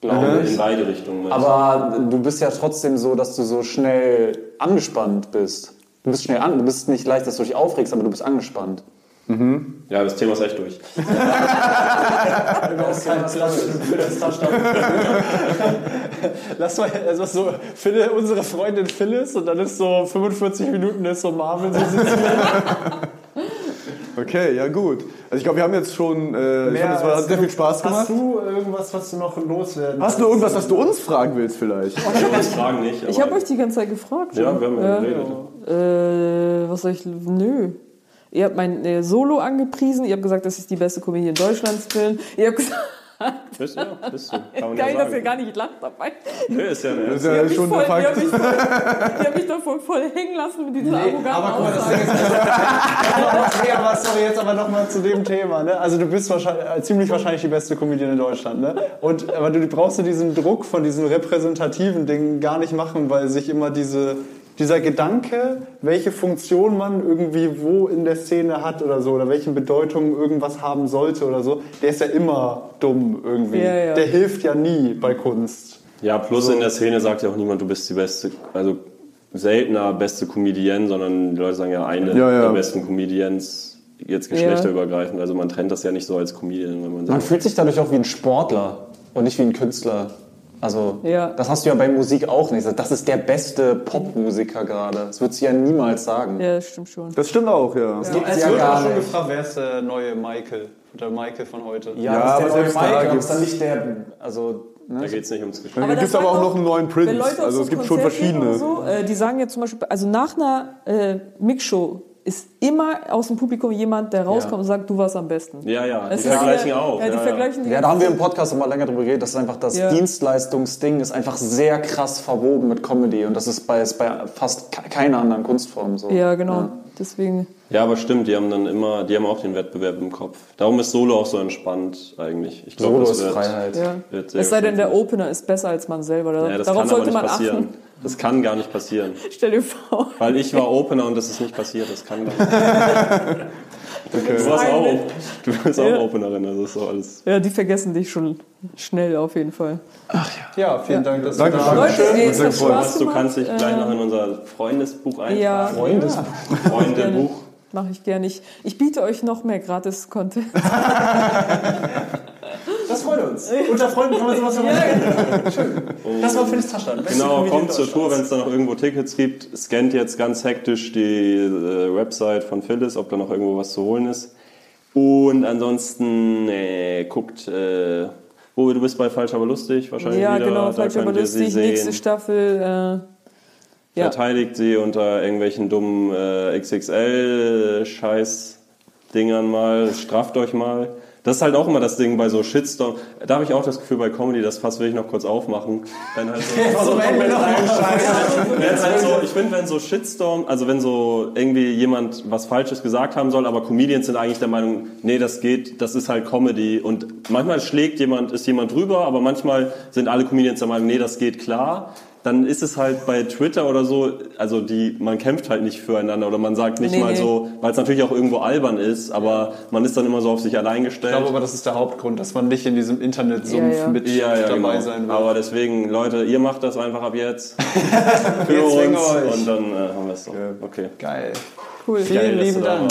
glaube ich. In beide Richtungen. Aber du bist ja trotzdem so, dass du so schnell angespannt bist. Du bist schnell an, du bist nicht leicht, dass du dich aufregst, aber du bist angespannt. Ja, das Thema ist echt durch. Lass mal, also so, Phil, unsere Freundin Phyllis und dann ist so 45 Minuten ist so Marvin, sie sitzen Okay, ja gut. Also ich glaube, wir haben jetzt schon, äh, ich fand, war, hat sehr viel Spaß gemacht. Hast du irgendwas, was du noch loswerden Hast du irgendwas, was du uns fragen willst vielleicht? Ich fragen nicht. Ich habe euch die ganze Zeit gefragt. Ja, wir haben ja Ja. geredet. Äh, was soll ich. Nö. Ihr habt mein äh, Solo angepriesen, ihr habt gesagt, dass ich die beste Comedian Deutschlands bin. Ihr habt gesagt, Bist du? Ja, bist du. Kann man geil, ja dass ihr gar nicht lacht dabei. Nee, ist ja Das ist ja Ihr schon voll, ihr habt Fakt. mich, voll, ihr habt mich davon voll hängen lassen mit dieser arroganten aber guck mal, das ist, nee, aber sorry, jetzt aber nochmal zu dem Thema, ne? Also du bist wahrscheinlich, äh, ziemlich wahrscheinlich die beste Comedian in Deutschland, ne? Und, aber du brauchst du diesen Druck von diesem repräsentativen Ding gar nicht machen, weil sich immer diese, dieser Gedanke, welche Funktion man irgendwie wo in der Szene hat oder so, oder welche Bedeutung irgendwas haben sollte oder so, der ist ja immer dumm irgendwie. Ja, ja. Der hilft ja nie bei Kunst. Ja, plus in der Szene sagt ja auch niemand, du bist die beste, also seltener beste Comedian, sondern die Leute sagen ja eine Ja, ja. der besten Comedians, jetzt geschlechterübergreifend. Also man trennt das ja nicht so als Comedian, wenn man Man fühlt sich dadurch auch wie ein Sportler und nicht wie ein Künstler. Also, Ja. das hast du ja bei Musik auch nicht. Das ist der beste Popmusiker gerade. Das würdest du ja niemals sagen. Ja, das stimmt schon. Das stimmt auch, ja. Das gibt's Es ja wird auch gar schon nicht. gefragt, wer ist der neue Michael? Der Michael von heute. Ja, Ja, das ist aber der neue selbst da Mike, aber gibt's- ist dann nicht der, also, ne? Da geht es nicht ums Gespräch. Dann das gibt es aber auch noch einen neuen Prince. Also so es gibt schon Konzert gehen verschiedene. So, äh, die sagen ja zum Beispiel, also nach einer äh, Mixshow ist immer aus dem Publikum jemand, der rauskommt und sagt, du warst am besten. Ja, ja, die Es ist vergleichen ja, auch. Ja, die ja, ja. vergleichen die Ja, da haben wir im Podcast immer länger drüber geredet, das ist einfach das Ja. Dienstleistungsding ist einfach sehr krass verwoben mit Comedy und das ist bei, ist bei fast ke- keiner anderen Kunstform so. Ja, genau. Deswegen. Ja, aber stimmt, die haben dann immer, die haben auch den Wettbewerb im Kopf. Darum ist Solo auch so entspannt eigentlich. Ich glaub, Solo das ist wird, Freiheit. Ja. Wird sehr Es sei denn, der. Opener ist besser als man selber. Da, Ja, das darauf kann aber sollte nicht man passieren. achten. Das kann gar nicht passieren. Stell dir vor. Weil ich war Opener und das ist nicht passiert. Das kann gar nicht. Du warst auch, du bist auch Ja. Openerin, also ist so alles. Ja, die vergessen dich schon schnell auf jeden Fall. Ja, vielen Dank, dass Danke du schön. da Leute, Sehr Spaß Du gemacht. kannst dich gleich Äh, noch in unser Freundesbuch Ja, eintragen. Freundebuch. mache ich gerne. Ich, ich biete euch noch mehr Gratis-Content. Das freut uns. Unter Freunden kann man sowas ja mal Schön. Das war Philips Taschenland. Beste Genau, kommt zur Tour, wenn es da noch irgendwo Tickets gibt. Scannt jetzt ganz hektisch die äh, Website von Phyllis, ob da noch irgendwo was zu holen ist. Und ansonsten äh, guckt, äh, wo du bist bei Falsch aber lustig wahrscheinlich ja, wieder. genau, da falsch aber lustig. Nächste sehen. Staffel. Äh, ja. Verteidigt sie unter irgendwelchen dummen äh, XXL-Scheiß-Dingern mal. Strafft euch mal. Das ist halt auch immer das Ding bei so Shitstorm. Da habe ich auch das Gefühl bei Comedy, das Fass will ich noch kurz aufmachen. Wenn halt so, Wenn's halt so, ich finde, wenn so Shitstorm, also wenn so irgendwie jemand was Falsches gesagt haben soll, aber Comedians sind eigentlich der Meinung, nee, das geht, das ist halt Comedy. Und manchmal schlägt jemand, ist jemand drüber, aber manchmal sind alle Comedians der Meinung, nee, das geht klar. Dann ist es halt bei Twitter oder so, also die, man kämpft halt nicht füreinander oder man sagt nicht Nee, mal nee. so, weil es natürlich auch irgendwo albern ist, aber man ist dann immer so auf sich allein gestellt. Ich glaube aber, das ist der Hauptgrund, dass man nicht in diesem Internetsumpf Ja, ja. mit ja, ja, dabei genau. sein will. Aber deswegen, Leute, ihr macht das einfach ab jetzt. Für zwingen uns euch. und dann äh, haben wir es doch. Okay. Geil. Cool. Geil, Vielen dass lieben Dank.